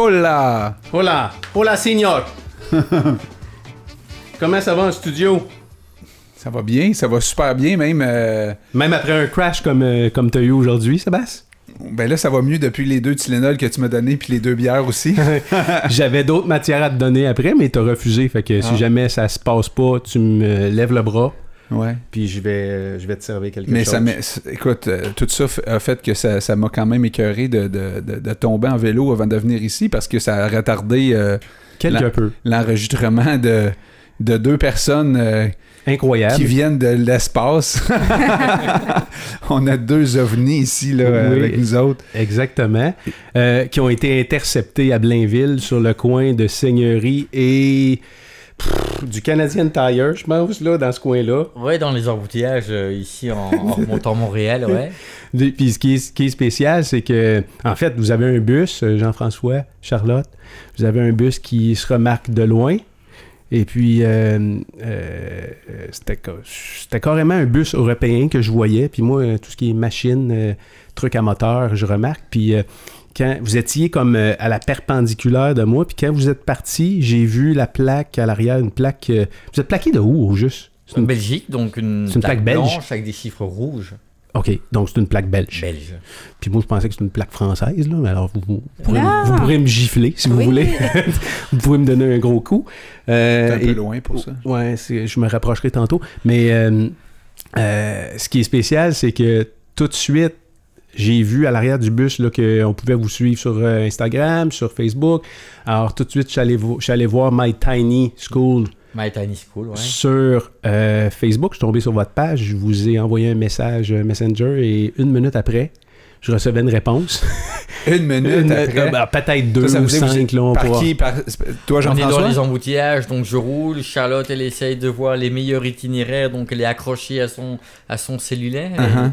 Hola! Hola, hola, signor. Comment ça va en studio? Ça va bien, ça va super bien, même. euh, Même après un crash comme, euh, comme tu as eu aujourd'hui, Sébastien? ben là, ça va mieux depuis les deux Tylenol que tu m'as donné, puis les deux bières aussi. J'avais d'autres matières à te donner après, mais t'as refusé. Fait que si Ah. jamais ça se passe pas, tu me lèves le bras, ouais. puis je vais, euh, je vais te servir quelque Mais chose. ça écoute, euh, tout ça a fait que ça ça m'a quand même écœuré de, de- de- de tomber en vélo avant de venir ici parce que ça a retardé euh, Quelque la- peu. l'enregistrement de, de deux personnes euh, Incroyable. qui viennent de l'espace. On a deux ovnis ici là, Oui. avec nous autres. Exactement. Euh, qui ont été interceptés à Blainville sur le coin de Seigneurie et pff, du Canadian Tire, je pense, là, dans ce coin-là. Ouais, dans les embouteillages euh, ici en, en remontant Montréal, ouais. Puis ce qui est, ce qui est spécial, c'est que, en fait, vous avez un bus, euh, Jean-François, Charlotte, vous avez un bus qui se remarque de loin. Et puis, euh, euh, c'était ca- c'était carrément un bus européen que je voyais. Puis moi, tout ce qui est machine, euh, truc à moteur, je remarque. Puis quand vous étiez comme euh, à la perpendiculaire de moi, puis quand vous êtes parti, j'ai vu la plaque à l'arrière, une plaque. euh, vous êtes plaqué de où, au juste? C'est une- Belgique, donc une, C'est une plaque belge. blanche avec des chiffres rouges. OK, donc c'est une plaque belge. Belge. Puis moi, je pensais que c'était une plaque française, là. mais Alors, vous, vous pourrez, Ah! vous pourrez me gifler si vous Oui. voulez. vous pouvez me donner un gros coup. Euh, T'es un et- peu loin pour ça. Ouais, je me rapprocherai tantôt. Mais euh, euh, ce qui est spécial, c'est que tout de suite, j'ai vu à l'arrière du bus qu'on pouvait vous suivre sur euh, Instagram, sur Facebook. Alors, tout de suite, je suis allé, vo- voir My Tiny School My Tiny School, ouais. sur euh, Facebook. Je suis tombé sur votre page. Je vous ai envoyé un message Messenger et une minute après, je recevais une réponse. Une minute Une- après? euh, ben, Peut-être deux Ça, ça ou cinq. Là, on par pourra- qui? Par- Toi, On est dans les embouteillages, donc je roule. Charlotte, elle essaye de voir les meilleurs itinéraires, donc elle est accrochée à son, à son cellulaire. Uh-huh. Et,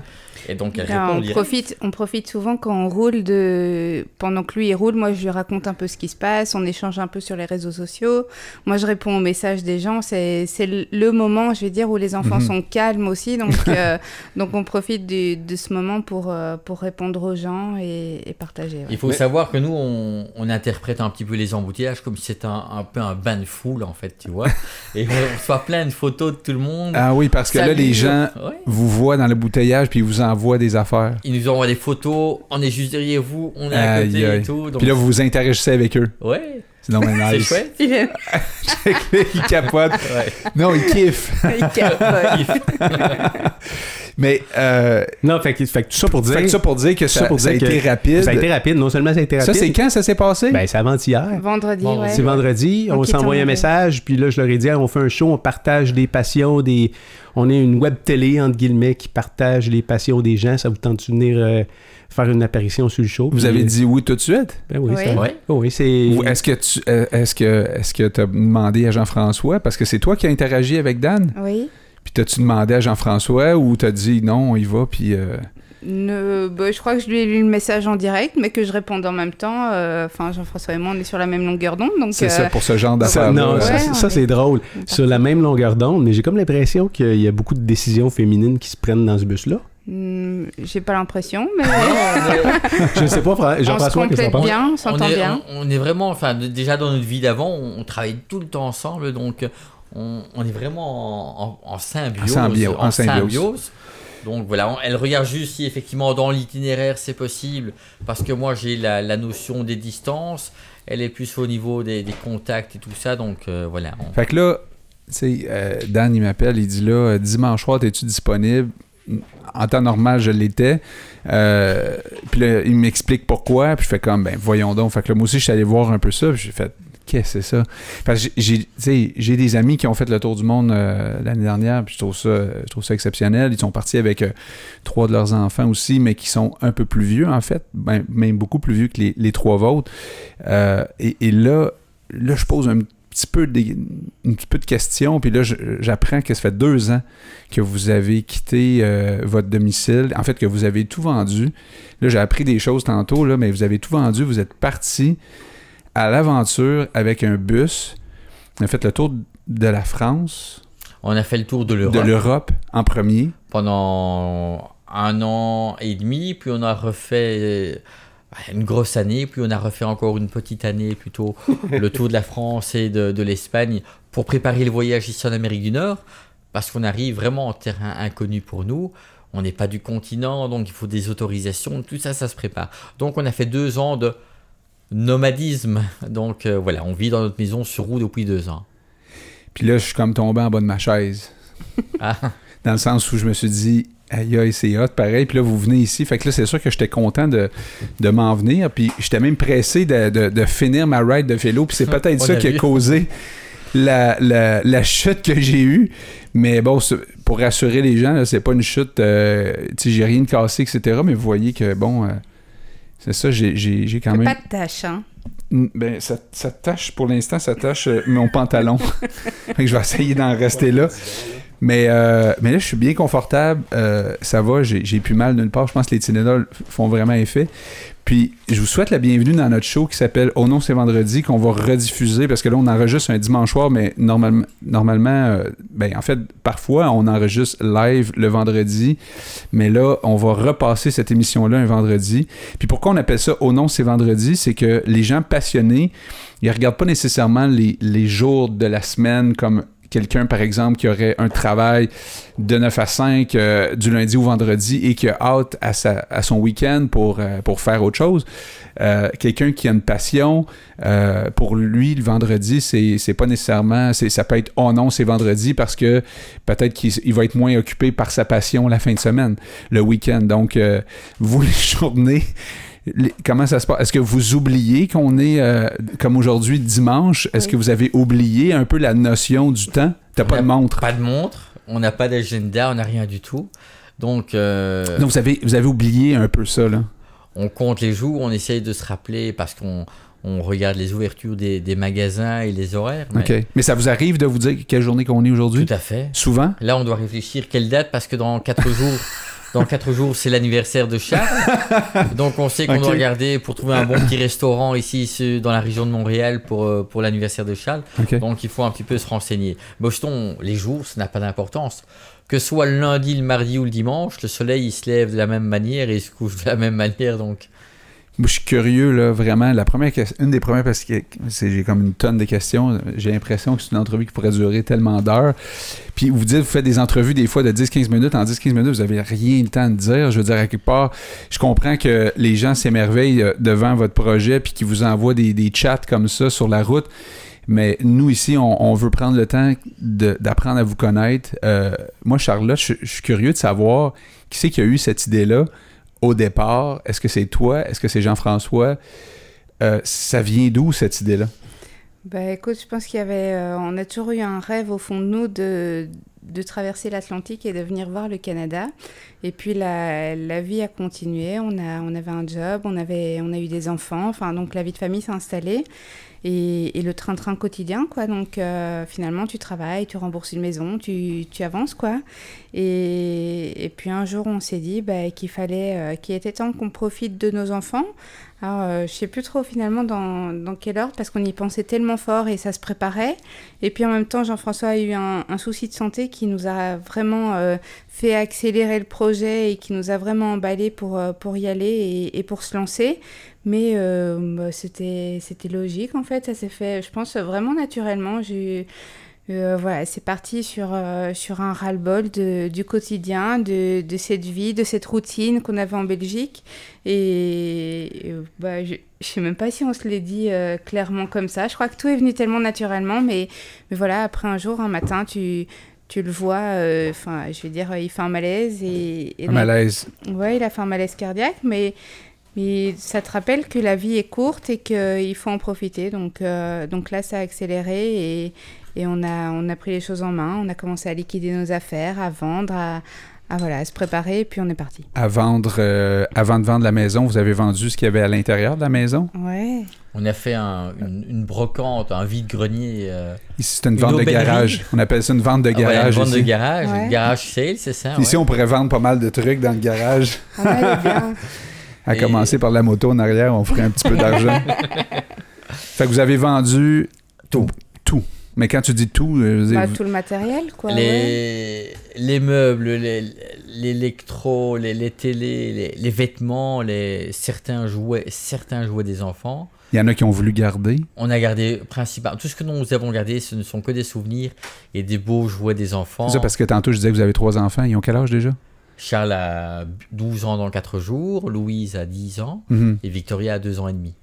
donc elle Là, répond on, direct. profite, on profite souvent quand on roule de. Pendant que lui il roule, moi je lui raconte un peu ce qui se passe, on échange un peu sur les réseaux sociaux. Moi je réponds aux messages des gens. C'est c'est le- moment, je vais dire, où les enfants Mhm. sont calmes aussi. Donc, euh, donc on profite du- de ce moment pour, euh, pour répondre aux gens et, et partager. ouais. Il faut Mais- savoir que nous, on, on interprète un petit peu les embouteillages comme si c'était un, un peu un bain de foule, en fait, tu vois. Et on reçoit plein de photos de tout le monde. Ah oui, parce que là, les gens Ouais. vous voient dans le bouteillage puis ils vous envoient des affaires. Ils nous envoient des photos, on est juste derrière vous, on est à Aïe, côté aïe. et tout. Donc... Puis là, vous vous interagissez avec eux. Ouais, C'est donc bien c'est chouette. ils capotent. Ouais. Non, ils kiffent. Il capote. Mais euh, Non, fait, que- fait que tout ça pour dire. fait que ça pour dire que ça, Ça pour ça a été que- rapide. Ça a été rapide. Non seulement ça a été Ça, rapide. c'est quand ça s'est passé? Ben, c'est avant-hier. Vendredi, Vendredi. ouais. C'est vendredi, on envoyé un message, puis là, je leur ai dit, on fait un show, on partage des passions, des... on est une web télé, entre guillemets, qui partage les passions des gens. Ça vous tente de venir euh, faire une apparition sur le show? vous Puis, avez euh, dit oui tout de suite? Ben oui, Oui. ça- Ouais. oh oui, c'est... Ou est-ce que tu euh, est-ce que est-ce que tu as demandé à Jean-François? Parce que c'est toi qui as interagi avec Dan Oui. puis t'as-tu demandé à Jean-François ou t'as dit non on y va puis euh, Ne- bah, je crois que je lui ai lu le message en direct, mais que je réponde en même temps. euh, Enfin, Jean-François et moi, on est sur la même longueur d'onde, donc. c'est euh, ça pour ce genre Ça, d'affaires non, Ouais, ça, est- c'est drôle. Sur la même longueur d'onde, mais j'ai comme l'impression qu'il y a beaucoup de décisions féminines qui se prennent dans ce bus-là. Hmm, J'ai pas l'impression, mais Je ne sais pas, Fra- on se Jean-François, qu'est-ce que bien, on On s'entend est, bien. on, on est vraiment, enfin, déjà dans notre vie d'avant, on, on travaille tout le temps ensemble, donc on, on est vraiment en, en- en symbiose. En symbio- en symbiose. Donc voilà, elle regarde juste si effectivement dans l'itinéraire c'est possible, parce que moi j'ai la, notion des distances, elle est plus au niveau des, contacts et tout ça, donc euh, voilà. Fait que là, tu euh, Dan, il m'appelle, il dit là, euh, dimanche soir, es-tu disponible? En temps normal, je l'étais. Euh, puis là, il m'explique pourquoi. Puis je fais comme, ben, voyons donc. Fait que là, moi aussi, je suis allé voir un peu ça. Puis j'ai fait, c'est ça? J'ai- des amis qui ont fait le tour du monde euh, l'année dernière. Puis je trouve, ça, exceptionnel. Ils sont partis avec euh, trois de leurs enfants aussi, mais qui sont un peu plus vieux, en fait. Ben, même beaucoup plus vieux que les, trois vôtres. Euh, et, là, je pose un petit peu de questions, puis là, j'apprends que ça fait deux ans que vous avez quitté votre domicile, en fait, que vous avez tout vendu. Là, j'ai appris des choses tantôt, là, mais vous avez tout vendu, vous êtes parti à l'aventure avec un bus. On a fait le tour de la France, On a fait le tour de de l'Europe l'Europe en premier. pendant un an et demi, puis on a refait une grosse année, puis on a refait encore une petite année plutôt le tour de la France et de, de l'Espagne pour préparer le voyage ici en Amérique du Nord, parce qu'on arrive vraiment en terrain inconnu pour nous. On n'est pas du continent, donc il faut des autorisations, tout ça, ça se prépare. Donc on a fait deux ans de nomadisme. Donc euh, voilà, on vit dans notre maison sur roue depuis deux ans. Puis là, je suis comme tombé en bas de ma chaise. Ah, Dans le sens où je me suis dit, aïe, aïe, c'est hot, pareil. Puis là, vous venez ici. Fait que là, c'est sûr que j'étais content de, de m'en venir. Puis j'étais même pressé de, de- de finir ma ride de vélo. Puis c'est peut-être ça a qui a causé la, la, la chute que j'ai eue. Mais bon, pour rassurer les gens, c'est pas une chute. euh, tu sais, j'ai rien de cassé, etc. Mais vous voyez que, bon, euh, c'est ça, j'ai, quand même. pas de tâche, hein. Ben, ça, ça tâche, pour l'instant, ça tâche euh, mon pantalon. je vais essayer d'en rester là. Mais, euh, mais là, je suis bien confortable. euh, ça va, j'ai plus mal nulle part. Je pense que les Tylenol font vraiment effet. Puis, je vous souhaite la bienvenue dans notre show qui s'appelle Oh non, c'est vendredi, qu'on va rediffuser parce que là, on enregistre un dimanche soir, mais normalement, normalement euh, ben, en fait, parfois, on enregistre live le vendredi. Mais là, on va repasser cette émission-là un vendredi. Puis pourquoi on appelle ça Oh non, c'est vendredi? C'est que les gens passionnés, ils regardent pas nécessairement les, les jours de la semaine comme quelqu'un, par exemple, qui aurait un travail de 9 à 5 euh, du lundi au vendredi et qui a hâte à, sa, à son week-end pour, euh, faire autre chose. Euh, quelqu'un qui a une passion, pour lui, le vendredi, c'est pas nécessairement, ça peut être oh non, c'est vendredi parce que peut-être qu'il il va être moins occupé par sa passion la fin de semaine, le week-end. Donc, vous, les journées, les- comment ça se passe? Est-ce que vous oubliez qu'on est, euh, comme aujourd'hui, dimanche? Est-ce Oui. que vous avez oublié un peu la notion du temps? T'as pas On de montre? Pas de montre, on n'a pas d'agenda, on n'a rien du tout. Donc, euh, Donc, vous avez, vous avez oublié un peu ça, là. on compte les jours, on essaye de se rappeler parce qu'on on regarde les ouvertures des, des magasins et les horaires. Mais OK. Mais ça vous arrive de vous dire quelle journée qu'on est aujourd'hui? Tout à fait. Souvent? Là, on doit réfléchir quelle date parce que dans quatre jours, dans quatre jours, c'est l'anniversaire de Charles. Donc, on sait qu'on Ok. doit regarder pour trouver un bon petit restaurant ici dans la région de Montréal pour, euh, pour l'anniversaire de Charles. Donc, il faut un petit peu se renseigner. Boston, les jours, ça n'a pas d'importance. Que ce soit le lundi, le mardi ou le dimanche, le soleil, il se lève de la même manière et il se couche de la même manière. Donc, je suis curieux, là, vraiment. La première une des premières, parce que j'ai comme une tonne de questions. J'ai l'impression que c'est une entrevue qui pourrait durer tellement d'heures. Puis vous dites, vous faites des entrevues des fois de 10-15 minutes. En 10-15 minutes, vous avez rien le temps de dire. Je veux dire, à quelque part, je comprends que les gens s'émerveillent euh, devant votre projet puis qu'ils vous envoient des, des chats comme ça sur la route. Mais nous, ici, on, veut prendre le temps d'apprendre à vous connaître. Euh, moi, Charlotte, je, je suis curieux de savoir qui c'est qui a eu cette idée-là au départ. Est-ce que c'est toi? Est-ce que c'est Jean-François? Euh, ça vient d'où, cette idée-là? Bah écoute, je pense qu'il y avait, euh, on a toujours eu un rêve au fond de nous de, de traverser l'Atlantique et de venir voir le Canada. Et puis la, la vie a continué. On a, on avait un job, on avait, on a eu des enfants. Enfin donc la vie de famille s'est installée et, et le train-train quotidien quoi. Donc euh, finalement tu travailles, tu rembourses une maison, tu, tu avances quoi. Et, et puis un jour on s'est dit bah, qu'il fallait, euh, qu'il était temps qu'on profite de nos enfants. Alors, euh, je sais plus trop finalement dans, dans quelle ordre, parce qu'on y pensait tellement fort et ça se préparait. Et puis en même temps, Jean-François a eu un, un souci de santé qui nous a vraiment euh, fait accélérer le projet et qui nous a vraiment emballé pour, euh, pour y aller et, et pour se lancer. Mais euh, bah, c'était c'était logique en fait, ça s'est fait, je pense, vraiment naturellement. J'ai euh, voilà, c'est parti sur, euh, sur un ras-le-bol du quotidien, de, de cette vie, de cette routine qu'on avait en Belgique. Et bah, je, je sais même pas si on se l'est dit euh, clairement comme ça. Je crois que tout est venu tellement naturellement, mais, mais voilà, après un jour, un matin, tu, tu le vois, enfin, je vais dire, il fait un malaise. Et, et Un donc- malaise. Ouais, il a fait un malaise cardiaque, mais, mais ça te rappelle que la vie est courte et qu'il faut en profiter. Donc, euh, donc là, ça a accéléré et, et on, a, on a pris les choses en main. On a commencé à liquider nos affaires, à vendre, à, à, voilà, à se préparer et puis on est parti. À vendre, euh, avant de vendre la maison, vous avez vendu ce qu'il y avait à l'intérieur de la maison? Ouais. on a fait un- une, une brocante, un vide-grenier. euh, Ici, c'est une Une vente de garage. On appelle ça une vente de ah, garage. une vente de garage, Ouais. une garage sale, c'est ça Ici, ouais. on pourrait vendre pas mal de trucs dans le garage. Allait bien. À Et- commencer par la moto en arrière, on ferait un petit peu d'argent. fait que vous avez vendu Tout. Mais quand tu dis tout, euh, je veux dire, Bah, tout le matériel, quoi. ouais. les, les meubles, les, l'électro, les, les télés, les, les vêtements, les, certains, jouets, certains jouets des enfants. Il y en a qui ont voulu garder. On a gardé principalement. Tout ce que nous avons gardé, ce ne sont que des souvenirs et des beaux jouets des enfants. C'est ça parce que tantôt, je disais que vous avez trois enfants. Ils ont quel âge déjà? Charles a 12 ans dans 4 jours, Louise a 10 ans Mhm. et Victoria a 2 ans et demi.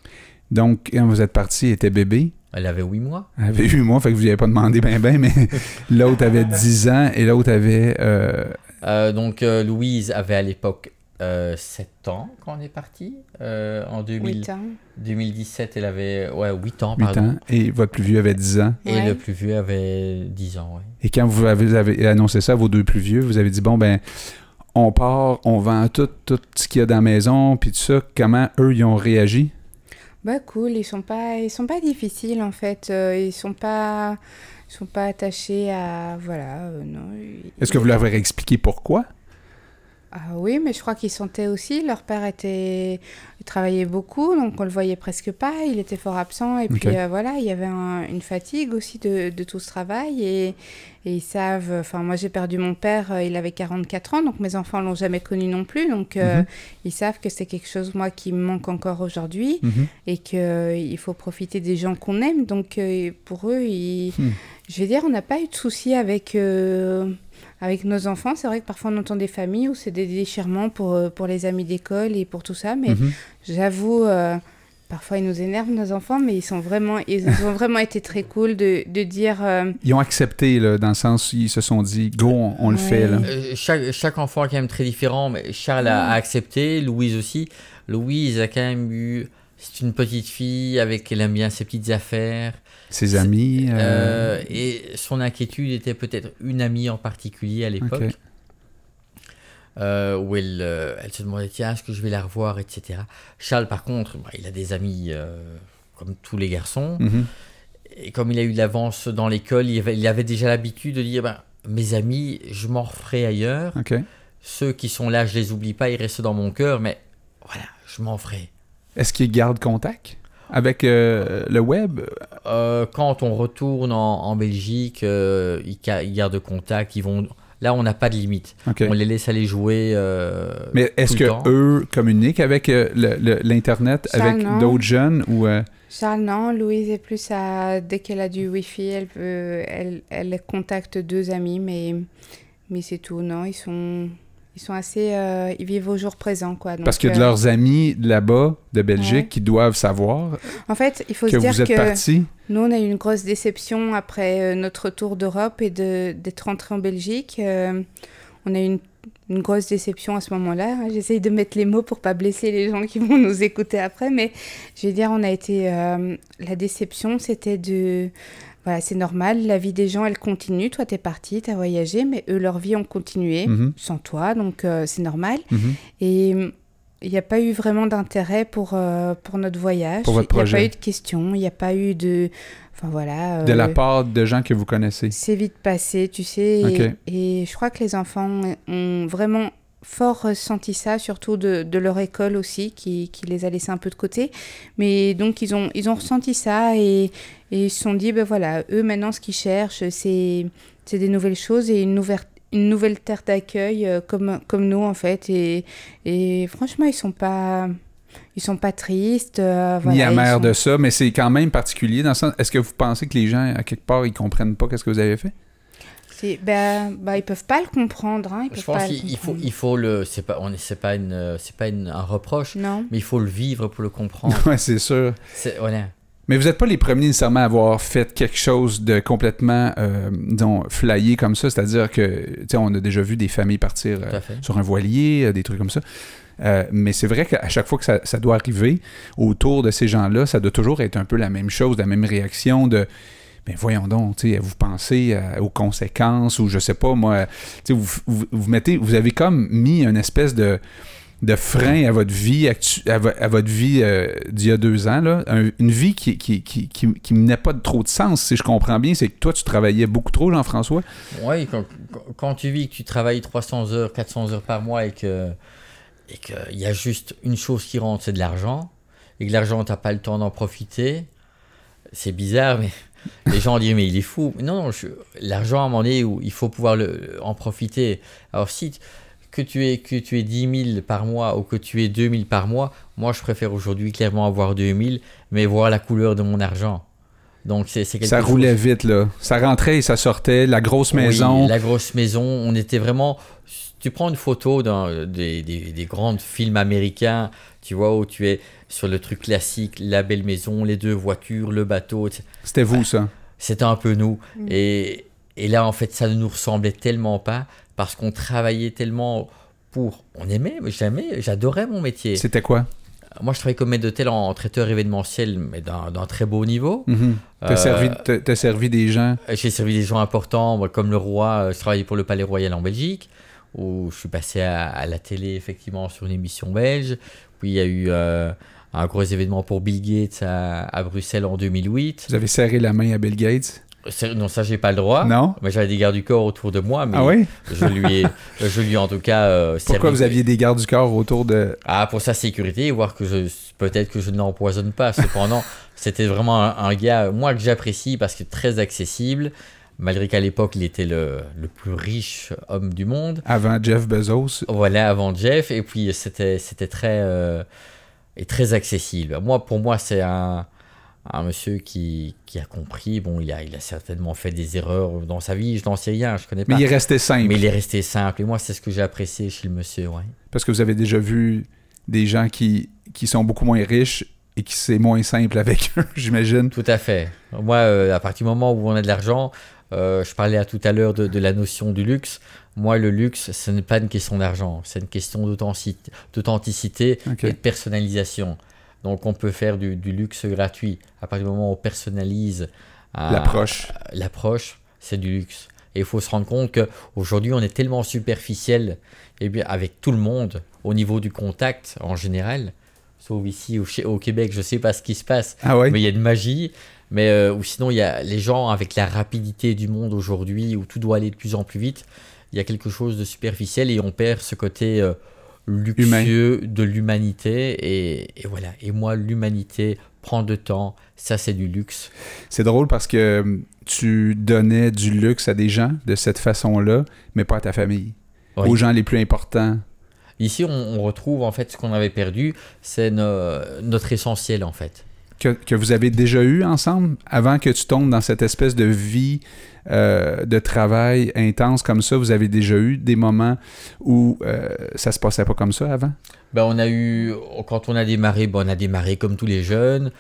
Donc, quand vous êtes parti, elle était bébé. Elle avait 8 mois. Elle avait 8 mois, fait que vous n'y avez pas demandé ben ben, mais l'autre avait 10 ans et l'autre avait... euh, Euh, donc euh, Louise avait à l'époque euh, 7 ans quand on est parti. Euh, en 2000 8 ans. 2017, elle avait ouais, 8 ans. 8 pardon. ans et votre plus vieux avait 10 ans. Et Ouais. le plus vieux avait 10 ans. ouais. Et quand vous avez, vous avez annoncé ça à vos deux plus vieux, vous avez dit, bon, ben, on part, on vend tout, tout ce qu'il y a dans la maison, puis tout ça. Comment eux, ils ont réagi? Bah cool, ils sont pas, ils sont pas difficiles en fait. euh, ils sont pas, ils sont pas attachés à, voilà, euh, non. Est-ce que vous leur avez expliqué pourquoi? Ah oui, mais je crois qu'ils sentaient aussi. Leur père était, il travaillait beaucoup, donc on le voyait presque pas. Il était fort absent et puis euh, voilà, il y avait un- une fatigue aussi de, de tout ce travail et, et ils savent. Enfin, moi j'ai perdu mon père, euh, il avait 44 ans, donc mes enfants l'ont jamais connu non plus, donc euh, Mhm. ils savent que c'est quelque chose moi qui me manque encore aujourd'hui Mhm. et qu'il faut profiter des gens qu'on aime. Donc pour eux, ils- Hmm. je vais dire, on n'a pas eu de soucis avec, euh, avec nos enfants. C'est vrai que parfois on entend des familles où c'est des déchirements pour, euh, pour les amis d'école et pour tout ça, mais Mhm. j'avoue, euh, parfois ils nous énervent nos enfants, mais ils, sont vraiment, ils ont vraiment été très cool de, de dire... euh, Ils ont accepté, là, dans le sens où ils se sont dit, go, on, on le Ouais. fait, là. Euh, chaque, chaque enfant est quand même très différent, mais Charles a, a accepté, Louise aussi. Louise a quand même eu. C'est une petite fille avec elle aime bien ses petites affaires. Ses amis. euh, Euh, et son inquiétude était peut-être une amie en particulier à l'époque. Euh, où elle, euh, elle se demandait tiens est-ce que je vais la revoir etc Charles par contre bah, il a des amis euh, comme tous les garçons Mhm. et comme il a eu de l'avance dans l'école il avait, il avait déjà l'habitude de dire ben, mes amis je m'en referai ailleurs ceux qui sont là je les oublie pas ils restent dans mon cœur mais voilà je m'en ferai Est-ce qu'ils gardent contact? Avec euh, le web? Euh, quand on retourne en, en Belgique euh, ils, ils gardent contact ils vont là on n'a pas de limite on les laisse aller jouer euh, Mais est-ce que temps. eux communiquent avec euh, l'Internet, avec d'autres jeunes ou... euh, Charles, non, Louise est plus à... Dès qu'elle a du Wi-Fi, elle, peut... elle, elle contacte deux amis, mais, mais c'est tout. Non, ils sont, ils sont assez... euh, Ils vivent au jour présent, quoi. Donc, Parce que de euh, leurs amis là-bas, de Belgique, Ouais. qui doivent savoir En fait, il faut que se dire vous êtes que partis. nous, on a eu une grosse déception après euh, notre tour d'Europe et de- d'être rentré en Belgique. Euh, on a eu une, une grosse déception à ce moment-là. hein. J'essaye de mettre les mots pour pas blesser les gens qui vont nous écouter après, mais je vais dire, on a été... euh, la déception, c'était de... Voilà, c'est normal, la vie des gens, elle continue. Toi, t'es parti, t'as voyagé, mais eux, leur vie ont continué Mhm, sans toi, donc euh, c'est normal. mhm. Et il n'y a pas eu vraiment d'intérêt pour, euh, pour notre voyage. Pour votre Il n'y a pas eu de questions, il n'y a pas eu de... Enfin voilà. De la euh, part de gens que vous connaissez. C'est vite passé, tu sais. Et je crois que les enfants ont vraiment fort ressenti ça, surtout de, de leur école aussi, qui, qui les a laissés un peu de côté. Mais donc, ils ont, ils ont ressenti ça et, et ils se sont dit, ben voilà, eux, maintenant, ce qu'ils cherchent, c'est c'est des nouvelles choses et une nouvelle, une nouvelle terre d'accueil euh, comme, comme nous, en fait. Et, et franchement, ils sont pas... Ils sont pas tristes. euh, Ni voilà, ils amers sont- de ça, mais c'est quand même particulier dans le sens. Est-ce que vous pensez que les gens, à quelque part, ils comprennent pas qu'est-ce que vous avez fait? C'est- Ben, ben, ils peuvent pas le comprendre. Hein, ils Je pense qu'il il faut, il faut le. C'est pas, on est, c'est pas une, c'est pas une, un reproche, Non. mais il faut le vivre pour le comprendre. ouais, c'est sûr. C'est- voilà. Mais vous n'êtes pas les premiers nécessairement à avoir fait quelque chose de complètement, euh, disons, flyé comme ça. C'est-à-dire que, tu sais, on a déjà vu des familles partir euh, sur un voilier, euh, des trucs comme ça. Euh, mais c'est vrai qu'à chaque fois que ça, ça doit arriver autour de ces gens-là, ça doit toujours être un peu la même chose, la même réaction de ben voyons donc, vous pensez euh, aux conséquences ou je sais pas, moi, vous, vous, vous mettez, vous avez comme mis une espèce de, de frein à votre vie, actu- à, vo- à votre vie euh, d'il y a deux ans, là. Un- une vie qui, qui, qui, qui, qui pas de trop de sens, si je comprends bien, c'est que toi, tu travaillais beaucoup trop, Jean-François. Oui, quand, tu vis que tu travailles 300 heures, 400 heures par mois et que et qu'il y a juste une chose qui rentre, c'est de l'argent, et que l'argent, tu n'as pas le temps d'en profiter, c'est bizarre, mais les gens disent, mais il est fou. Non, l'argent, à un moment donné, où il faut pouvoir le, en profiter. Alors, si, que tu aies que tu aies 10 000 par mois ou que tu aies 2 000 par mois, moi je préfère aujourd'hui clairement avoir 2 000, mais voir la couleur de mon argent. Donc c'est Ça chose- roulait vite, là. Ça rentrait et ça sortait. La grosse Oui, maison. la grosse maison, on était vraiment. Tu prends une photo d'un des, des, des grands films américains, tu vois, où tu es sur le truc classique, la belle maison, les deux voitures, le bateau. C'était vous, ça. c'était un peu nous. Mm. Et, et là, en fait, ça ne nous ressemblait tellement pas parce qu'on travaillait tellement pour. On aimait, j'aimais, j'adorais mon métier. C'était quoi? Moi, je travaillais comme maître d'hôtel en, en traiteur événementiel, mais d'un très beau niveau. Mhm. T'as Euh, servi, t'as- t'as servi des gens. J'ai servi des gens importants, comme le roi. euh, Je travaillais pour le Palais Royal en Belgique, où je suis passé à, à la télé, effectivement, sur une émission belge. Puis il y a eu euh, un gros événement pour Bill Gates à, à Bruxelles en 2008. Vous avez serré la main à Bill Gates? Non, ça, j'ai pas le droit. Non? Mais j'avais des gardes du corps autour de moi, mais Ah oui? je lui ai, je lui ai en tout cas euh, Pourquoi servi- vous aviez des gardes du corps autour de. Ah, pour sa sécurité, voir que je peut-être que je ne l'empoisonne pas. Cependant, c'était vraiment un, un gars, moi, que j'apprécie parce que très accessible, malgré qu'à l'époque, il était le, le plus riche homme du monde. avant Jeff Bezos? Voilà, avant Jeff, et puis c'était c'était très euh, et très accessible. Moi, pour moi, c'est un, un monsieur qui, qui a compris. Bon, il a, il a certainement fait des erreurs dans sa vie, je n'en sais rien, je connais pas. Mais il est resté simple. Mais il est resté simple. Et moi, c'est ce que j'ai apprécié chez le monsieur, ouais. Parce que vous avez déjà vu des gens qui, qui sont beaucoup moins riches et qui c'est moins simple avec eux, j'imagine. Tout à fait. Moi, euh, à partir du moment où on a de l'argent, euh, je parlais à tout à l'heure de, de la notion du luxe. Moi, le luxe, ce n'est pas une question d'argent, c'est une question d'authenticité et de personnalisation. Donc, on peut faire du, du luxe gratuit. À partir du moment où on personnalise euh, L'approche. l'approche, c'est du luxe. Et il faut se rendre compte qu'aujourd'hui, on est tellement superficiel et bien, avec tout le monde au niveau du contact en général. Sauf ici au, au Québec, je ne sais pas ce qui se passe, Ah ouais? mais il y a une magie. Mais euh, ou sinon, il y a les gens avec la rapidité du monde aujourd'hui où tout doit aller de plus en plus vite. Il y a quelque chose de superficiel et on perd ce côté euh, luxueux de l'humanité. Et, et voilà. Et moi, l'humanité prend de temps. Ça, c'est du luxe. C'est drôle parce que hum, tu donnais du luxe à des gens de cette façon-là, mais pas à ta famille. Oui. Aux gens les plus importants. Ici, on, on retrouve en fait ce qu'on avait perdu. C'est no- notre essentiel en fait. Que, que vous avez déjà eu ensemble avant que tu tombes dans cette espèce de vie euh, de travail intense comme ça. Vous avez déjà eu des moments où euh, ça se passait pas comme ça avant? Ben, on a eu, quand on a démarré, ben, on a démarré comme tous les jeunes,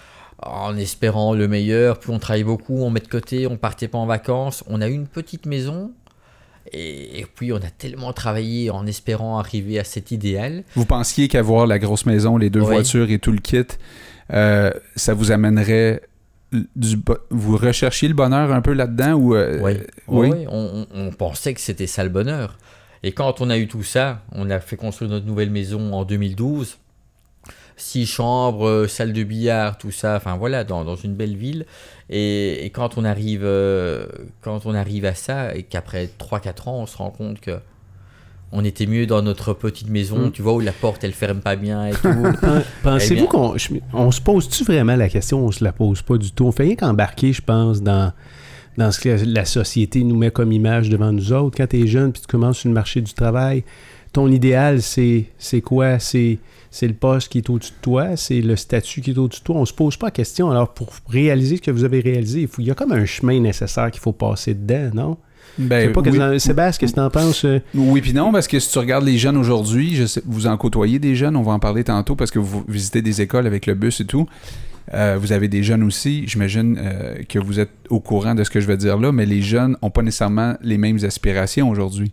en espérant le meilleur. Puis on travaillait beaucoup, on met de côté, on partait pas en vacances. On a eu une petite maison. Et, et puis on a tellement travaillé en espérant arriver à cet idéal. Vous pensiez qu'avoir la grosse maison, les deux Oui. voitures et tout le kit, euh, ça vous amènerait du vous recherchiez le bonheur un peu là-dedans ou euh, Oui. oui? Oui, on, pensait que c'était ça le bonheur. Et quand on a eu tout ça, on a fait construire notre nouvelle maison en 2012. Six chambres, euh, salle de billard, tout ça, enfin voilà, dans, dans une belle ville. Et, et quand, on arrive, euh, quand on arrive à ça, et qu'après 3-4 ans, on se rend compte que on était mieux dans notre petite maison, Mm. tu vois, où la porte, elle ferme pas bien et tout. Pen- Pensez-vous qu'on on se pose-tu vraiment la question? On se la pose pas du tout? On fait rien qu'embarquer, je pense, dans, dans ce que la société nous met comme image devant nous autres. Quand tu es jeune puis tu commences sur le marché du travail, ton idéal, c'est c'est quoi? C'est c'est le poste qui est au-dessus de toi, c'est le statut qui est au-dessus de toi? On se pose pas la question. Alors, pour réaliser ce que vous avez réalisé, il, faut, il y a comme un chemin nécessaire qu'il faut passer dedans, non? Ben, Je sais pas, oui. qu'est-ce que- Sébastien, qu'est-ce que t'en penses? euh? Oui puis non, parce que si tu regardes les jeunes aujourd'hui, je sais, vous en côtoyez des jeunes, on va en parler tantôt parce que vous visitez des écoles avec le bus et tout. Euh, vous avez des jeunes aussi, j'imagine euh, que vous êtes au courant de ce que je vais dire là, mais les jeunes n'ont pas nécessairement les mêmes aspirations aujourd'hui.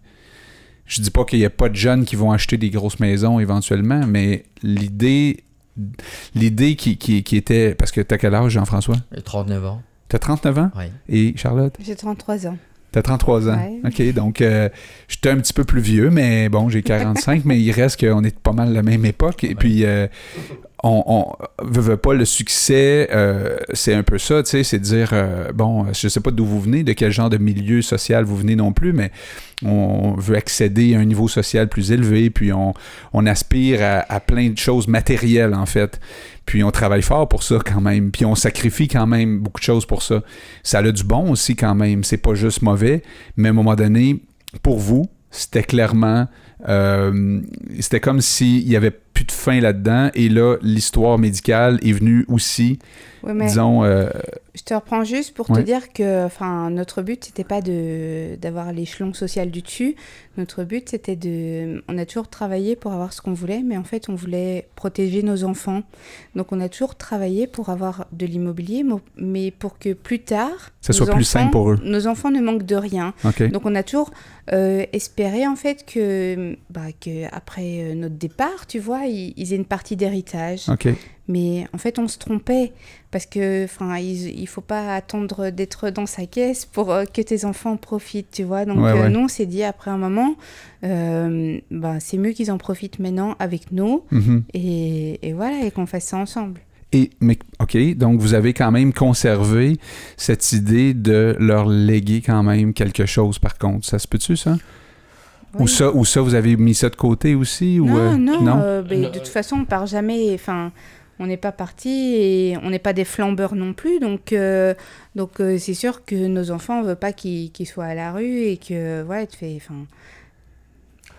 Je dis pas qu'il n'y a pas de jeunes qui vont acheter des grosses maisons éventuellement, mais l'idée l'idée qui, qui, qui était... Parce que t'as quel âge, Jean-François? 39 ans. T'as 39 ans? Oui. Et Charlotte? J'ai 33 ans. T'as 33 ans. Ouais. OK, donc euh, j'étais un petit peu plus vieux, mais bon, j'ai 45, mais il reste qu'on est pas mal la même époque. Et puis, euh, on, on veut, pas le succès, euh, c'est un peu ça, tu sais, c'est dire, euh, bon, je sais pas d'où vous venez, de quel genre de milieu social vous venez non plus, mais on veut accéder à un niveau social plus élevé, puis on, on aspire à, à plein de choses matérielles, en fait. Puis on travaille fort pour ça quand même. Puis on sacrifie quand même beaucoup de choses pour ça. Ça a du bon aussi quand même. C'est pas juste mauvais. Mais à un moment donné, pour vous, c'était clairement. Euh, c'était comme s'il y avait plus de fin là-dedans. Et là, l'histoire médicale est venue aussi, mais disons. euh, je te reprends juste pour Ouais. te dire que notre but, c'était pas d'avoir l'échelon social du dessus. Notre but, c'était de. On a toujours travaillé pour avoir ce qu'on voulait, mais en fait, on voulait protéger nos enfants. Donc, on a toujours travaillé pour avoir de l'immobilier, mo- mais pour que plus tard. Ça soit plus simple pour eux. Nos enfants ne manquent de rien. Donc on a toujours euh, espéré en fait que, bah, que après euh, notre départ, tu vois, ils, ils aient une partie d'héritage. Mais en fait, on se trompait parce que, enfin, il, il faut pas attendre d'être dans sa caisse pour euh, que tes enfants profitent, tu vois. Donc Ouais, euh, ouais. nous, on s'est dit après un moment, euh, bah, c'est mieux qu'ils en profitent maintenant avec nous Mhm. et, et voilà et qu'on fasse ça ensemble. Et, mais, OK, donc vous avez quand même conservé cette idée de leur léguer quand même quelque chose, par contre. Ça se peut-tu, ça? Ou, ça? ou ça, vous avez mis ça de côté aussi? ou, Non, euh, non, euh, ben, de toute façon, on part jamais. Enfin, on n'est pas parti et on n'est pas des flambeurs non plus. Donc, euh, donc euh, c'est sûr que nos enfants, on veut pas qu'ils soient à la rue et que, ouais, tu fais. Enfin,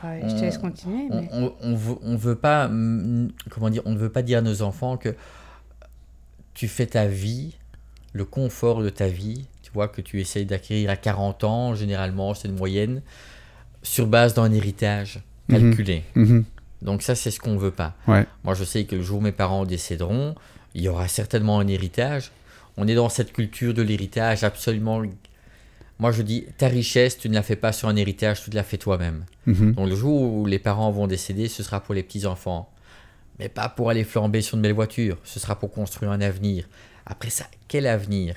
ouais, je te laisse continuer. On, mais- on, on veut, on veut pas, mm, comment dire, on ne veut pas dire à nos enfants que tu fais ta vie, le confort de ta vie, tu vois, que tu essayes d'acquérir à 40 ans, généralement, c'est une moyenne, sur base d'un héritage Mhm. calculé. Mhm. Donc ça, c'est ce qu'on veut pas. Ouais. Moi, je sais que le jour où mes parents décéderont, il y aura certainement un héritage. On est dans cette culture de l'héritage absolument... Moi, je dis, ta richesse, tu ne la fais pas sur un héritage, tu te la fais toi-même. Mhm. Donc le jour où les parents vont décéder, ce sera pour les petits-enfants. Mais pas pour aller flamber sur une belle voiture. Ce sera pour construire un avenir. Après ça, quel avenir?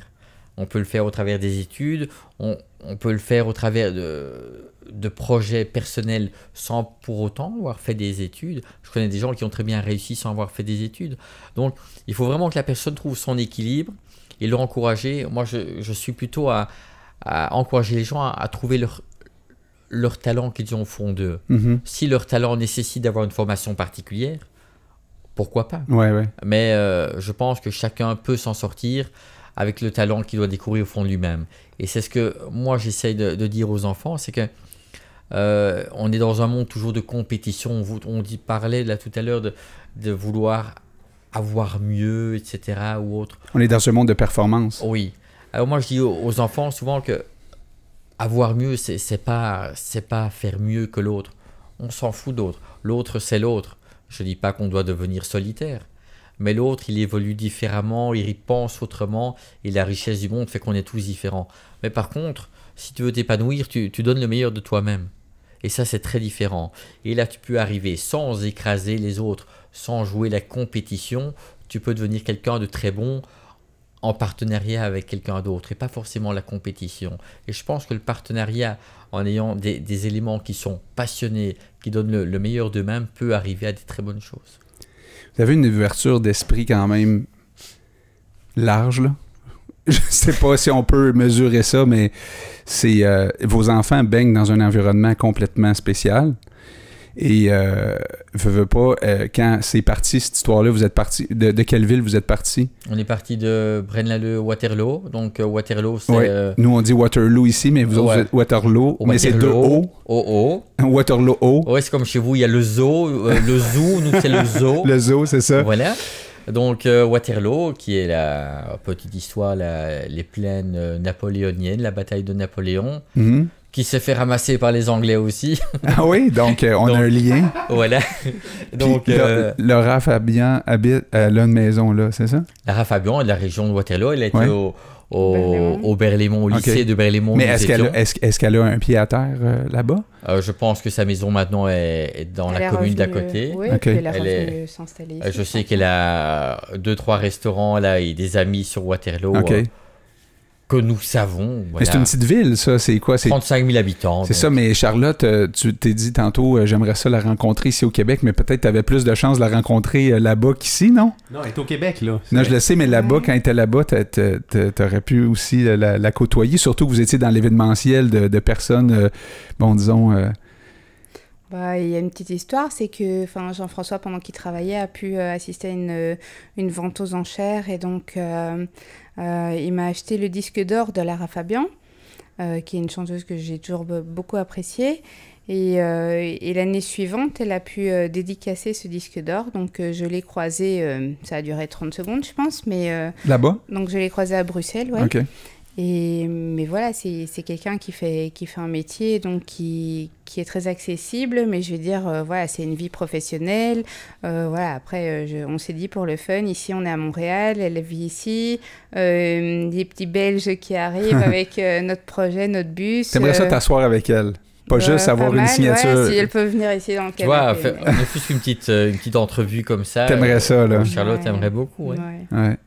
On peut le faire au travers des études, on, on peut le faire au travers de, de projets personnels sans pour autant avoir fait des études. Je connais des gens qui ont très bien réussi sans avoir fait des études. Donc il faut vraiment que la personne trouve son équilibre et l'encourager. Moi, je, je suis plutôt à, à encourager les gens à, à trouver leur, leur talent qu'ils ont au fond d'eux. Mhm. Si leur talent nécessite d'avoir une formation particulière, pourquoi pas? Ouais, ouais. Mais euh, je pense que chacun peut s'en sortir avec le talent qu'il doit découvrir au fond de lui-même. Et c'est ce que moi j'essaye de, de dire aux enfants, c'est que euh, on est dans un monde toujours de compétition. On, dit, parlait là tout à l'heure de, de vouloir avoir mieux, etc. ou autre. On est dans un monde de performance. Oui. Alors moi je dis aux, enfants souvent que avoir mieux, c'est pas c'est pas faire mieux que l'autre. On s'en fout d'autre. L'autre c'est l'autre. Je dis pas qu'on doit devenir solitaire, mais l'autre il évolue différemment, il pense autrement, et la richesse du monde fait qu'on est tous différents. Mais par contre, si tu veux t'épanouir, tu, donnes le meilleur de toi-même. Et ça, c'est très différent. Et là, tu peux arriver sans écraser les autres, sans jouer la compétition. Tu peux devenir quelqu'un de très bon en partenariat avec quelqu'un d'autre et pas forcément la compétition. Et je pense que le partenariat, en ayant des, des éléments qui sont passionnés, qui donnent le, le meilleur d'eux-mêmes, peut arriver à des très bonnes choses. Vous avez une ouverture d'esprit quand même large, là? Je sais pas si on peut mesurer ça, mais c'est euh, vos enfants baignent dans un environnement complètement spécial. Et euh, veux, veux pas, euh, quand c'est parti cette histoire-là, vous êtes parti de, de quelle ville vous êtes parti? On est parti de Braine-l'Alleud, Waterloo. Donc euh, Waterloo, c'est Ouais. euh, Nous on dit Waterloo ici, mais vous autres Ouais. vous êtes Waterloo, mais c'est deux Waterloo, O. O. Waterloo O. O. Ouais, c'est comme chez vous, il y a le zoo, le zoo, nous c'est le zoo. Le zoo, c'est ça. Voilà. Donc euh, Waterloo, qui est la petite histoire, la- les plaines napoléoniennes, la bataille de Napoléon, Mhm. Qui s'est fait ramasser par les Anglais aussi. Ah oui, donc euh, on a un lien. voilà. Donc Puis, euh, Le- Laura Fabian habite à là, une maison là, c'est ça? Lara Fabian est de la région de Waterloo. Elle a été Ouais. au, au, au Berlaymont, au Ok. lycée de Berlaymont. Mais est-ce qu'elle a, est-ce, est-ce qu'elle a un pied à terre euh, là-bas? Euh, je pense que sa maison maintenant est, est dans Elle la commune d'à côté. Oui, Ok. puis elle Elle est- s'installer ici. Je sais qu'elle a deux, trois restaurants là et des amis sur Waterloo Ok. euh, que nous savons. Mais c'est Voilà. une petite ville, ça. C'est quoi? C'est, 35 000 habitants. c'est donc. ça, mais Charlotte, euh, tu t'es dit tantôt, euh, j'aimerais ça la rencontrer ici au Québec, mais peut-être tu avais plus de chances de la rencontrer euh, là-bas qu'ici, non? Non, elle est au Québec, là. Non, je le sais, mais là-bas, quand elle était là-bas, t'a- t'a- t'a- t'aurais pu aussi la, la côtoyer, surtout que vous étiez dans l'événementiel de, de personnes, euh, bon, disons. euh, Bah, il y a une petite histoire, c'est que enfin, Jean-François, pendant qu'il travaillait, a pu euh, assister à une, une vente aux enchères et donc euh, il m'a acheté le disque d'or de Lara Fabian, euh, qui est une chanteuse que j'ai toujours be- beaucoup appréciée. Et, euh, et l'année suivante, elle a pu euh, dédicacer ce disque d'or. Donc, euh, je l'ai croisé, euh, ça a duré 30 secondes, je pense, mais euh, Là-bas? donc je l'ai croisé à Bruxelles, ouais. OK. Et, mais voilà, c'est c'est quelqu'un qui fait, qui fait un métier donc qui, qui est très accessible, mais je veux dire, euh, voilà, c'est une vie professionnelle. Euh, voilà, après, euh, je- on s'est dit pour le fun, ici on est à Montréal, elle vit ici, euh, des petits Belges qui arrivent avec euh, notre projet, notre bus. T'aimerais ça t'asseoir avec elle? Pas euh, juste avoir pas une signature. Ouais, si elle peut venir ici dans le Tu vois, canapé. fait- ne fût-ce qu'une petite, euh, une petite entrevue comme ça. T'aimerais euh, ça, là. Charlotte Ouais. aimerait beaucoup. ouais. Ouais.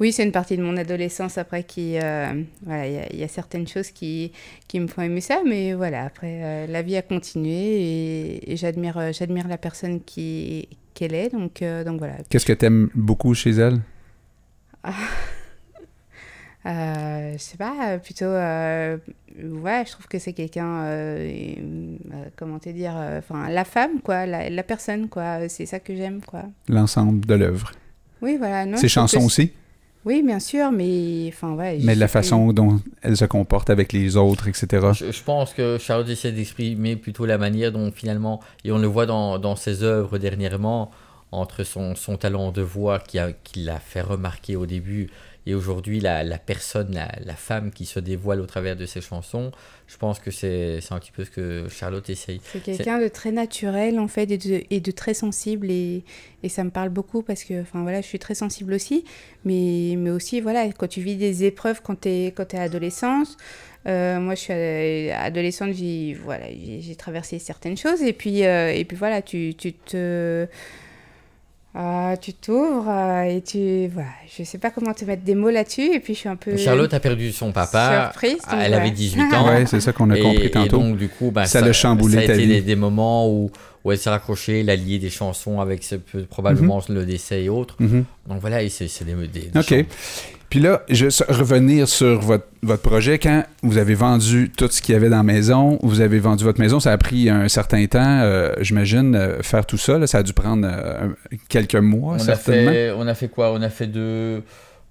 Oui, c'est une partie de mon adolescence après qui... euh, voilà, il y a- il y, a certaines choses qui, qui me font aimer ça, mais voilà, après, euh, la vie a continué et, et j'admire euh, j'admire la personne qui qu'elle est, donc, euh, donc voilà. Qu'est-ce que t'aimes beaucoup chez elle? Euh, je sais pas, plutôt... euh, ouais, je trouve que c'est quelqu'un... euh, comment te dire Enfin, la femme, quoi, la, la personne, quoi, c'est ça que j'aime, quoi. L'ensemble de l'œuvre. Oui, voilà. non, Ses que chansons aussi? Oui, bien sûr, mais... Enfin, ouais, je Mais la façon dont elle se comporte avec les autres, etc. Je, je pense que Charlotte essaie d'exprimer plutôt la manière dont finalement, et on le voit dans, dans ses œuvres dernièrement, entre son, son talent de voix qui, a, qui l'a fait remarquer au début et aujourd'hui la, la personne, la, la femme qui se dévoile au travers de ses chansons, je pense que c'est, un petit peu ce que Charlotte essaye. C'est quelqu'un de très naturel en fait et de, et de très sensible et, et ça me parle beaucoup parce que enfin voilà je suis très sensible aussi mais, mais aussi voilà quand tu vis des épreuves quand tu es quand es adolescente euh, moi je suis euh, adolescente j'ai voilà j'ai j'ai traversé certaines choses et puis euh, et puis voilà tu, tu te ah, tu t'ouvres euh, et tu voilà je sais pas comment te mettre des mots là-dessus et puis je suis un peu Charlotte a perdu son papa, surprise, donc elle voilà. avait 18 ans. Ouais, c'est ça qu'on a et, compris et tantôt. donc, du coup, bah, Ça l'a chamboulé ça a été des moments où, où elle s'est raccrochée, elle a lié des chansons avec ce, probablement le décès et autres. Mhm. Donc voilà, c'est des, des, des OK. Puis là, je vais revenir sur votre, votre projet. Quand vous avez vendu tout ce qu'il y avait dans la maison, vous avez vendu votre maison, ça a pris un certain temps, euh, j'imagine, euh, faire tout ça. là, ça a dû prendre euh, quelques mois, on, a certainement. fait, on a fait quoi? On a fait deux,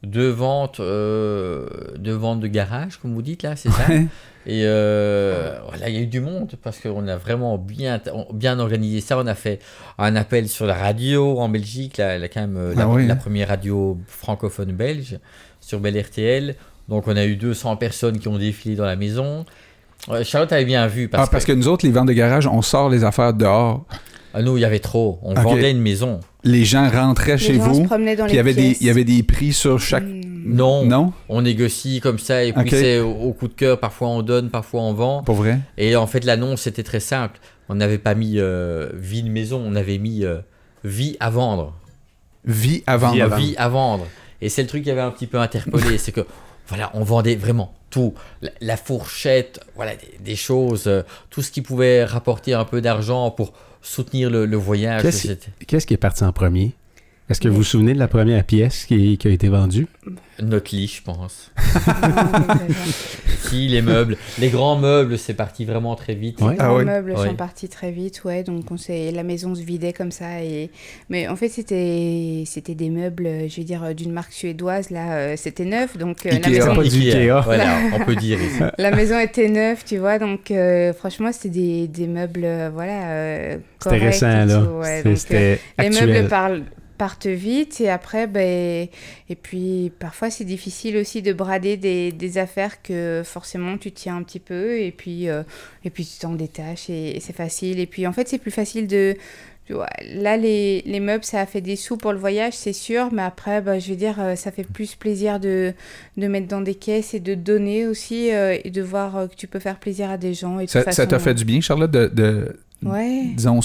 deux ventes, euh, deux ventes de garage, comme vous dites là, c'est ça Ouais. Et euh, voilà, il y a eu du monde parce qu'on a vraiment bien, bien organisé ça. On a fait un appel sur la radio en Belgique, la, la- quand même, euh, la, Ah oui, la première radio francophone belge sur Bel RTL. Donc on a eu 200 personnes qui ont défilé dans la maison. Charlotte avait bien vu parce, Ah, parce que nous autres, les ventes de garage, on sort les affaires dehors. Ah, nous, il y avait trop. On vendait une maison. Les gens rentraient les chez gens se vous. promenaient dans Puis il y les avait des, il y avait des prix sur chaque. Hmm. Non, Non? on négocie comme ça et puis c'est au, au coup de cœur. Parfois on donne, parfois on vend. Pour vrai? Et en fait, l'annonce c'était très simple. On n'avait pas mis euh, vie de maison, on avait mis euh, vie à vendre. Vie à avant. Vie à vendre. Et c'est le truc qui avait un petit peu interpellé, c'est que voilà, on vendait vraiment tout, la, la fourchette, voilà, des, des choses, euh, tout ce qui pouvait rapporter un peu d'argent pour soutenir le, le voyage. Qu'est-ce- qui est parti en premier? Est-ce que vous vous souvenez de la première pièce qui, qui a été vendue? notre lit, je pense. Si les meubles, les grands meubles, c'est parti vraiment très vite. Ouais. Les Ah grands ouais. meubles Ouais. sont partis très vite, ouais. Donc on la maison se vidait comme ça. Et mais en fait c'était, des meubles, euh, je vais dire euh, d'une marque suédoise. Là, euh, c'était neuf, donc euh, la Ikea. maison, Pas du Ikea. Voilà, on peut dire ici. la maison était neuve, tu vois. Donc euh, franchement c'était des, des meubles, voilà. euh, C'était récent, là. C'était- euh, les actuel. meubles parlent- partent vite et après, ben, et puis parfois c'est difficile aussi de brader des, des affaires que forcément tu tiens un petit peu et puis, euh, et puis tu t'en détaches et, et c'est facile. Et puis en fait, c'est plus facile de. Là, les, les meubles, ça a fait des sous pour le voyage, c'est sûr, mais après, bah, je veux dire, euh, ça fait plus plaisir de, de mettre dans des caisses et de donner aussi euh, et de voir que tu peux faire plaisir à des gens. Et de Ça, t'a façon- fait du bien, Charlotte, de, de- Ouais. disons,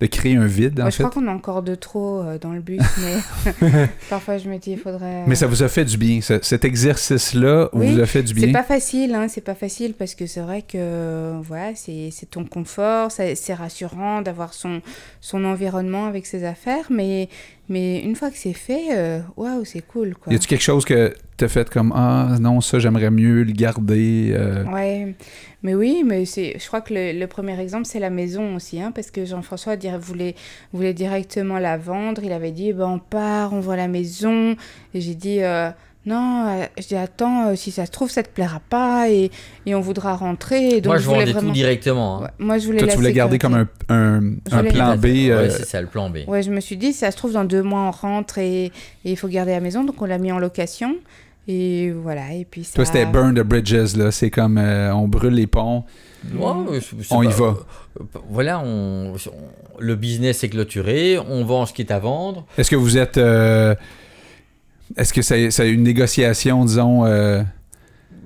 de créer un vide, en Moi, je fait. crois qu'on a encore de trop euh, dans le bus, mais parfois je me dis, il faudrait. Mais ça vous a fait du bien. Ce- cet exercice-là Oui, vous a fait du C'est bien? pas facile, hein, c'est pas facile parce que c'est vrai que voilà, c'est c'est ton confort, ça- c'est rassurant d'avoir son, son environnement avec ses affaires, mais, mais une fois que c'est fait, euh, waouh, c'est cool quoi. Y a-tu quelque chose que t'as fait comme Ah non, ça j'aimerais mieux le garder euh, Ouais, mais oui, mais c'est, je crois que le, le premier exemple c'est la maison aussi, hein, parce que Jean-François dir- voulait, voulait directement la vendre. Il avait dit, eh ben on part, on voit la maison. Et j'ai dit, euh, Non, euh, je dis attends, euh, si ça se trouve, ça te plaira pas et, et on voudra rentrer. Et donc Moi, je voulais vendais vraiment... tout directement. hein. Ouais, Moi, je voulais Toi, la tu voulais garder comme un, un, plan B. Ouais, c'est ça, le plan B. Ouais, je me suis dit, si ça se trouve, dans deux mois, on rentre et et il faut garder la maison. Donc, on l'a mis en location. Et voilà. Et puis ça... Toi, c'était burn the bridges, là. C'est comme euh, on brûle les ponts. Ouais, c'est- c'est On y va. euh, Voilà, on, on- le business est clôturé, on vend ce qui est à vendre. Est-ce que vous êtes. euh, Est-ce que c'est c'est une négociation, disons, euh,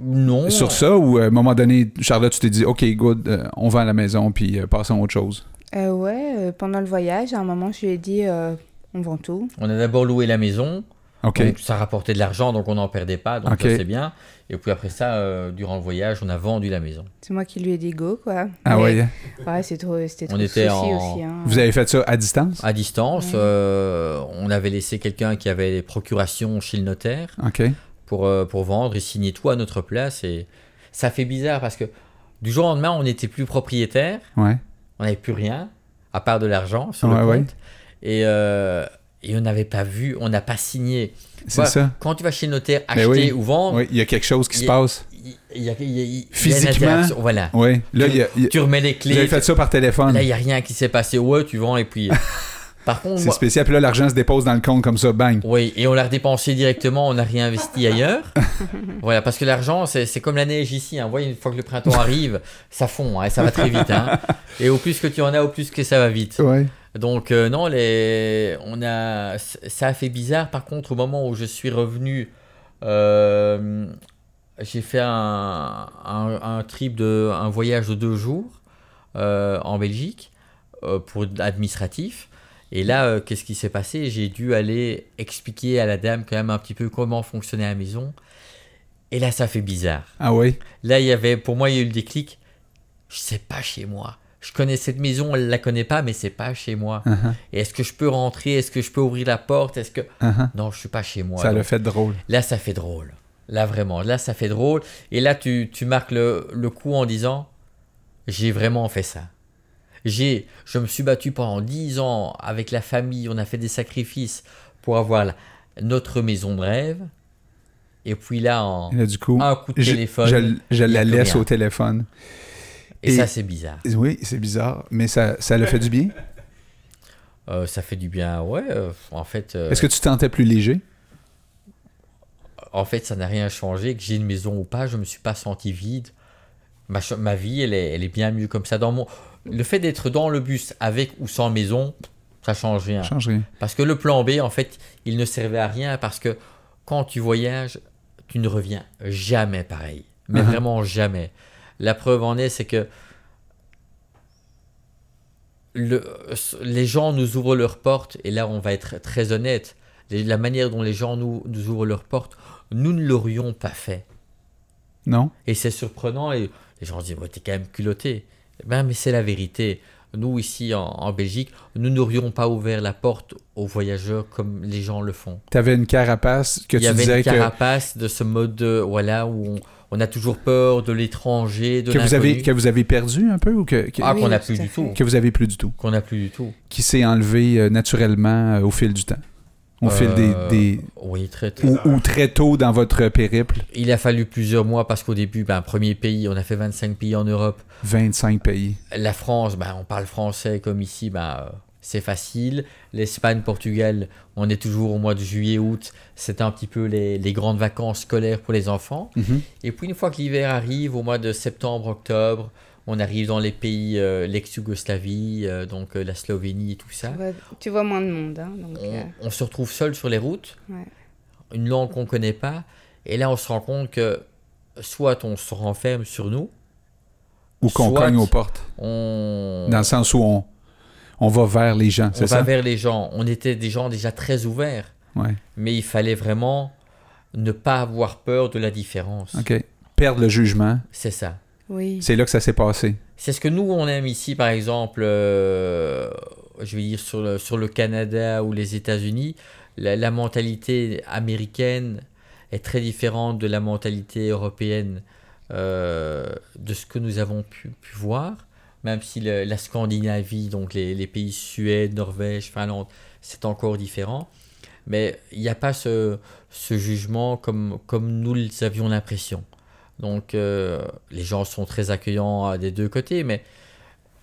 Non. sur ça? Ou à un moment donné, Charlotte, tu t'es dit, OK, good, euh, on vend la maison puis euh, passons à autre chose? Euh, ouais, euh, pendant le voyage, à un moment, je lui ai dit, euh, on vend tout. On a d'abord loué la maison, Donc ça rapportait de l'argent, donc on n'en perdait pas, donc ça, c'est bien. Et puis après ça, euh, durant le voyage, on a vendu la maison. C'est moi qui lui ai dit go, quoi. Ah Mais- ouais. Ouais, c'est trop, c'était trop On était en- aussi. hein. Vous avez fait ça à distance? À distance, Ouais. euh, on avait laissé quelqu'un qui avait les procurations chez le notaire pour, euh, pour vendre et signer tout à notre place. Et ça fait bizarre parce que du jour au lendemain, on n'était plus propriétaire, Ouais. on n'avait plus rien, à part de l'argent sur Ouais, le ouais. compte. Et, euh, et on n'avait pas vu, on n'a pas signé. C'est Voilà. ça. Quand tu vas chez le notaire Ben acheter oui. ou vendre, Oui, il y a quelque chose qui se passe. y a, y a- y a- y a Physiquement. interaction. Voilà. Oui. Là, y a, y a- Tu remets les vous clés. avez fait ça par téléphone. Là, il n'y a rien qui s'est passé. Ouais, tu vends et puis. Par contre, C'est spécial. Puis là, l'argent se dépose dans le compte comme ça, bang. Oui, et on l'a redépensé directement, on n'a rien investi ailleurs. voilà, parce que l'argent, c'est c'est comme la neige ici. Hein. Vous voyez, une fois que le printemps arrive, ça fond, hein, ça va très vite. Hein. Et au plus que tu en as, au plus que ça va vite. Ouais. Donc, euh, non, les... on a... ça a fait bizarre. Par contre, au moment où je suis revenu, euh, j'ai fait un, un, un trip, de, un voyage de deux jours euh, en Belgique pour administratif. Et là, qu'est-ce qui s'est passé? J'ai dû aller expliquer à la dame quand même un petit peu comment fonctionnait la maison. Et là, ça fait bizarre. Ah oui. Là, il y avait, pour moi, il y a eu le déclic. Je sais pas chez moi. Je connais cette maison, elle la connaît pas, mais c'est pas chez moi. Et est-ce que je peux rentrer? Est-ce que je peux ouvrir la porte? Est-ce que uh-huh. non, je suis pas chez moi. Ça Donc, l'a fait drôle. Là, ça fait drôle. Là, vraiment, là, ça fait drôle. Et là, tu, tu marques le, le coup en disant, j'ai vraiment fait ça. J'ai, je me suis battu pendant 10 ans avec la famille, on a fait des sacrifices pour avoir la- notre maison de rêve. Et puis là, en Et là, du coup, un coup de téléphone, je- la laisse rien. au téléphone. Et, et- ça, c'est bizarre. Oui, c'est bizarre, mais ça, ça l'a fait du bien? Euh, ça fait du bien, ouais. euh, en fait, euh, Est-ce que tu te sentais plus léger? en fait, ça n'a rien changé. Que j'ai une maison ou pas, je me suis pas senti vide. Ma, ma vie, elle est, elle est bien mieux comme ça. Dans mon... Le fait d'être dans le bus avec ou sans maison, ça change rien. Change rien. Parce que le plan B, en fait, il ne servait à rien parce que quand tu voyages, tu ne reviens jamais pareil. Mais Mhm. vraiment jamais. La preuve en est, c'est que le- les gens nous ouvrent leurs portes, et là on va être très honnête, la manière dont les gens nous, nous ouvrent leurs portes, nous ne l'aurions pas fait. Non? Et c'est surprenant, et les gens se disent, ouais, t'es quand même culotté. Ben, mais c'est la vérité. Nous, ici en, en Belgique, nous n'aurions pas ouvert la porte aux voyageurs comme les gens le font. Tu avais une carapace que Il y tu avait disais une que, carapace de ce mode, de- voilà, où on, on a toujours peur de l'étranger, de que, vous avez, que vous avez perdu un peu ou que, que, Ah, Oui, qu'on n'a plus du tout. que vous avez plus du tout? Qu'on n'a plus du tout. Qui s'est enlevé euh, naturellement euh, au fil du temps? Au fil des... Euh, des... Oui, très, très. Ou, ou très tôt dans votre périple, Il a fallu plusieurs mois parce qu'au début, ben, premier pays, on a fait 25 pays en Europe. 25 pays. La France, ben, on parle français comme ici, ben, euh, c'est facile. L'Espagne, Portugal, on est toujours au mois de juillet, août. C'est un petit peu les, les grandes vacances scolaires pour les enfants. Mhm. Et puis une fois que l'hiver arrive, au mois de septembre, octobre, on arrive dans les pays euh, l'ex-Yougoslavie, euh, donc euh, la Slovénie et tout ça. Tu vois, tu vois moins de monde. Hein, donc, On, euh, on se retrouve seul sur les routes, Ouais. une langue qu'on ne connaît pas, et là on se rend compte que soit on se renferme sur nous, Ou qu'on cogne aux portes. on, Dans le sens où on, on va vers les gens, on c'est va ça? vers les gens. On était des gens déjà très ouverts, Ouais. mais il fallait vraiment ne pas avoir peur de la différence. OK. Perdre le jugement, C'est ça. oui. c'est là que ça s'est passé. C'est ce que nous, on aime ici, par exemple, euh, je vais dire sur le, sur le Canada ou les États-Unis, la, la mentalité américaine est très différente de la mentalité européenne euh, de ce que nous avons pu, pu voir, même si le- la Scandinavie, donc les, les pays Suède, Norvège, Finlande, c'est encore différent. Mais il n'y a pas ce, ce jugement comme, comme nous avions l'impression. Donc euh, les gens sont très accueillants des deux côtés, mais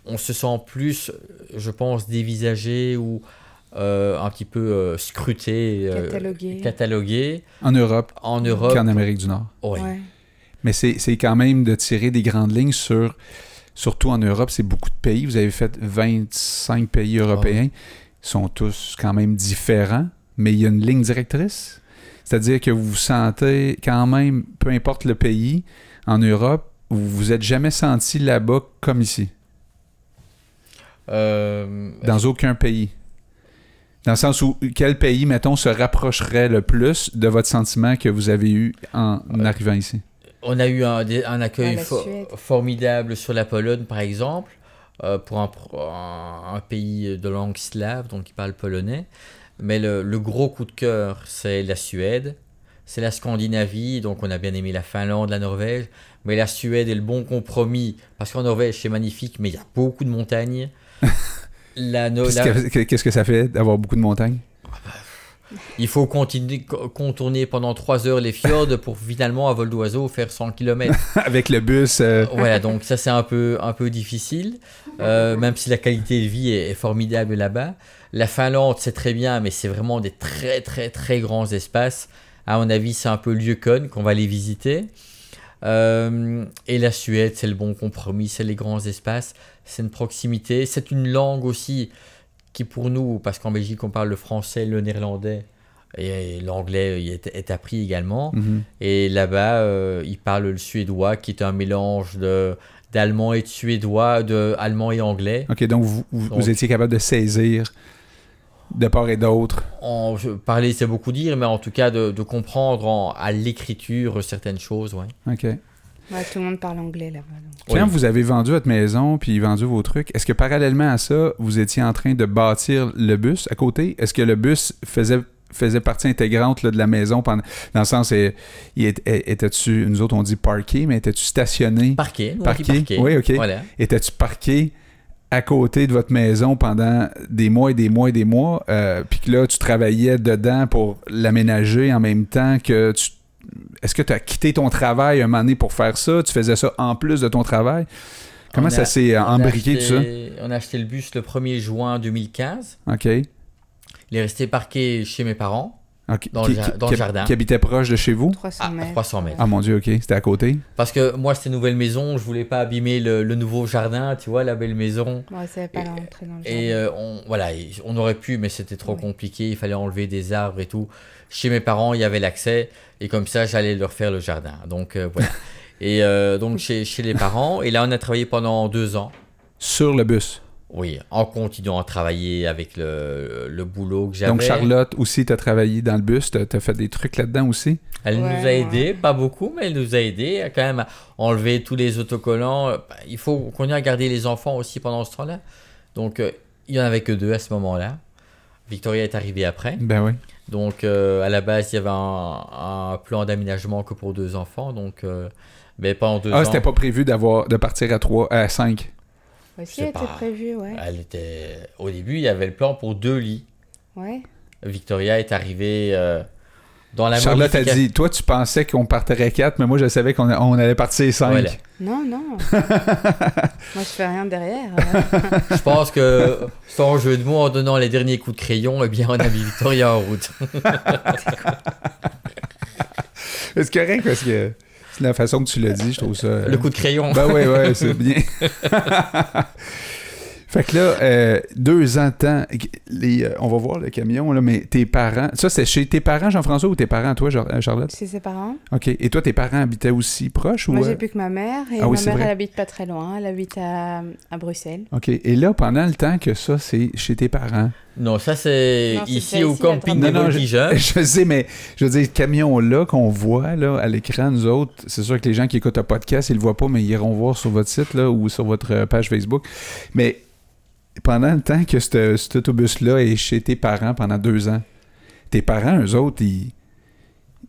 on se sent plus, je pense, dévisagé ou euh, un petit peu euh, scruté, euh, Catalogué. catalogué En Europe en Europe. qu'en Amérique du Nord. Ouais. Mais c'est c'est quand même de tirer des grandes lignes sur, surtout en Europe, c'est beaucoup de pays. Vous avez fait 25 pays européens. Ils sont tous quand même différents, mais il y a une ligne directrice. C'est-à-dire que vous vous sentez quand même, peu importe le pays, en Europe, vous vous êtes jamais senti là-bas comme ici, Euh, dans aucun pays. Dans le sens où quel pays, mettons, se rapprocherait le plus de votre sentiment que vous avez eu en arrivant ici? On a eu un, un accueil fo- Suède. formidable sur la Pologne, par exemple, euh, pour un, un- un pays de langue slave, donc qui parle polonais. Mais le, le gros coup de cœur, c'est la Suède, c'est la Scandinavie, donc on a bien aimé la Finlande, la Norvège, mais la Suède est le bon compromis, parce qu'en Norvège, c'est magnifique, mais il y a beaucoup de montagnes. la, no- Qu'est-ce la- que- Qu'est-ce que ça fait d'avoir beaucoup de montagnes? Il faut continuer, co- contourner pendant 3 heures les fjords pour finalement, à vol d'oiseau, faire 100 km. Avec le bus, euh, voilà, donc ça c'est un peu, un peu difficile, euh, même si la qualité de vie est, est formidable là-bas. La Finlande, c'est très bien, mais c'est vraiment des très très très grands espaces. À mon avis, c'est un peu Lieucon qu'on va les visiter. Euh, et la Suède, c'est le bon compromis, c'est les grands espaces, c'est une proximité, c'est une langue aussi qui pour nous, parce qu'en Belgique on parle le français, le néerlandais, et l'anglais est, est appris également. mhm. Et là-bas, euh, ils parlent le suédois, qui est un mélange de d'allemand et de suédois, de allemand et anglais. OK, donc vous, vous, Donc- vous étiez capable de saisir de part et d'autre. Parler, c'est beaucoup dire, mais en tout cas de, de comprendre en- à l'écriture certaines choses, ouais. OK. Ouais, tout le monde parle anglais là-bas. donc. Quand Oui. vous avez vendu votre maison puis vendu vos trucs, est-ce que parallèlement à ça, vous étiez en train de bâtir le bus à côté? Est-ce que le bus faisait faisait partie intégrante là, de la maison pendant dans le sens est- était-tu nous autres on dit parké mais étais-tu stationné? Parquet, parquet. oui, ok. Voilà. étais-tu parqué à côté de votre maison pendant des mois et des mois et des mois? Euh, puis que là tu travaillais dedans pour l'aménager en même temps que tu est-ce que tu as quitté ton travail un moment donné pour faire ça? Tu faisais ça en plus de ton travail? Comment On ça s'est euh, embriqué tout ça? On a acheté le bus le 1er juin 2015. ok Il est resté parqué chez mes parents. Dans qui, le qui- dans le qui- jardin. qui habitait proche de chez vous? 300 à, à mètres. 300 mètres. ah mon dieu ok c'était à côté? Parce que moi, c'était une nouvelle maison, je voulais pas abîmer le, le nouveau jardin, tu vois, la belle maison. Ouais, ça pas Et- rentrer dans le Et jardin. euh, on, voilà, et on aurait pu, mais c'était trop Ouais. compliqué. Il fallait enlever des arbres et tout. Chez mes parents, il y avait l'accès. Et comme ça, j'allais leur faire le jardin. Donc euh, voilà. et euh, donc chez, chez les parents. Et là, on a travaillé pendant deux ans. sur le bus? Oui, en continuant à travailler avec le, le boulot que j'avais. donc Charlotte aussi t'as travaillé dans le bus t'as as fait des trucs là-dedans aussi? Elle Ouais, nous a aidés, ouais. pas beaucoup, mais elle nous a aidés à quand même à enlever tous les autocollants. Il faut qu'on ait à garder les enfants aussi pendant ce temps-là. Donc, euh, il n'y en avait que deux à ce moment-là. Victoria est arrivée après. ben oui Donc, euh, à la base, il y avait un, un plan d'aménagement que pour deux enfants. Donc, euh, mais pendant deux ah ans, c'était pas prévu d'avoir de partir à trois à cinq? Aussi c'est était pas- prévu, ouais. elle était... au début, il y avait le plan pour deux lits. Ouais. Victoria est arrivée euh, dans la Charlotte a dit toi tu pensais qu'on partirait quatre mais moi je savais qu'on on allait partir cinq Voilà. Non, non. Moi, je fais rien derrière. hein. Je pense que, sans jeu de mots, en donnant les derniers coups de crayon, eh bien, on a mis Victoria en route. c'est correct parce que c'est la façon que tu l'as dit je trouve ça Le coup de crayon. Ben oui, oui, c'est bien. Fait que là, euh, deux ans de temps, les, euh, on va voir le camion, là, mais tes parents, ça c'est chez tes parents, Jean-François, ou tes parents, toi, euh, Charlotte? C'est ses parents. OK. Et toi, tes parents habitaient aussi proches ou... Moi, euh, j'ai plus que ma mère. Et Ah oui, ma mère, vrai. elle habite pas très loin. Elle habite à, à Bruxelles. OK. Et là, pendant le temps que ça, c'est chez tes parents? Non, ça c'est Non, ici au camping Non, des non, voltigeurs. Je sais, mais je veux dire, ce camion-là qu'on voit là, à l'écran, nous autres, c'est sûr que les gens qui écoutent le podcast, ils le voient pas, mais ils iront voir sur votre site là, ou sur votre page Facebook. Mais pendant le temps que ce- cet autobus-là est chez tes parents pendant deux ans, tes parents, eux autres, ils,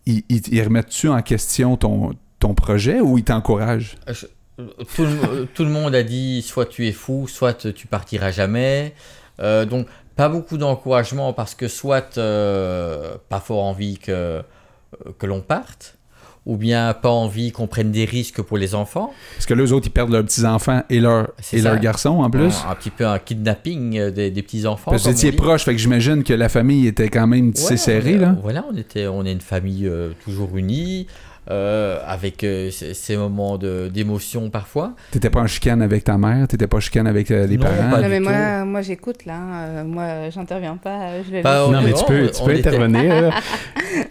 ils, ils- remettent-tu en question ton, ton projet ou ils t'encouragent? Je- Tout le, tout le monde a dit soit tu es fou, soit tu partiras jamais. Euh, donc Pas beaucoup d'encouragement parce que soit euh, pas fort envie que, euh, que l'on parte, ou bien pas envie qu'on prenne des risques pour les enfants. Parce que les autres, ils perdent leurs petits-enfants et, leurs garçons en plus. Un, un petit peu un kidnapping euh, des, des petits-enfants. Parce que vous étiez proche, fait que j'imagine que la famille était quand même tissée Ouais, serrée, là. Voilà, on, était, on est une famille euh, toujours unie, euh, avec euh, ces moments de- d'émotion parfois. T'étais pas en chicane avec ta mère, t'étais pas en chicane avec euh, les Non, parents? pas non, mais moi, moi j'écoute là. moi, j'interviens pas. Je laisse- on- Non, mais tu peux, tu peux intervenir.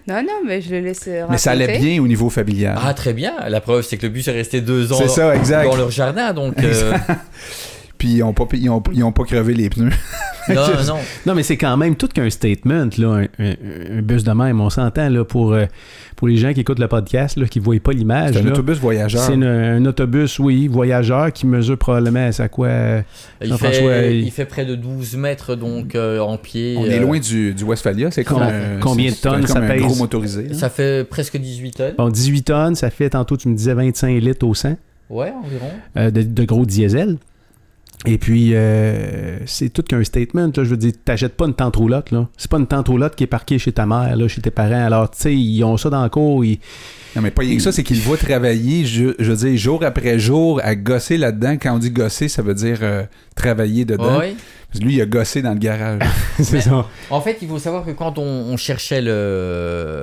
Non, non, mais je le laisse. Mais ça allait bien au niveau familial. Ah, très bien. La preuve, c'est que le bus est resté deux ans C'est ça, exact. dans leur jardin. Donc, euh, Puis ils ont, pas, ils, ont, ils ont pas crevé les pneus. non, non. Non, mais c'est quand même tout qu'un statement, là, un, un- un bus de même. On s'entend, là, pour, euh, pour les gens qui écoutent le podcast, là, qui ne voient pas l'image. C'est un là. autobus voyageur. C'est un autobus, oui, voyageur, qui mesure probablement, à quoi euh, Il fait, il- il fait près de 12 mètres donc euh, en pied. On euh, est loin du, du Westphalia. C'est comme Com- un- combien de tonnes comme ça un pèse? gros motorisé. hein. Ça fait presque 18 tonnes. Bon, 18 tonnes, ça fait, tantôt, tu me disais 25 litres au 100 Ouais, environ. euh, de, de gros diesel. Et puis, euh, c'est tout qu'un statement. Là, je veux dire, t'achètes pas une tente roulotte. Là. C'est pas une tente roulotte qui est parquée chez ta mère, là, chez tes parents. Alors, tu sais, ils ont ça dans le cours. ils- Non, mais pas rien que ça, c'est qu'il voit travailler, je, je veux dire, jour après jour, à gosser là-dedans. Quand on dit gosser, ça veut dire euh, travailler dedans. Ouais. Parce que lui, il a gossé dans le garage. c'est Mais- ça. En fait, il faut savoir que quand on, on cherchait le,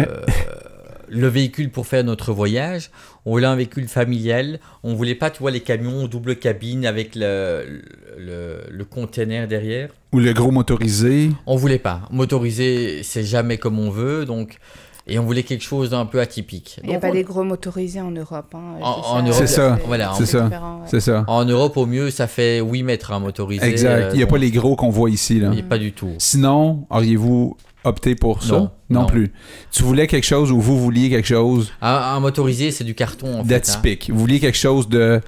le véhicule pour faire notre voyage, on voulait un véhicule familial. On voulait pas, tu vois, les camions double cabine avec le, le, le container derrière. Ou le gros motorisé. On voulait pas. Motoriser, c'est jamais comme on veut, donc. Et on voulait quelque chose d'un peu atypique. Il n'y a pas on- des gros motorisés en Europe. hein. En- C'est en Europe, C'est ça. Voilà, C'est ça. ouais. C'est ça. En Europe, au mieux, ça fait 8 mètres un motorisé. Exact. Il n'y a euh, pas donc- les gros qu'on voit ici. Là. il y a Pas du tout. Sinon, auriez-vous opté pour ça? Non, non. plus. Tu voulais quelque chose ou vous vouliez quelque chose? Un, un motorisé, c'est du carton, en fait. hein. d'atypique. Vous vouliez quelque chose de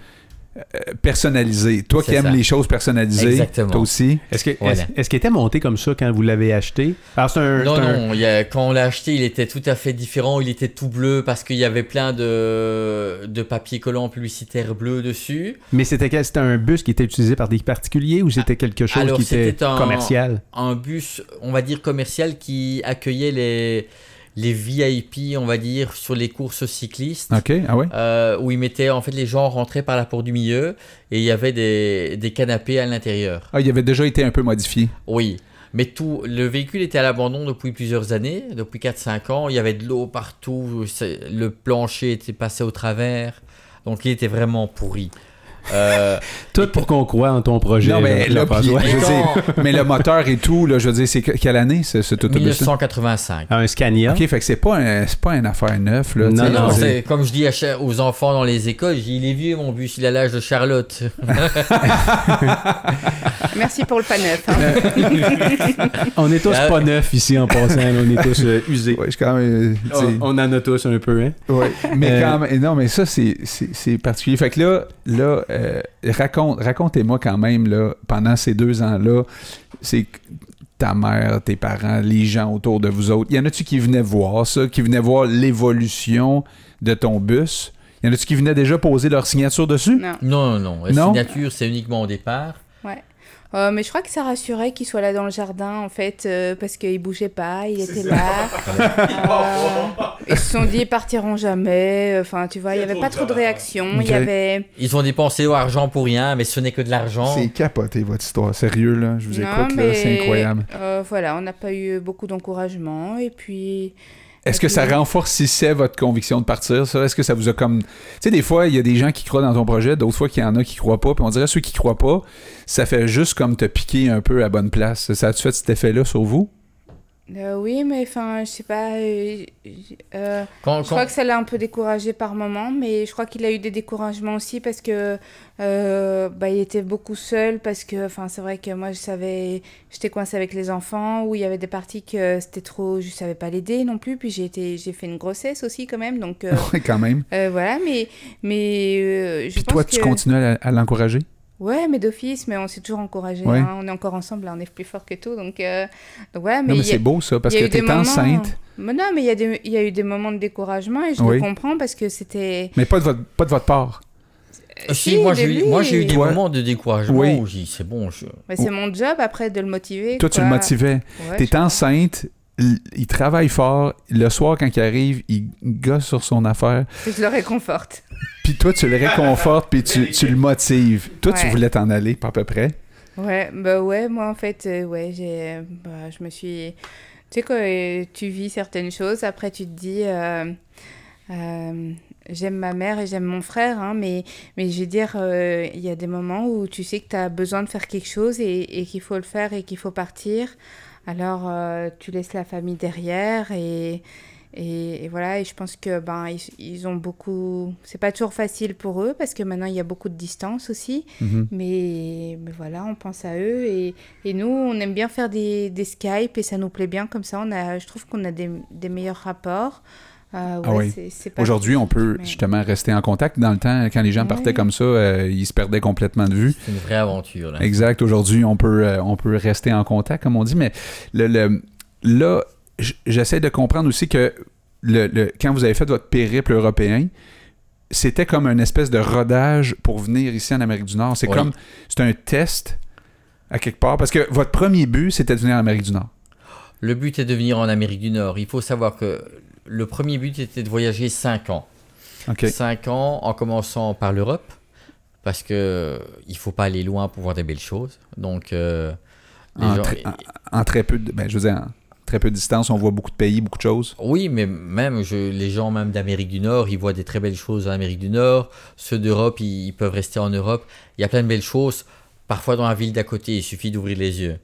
personnalisé. Toi qui aimes ça. les choses personnalisées, Exactement. toi aussi. Est-ce que- Voilà. est-ce- est-ce qu'il était monté comme ça quand vous l'avez acheté? Alors, c'est un. Non, un- non, il y a- quand on l'a acheté, il était tout à fait différent. Il était tout bleu parce qu'il y avait plein de, de papier collant publicitaire bleu dessus. Mais c'était c'était un bus qui était utilisé par des particuliers ou c'était quelque chose Alors, qui était c'était un- commercial? Un bus, on va dire commercial, qui accueillait les, les VIP, on va dire, sur les courses cyclistes. Ah ouais? euh, où ils mettaient, en fait, les gens rentraient par la porte du milieu et il y avait des, des canapés à l'intérieur. Ah, il avait déjà été un peu modifié. Oui. Mais tout, le véhicule était à l'abandon depuis plusieurs années, depuis 4-5 ans. Il y avait de l'eau partout, le plancher était passé au travers. Donc il était vraiment pourri. Euh, Tout pour qu'on croie en ton projet. non, mais là, je dire, mais le moteur et tout, là, je veux dire, c'est que- quelle année, ce, cet autobus 1985. Ah, un Scania. OK, fait que c'est pas, un- pas une affaire neuve, là. Non, non, non, comme je dis aux enfants dans les écoles, je dis, il est vieux mon bus, il a l'âge de Charlotte. Merci pour le pas neuf. hein. On est tous pas neufs ici en passant. on est tous euh, usés. Ouais, je suis quand même. sais, On, on en a tous un peu, hein? Ouais, mais Euh, quand même, non, mais ça, c'est, c'est, c'est particulier. Fait que là, là euh, raconte, racontez-moi quand même, là, pendant ces deux ans-là, c'est que ta mère, tes parents, les gens autour de vous autres, y en a-tu qui venaient voir ça, qui venaient voir l'évolution de ton bus? Y en a-tu qui venaient déjà poser leur signature dessus? Non. Non, non, non. La Non? signature, c'est uniquement au départ. Euh, mais je crois que ça rassurait qu'il soit là dans le jardin, en fait, euh, parce qu'il bougeait pas, il était là. Euh, ils se sont dit, ils partiront jamais. Enfin, tu vois, il y avait pas trop de réactions. Il y avait. Ils ont dépensé leur argent pour rien, mais ce n'est que de l'argent. C'est capoté, votre histoire. Sérieux, là. Je vous Non, écoute, là. mais, C'est incroyable. euh, voilà, on n'a pas eu beaucoup d'encouragement. Et puis. Est-ce que ça renforcissait votre conviction de partir, ça? Est-ce que ça vous a comme... Tu sais, des fois, il y a des gens qui croient dans ton projet, d'autres fois qu'il y en a qui croient pas, puis on dirait ceux qui croient pas, ça fait juste comme te piquer un peu à bonne place. Ça a-tu fait cet effet-là sur vous? Euh, oui, mais enfin, je sais pas. euh, euh, Quand, Je quand- crois que ça l'a un peu découragé par moment, mais je crois qu'il a eu des découragements aussi parce que bah, il était beaucoup seul parce que enfin c'est vrai que moi je savais j'étais coincée avec les enfants où il y avait des parties que c'était trop je savais pas l'aider non plus puis j'ai été j'ai fait une grossesse aussi quand même donc Ouais, quand même. voilà mais mais je Puis pense toi, que tu continues à, à l'encourager? Ouais mais d'office mais on s'est toujours encouragé Ouais. hein, on est encore ensemble là, on est plus fort que tout donc euh, donc voilà mais, non, mais c'est beau, ça, parce que t'es moments- enceinte, mais non mais il y a des il y a eu des moments de découragement et je Oui. le comprends parce que c'était mais pas de votre, pas de votre part. Euh, Si, Si, moi j'ai eu, début, moi, j'ai eu des moments de découragement Oui. où j'ai dit c'est bon. Je... Mais c'est mon job après de le motiver. Toi, tu le motivais. Ouais, T'es enceinte, il, il travaille fort. Le soir, quand il arrive, il gosse sur son affaire. Je le réconforte. Puis toi, tu le réconfortes, puis tu, tu le motives. Toi, tu voulais t'en aller, pas à peu près. Ouais, bah ouais, moi en fait, euh, ouais, j'ai, bah, je me suis, tu sais quand euh, tu vis certaines choses, après tu te dis, euh, j'aime ma mère et j'aime mon frère, hein, mais, mais je veux dire, euh, il y a des moments où tu sais que tu as besoin de faire quelque chose et, et qu'il faut le faire et qu'il faut partir. Alors euh, tu laisses la famille derrière et, et, et voilà, et je pense que ben ils, ils ont beaucoup, c'est pas toujours facile pour eux parce que maintenant il y a beaucoup de distance aussi. Mhm. Mais, mais voilà, on pense à eux et, et nous, on aime bien faire des, des Skype et ça nous plaît bien comme ça. On a, je trouve qu'on a des, des meilleurs rapports. Euh, Ah ouais, oui. c'est- c'est pas Aujourd'hui, on peut mais- justement rester en contact. Dans le temps, quand les gens partaient Ouais. comme ça, euh, ils se perdaient complètement de vue. C'est une vraie aventure. Là. Exact. Aujourd'hui, on peut, euh, on peut rester en contact, comme on dit. Mais le, le- là, j'essaie de comprendre aussi que le, le- quand vous avez fait votre périple européen, c'était comme une espèce de rodage pour venir ici en Amérique du Nord. C'est comme, c'est un test à quelque part. Parce que votre premier but, c'était de venir en Amérique du Nord. Le but est de venir en Amérique du Nord. Il faut savoir que le premier but était de voyager 5 ans. OK. 5 ans en commençant par l'Europe, parce que il faut pas aller loin pour voir des belles choses. Donc, euh, les En, gens- très- en- en très peu de, ben, je veux dire, en très peu de distance, on voit beaucoup de pays, beaucoup de choses. Oui, mais même je, les gens même d'Amérique du Nord, ils voient des très belles choses en Amérique du Nord. Ceux d'Europe, ils, ils peuvent rester en Europe. Il y a plein de belles choses. Parfois dans la ville d'à côté, il suffit d'ouvrir les yeux.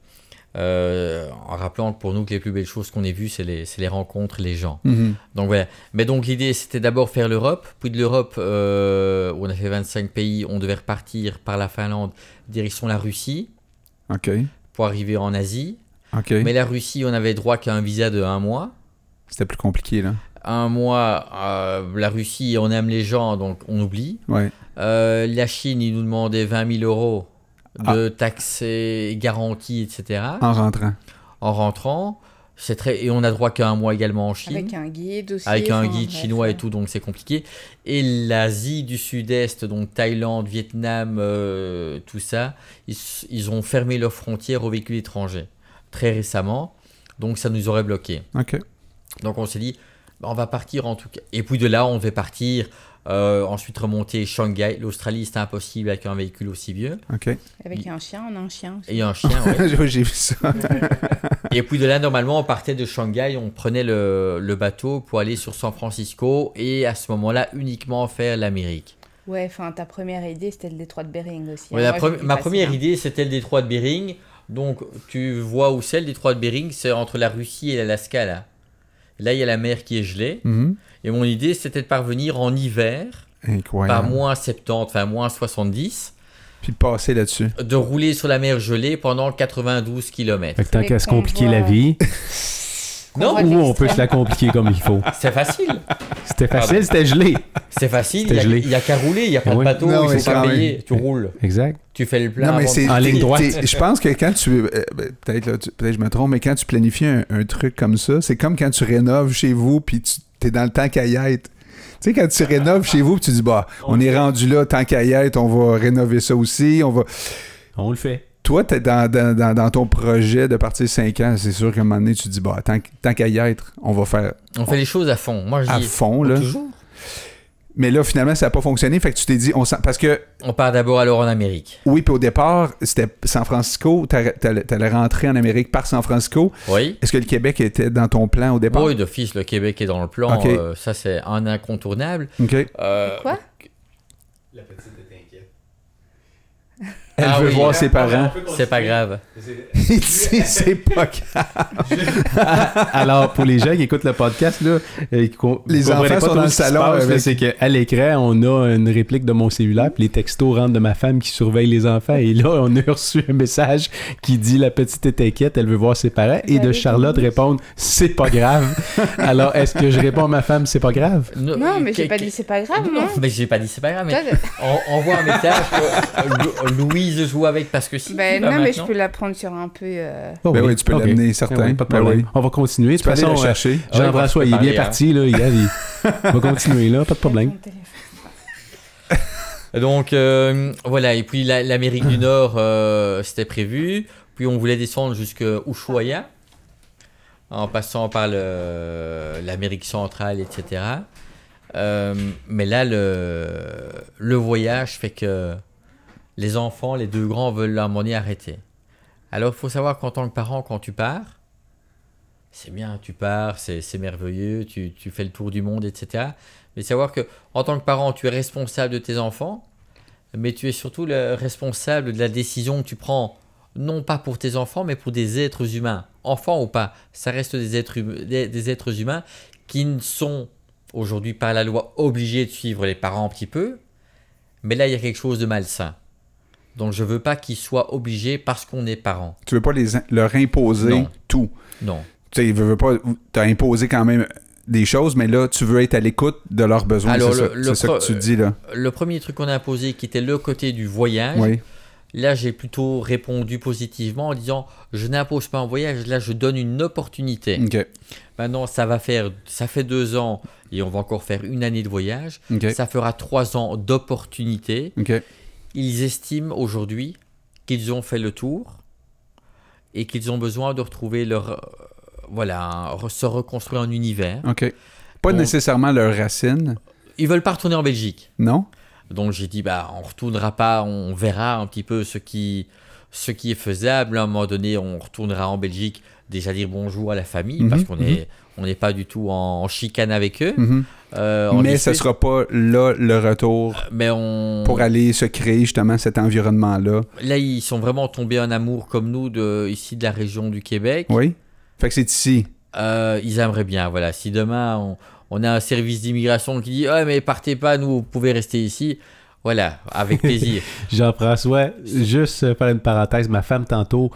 Euh, en rappelant que pour nous que les plus belles choses qu'on ait vues, c'est les, rencontres, les gens. Mhm. Donc voilà. Mais donc l'idée, c'était d'abord faire l'Europe. Puis de l'Europe, euh, on a fait 25 pays, on devait repartir par la Finlande, direction la Russie, OK. pour arriver en Asie. OK. Mais la Russie, on avait droit qu'à un visa de un mois. C'était plus compliqué, là. Un mois, euh, la Russie, on aime les gens, donc on oublie. Ouais. Euh, la Chine, ils nous demandaient 20 000 euros de taxes et garanties, etc. En rentrant. En rentrant. C'est très... Et on a droit qu'à un mois également en Chine. Avec un guide aussi. avec un guide chinois et tout, donc c'est compliqué. Et l'Asie du Sud-Est, donc Thaïlande, Vietnam, euh, tout ça, ils, ont fermé leurs frontières aux véhicules étrangers très récemment, donc ça nous aurait bloqué. OK. Donc on s'est dit, bah, on va partir en tout cas. Et puis de là, on devait partir, euh, ensuite remonter Shanghai. L'Australie, c'était impossible avec un véhicule aussi vieux. Avec un chien, on a un chien aussi. Et un chien, ouais. J'ai vu ça. Et puis de là, normalement, on partait de Shanghai, on prenait le, le bateau pour aller sur San Francisco et à ce moment-là, uniquement faire l'Amérique. Ouais, enfin, ta première idée, c'était le détroit de Bering aussi. Ouais, la Moi, pre- j'ai vu ma première idée, c'était le détroit de Bering. Donc, tu vois où c'est le détroit de Bering? C'est entre la Russie et l'Alaska, là. Là, il y a la mer qui est gelée. Mhm. Et mon idée, c'était de parvenir en hiver, par Incroyable. moins 70, enfin moins 70, Puis de passer là-dessus. de rouler sur la mer gelée pendant 92 km. Fait que tant qu'à se compliquer la vie, Non, ou on peut se la compliquer comme il faut. c'est facile. C'était facile, c'était gelé. C'est facile, C'était il n'y a, qu'à rouler, il n'y a pas de oui. bateau, Non, il faut pas payer, tu roules. Exact. Tu fais le. Non, mais c'est. En ligne droite. Je pense que quand tu. euh, ben, peut-être, là, tu- peut-être je me trompe, mais quand tu planifies un, un truc comme ça, c'est comme quand tu rénoves chez vous, puis tu es dans le temps qu'à y être. Tu sais, quand tu rénoves chez vous, puis tu dis, bah, on est rendu là, tant qu'à y être, on va rénover ça aussi. On va. On le fait. Toi, t'es dans, dans, dans, dans ton projet de partir 5 ans, c'est sûr qu'à un moment donné, tu te dis, bah, tant, tant qu'à y être, on va faire On fait les choses à fond. Moi, je à dis fond, là. toujours. Mais là, finalement, ça n'a pas fonctionné. Fait que tu t'es dit, on sent. Parce que, On part d'abord alors en Amérique. oui, puis au départ, c'était San Francisco. T'allais t'allais- t'allais rentrer en Amérique par San Francisco. Oui. Est-ce que le Québec était dans ton plan au départ? Oui, d'office, le Québec est dans le plan. Euh, ça, c'est un incontournable. OK. Euh, Quoi? La petite. Elle Ah veut oui. voir ses parents. C'est pas grave. Il dit, c'est pas grave. Alors, pour les gens qui écoutent le podcast, là, euh, qui Les enfants pas sont dans le salon avec- C'est qu'à l'écran, on a une réplique de mon cellulaire, puis les textos rentrent de ma femme qui surveille les enfants. Et là, on a reçu un message qui dit La petite est inquiète, elle veut voir ses parents. Et de Charlotte répondre C'est pas grave. Alors, est-ce que je réponds à ma femme C'est pas grave? Non, mais j'ai pas dit c'est pas grave, non, mais j'ai pas dit c'est pas grave. Mais on, on voit un message que euh, Lou- Louise joue avec parce que si. Ben non, mais je peux la prendre sur un peu. euh, Oh Ben oui, tu peux ok. l'amener, Ben certain. oui, pas de Ben problème. oui. On va continuer. De Tu peux toute aller le façon, euh, chercher. Jean-François, il est peux bien parti, là. Il, il va continuer, là. Pas de problème. mon téléphone. Donc euh, voilà, et puis la- l'Amérique du Nord, euh, c'était prévu. Puis on voulait descendre jusqu'à Ushuaia, en passant par le- l'Amérique centrale, etc. Euh, mais là, le, le voyage fait que les enfants, les deux grands, veulent donné arrêter. Alors il faut savoir qu'en tant que parent, quand tu pars, c'est bien, tu pars, c'est merveilleux, tu, fais le tour du monde, etc. Mais savoir que en tant que parent, tu es responsable de tes enfants, mais tu es surtout le responsable de la décision que tu prends, non pas pour tes enfants, mais pour des êtres humains. Enfants ou pas, ça reste des êtres, des, des êtres humains qui ne sont aujourd'hui par la loi obligés de suivre les parents un petit peu, mais là il y a quelque chose de malsain. Donc je veux pas qu'ils soient obligés parce qu'on est parents. Tu veux pas les, leur imposer Non. tout. Non. Tu veux, pas. T'as imposé quand même des choses, mais là, tu veux être à l'écoute de leurs besoins. Alors, c'est le- ça, que tu dis, là. Le premier truc qu'on a imposé qui était le côté du voyage, Oui. Là, j'ai plutôt répondu positivement en disant je n'impose pas un voyage, là, je donne une opportunité. OK. Maintenant, ça va faire, ça fait deux ans et on va encore faire une année de voyage. Ça fera trois ans d'opportunité. Ils estiment aujourd'hui qu'ils ont fait le tour et qu'ils ont besoin de retrouver leur, euh, voilà, se reconstruire un univers. OK. Pas nécessairement leurs racines, Ils veulent pas retourner en Belgique. non? Donc j'ai dit bah on retournera pas, on verra un petit peu ce qui ce qui est faisable. À un moment donné, on retournera en Belgique déjà dire bonjour à la famille Mhm, parce qu'on mhm. est on n'est pas du tout en, en chicane avec eux. Mhm. Euh, on Mais ce discute, sera pas là le retour mais on pour aller se créer justement cet environnement-là. là ils sont vraiment tombés en amour comme nous de ici de la région du Québec. Oui? Fait que c'est ici. Euh, ils aimeraient bien. Voilà, si demain on, on a un service d'immigration qui dit ah mais partez pas, nous vous pouvez rester ici. Voilà, avec plaisir. Jean-François, juste euh, faire une parenthèse, ma femme tantôt,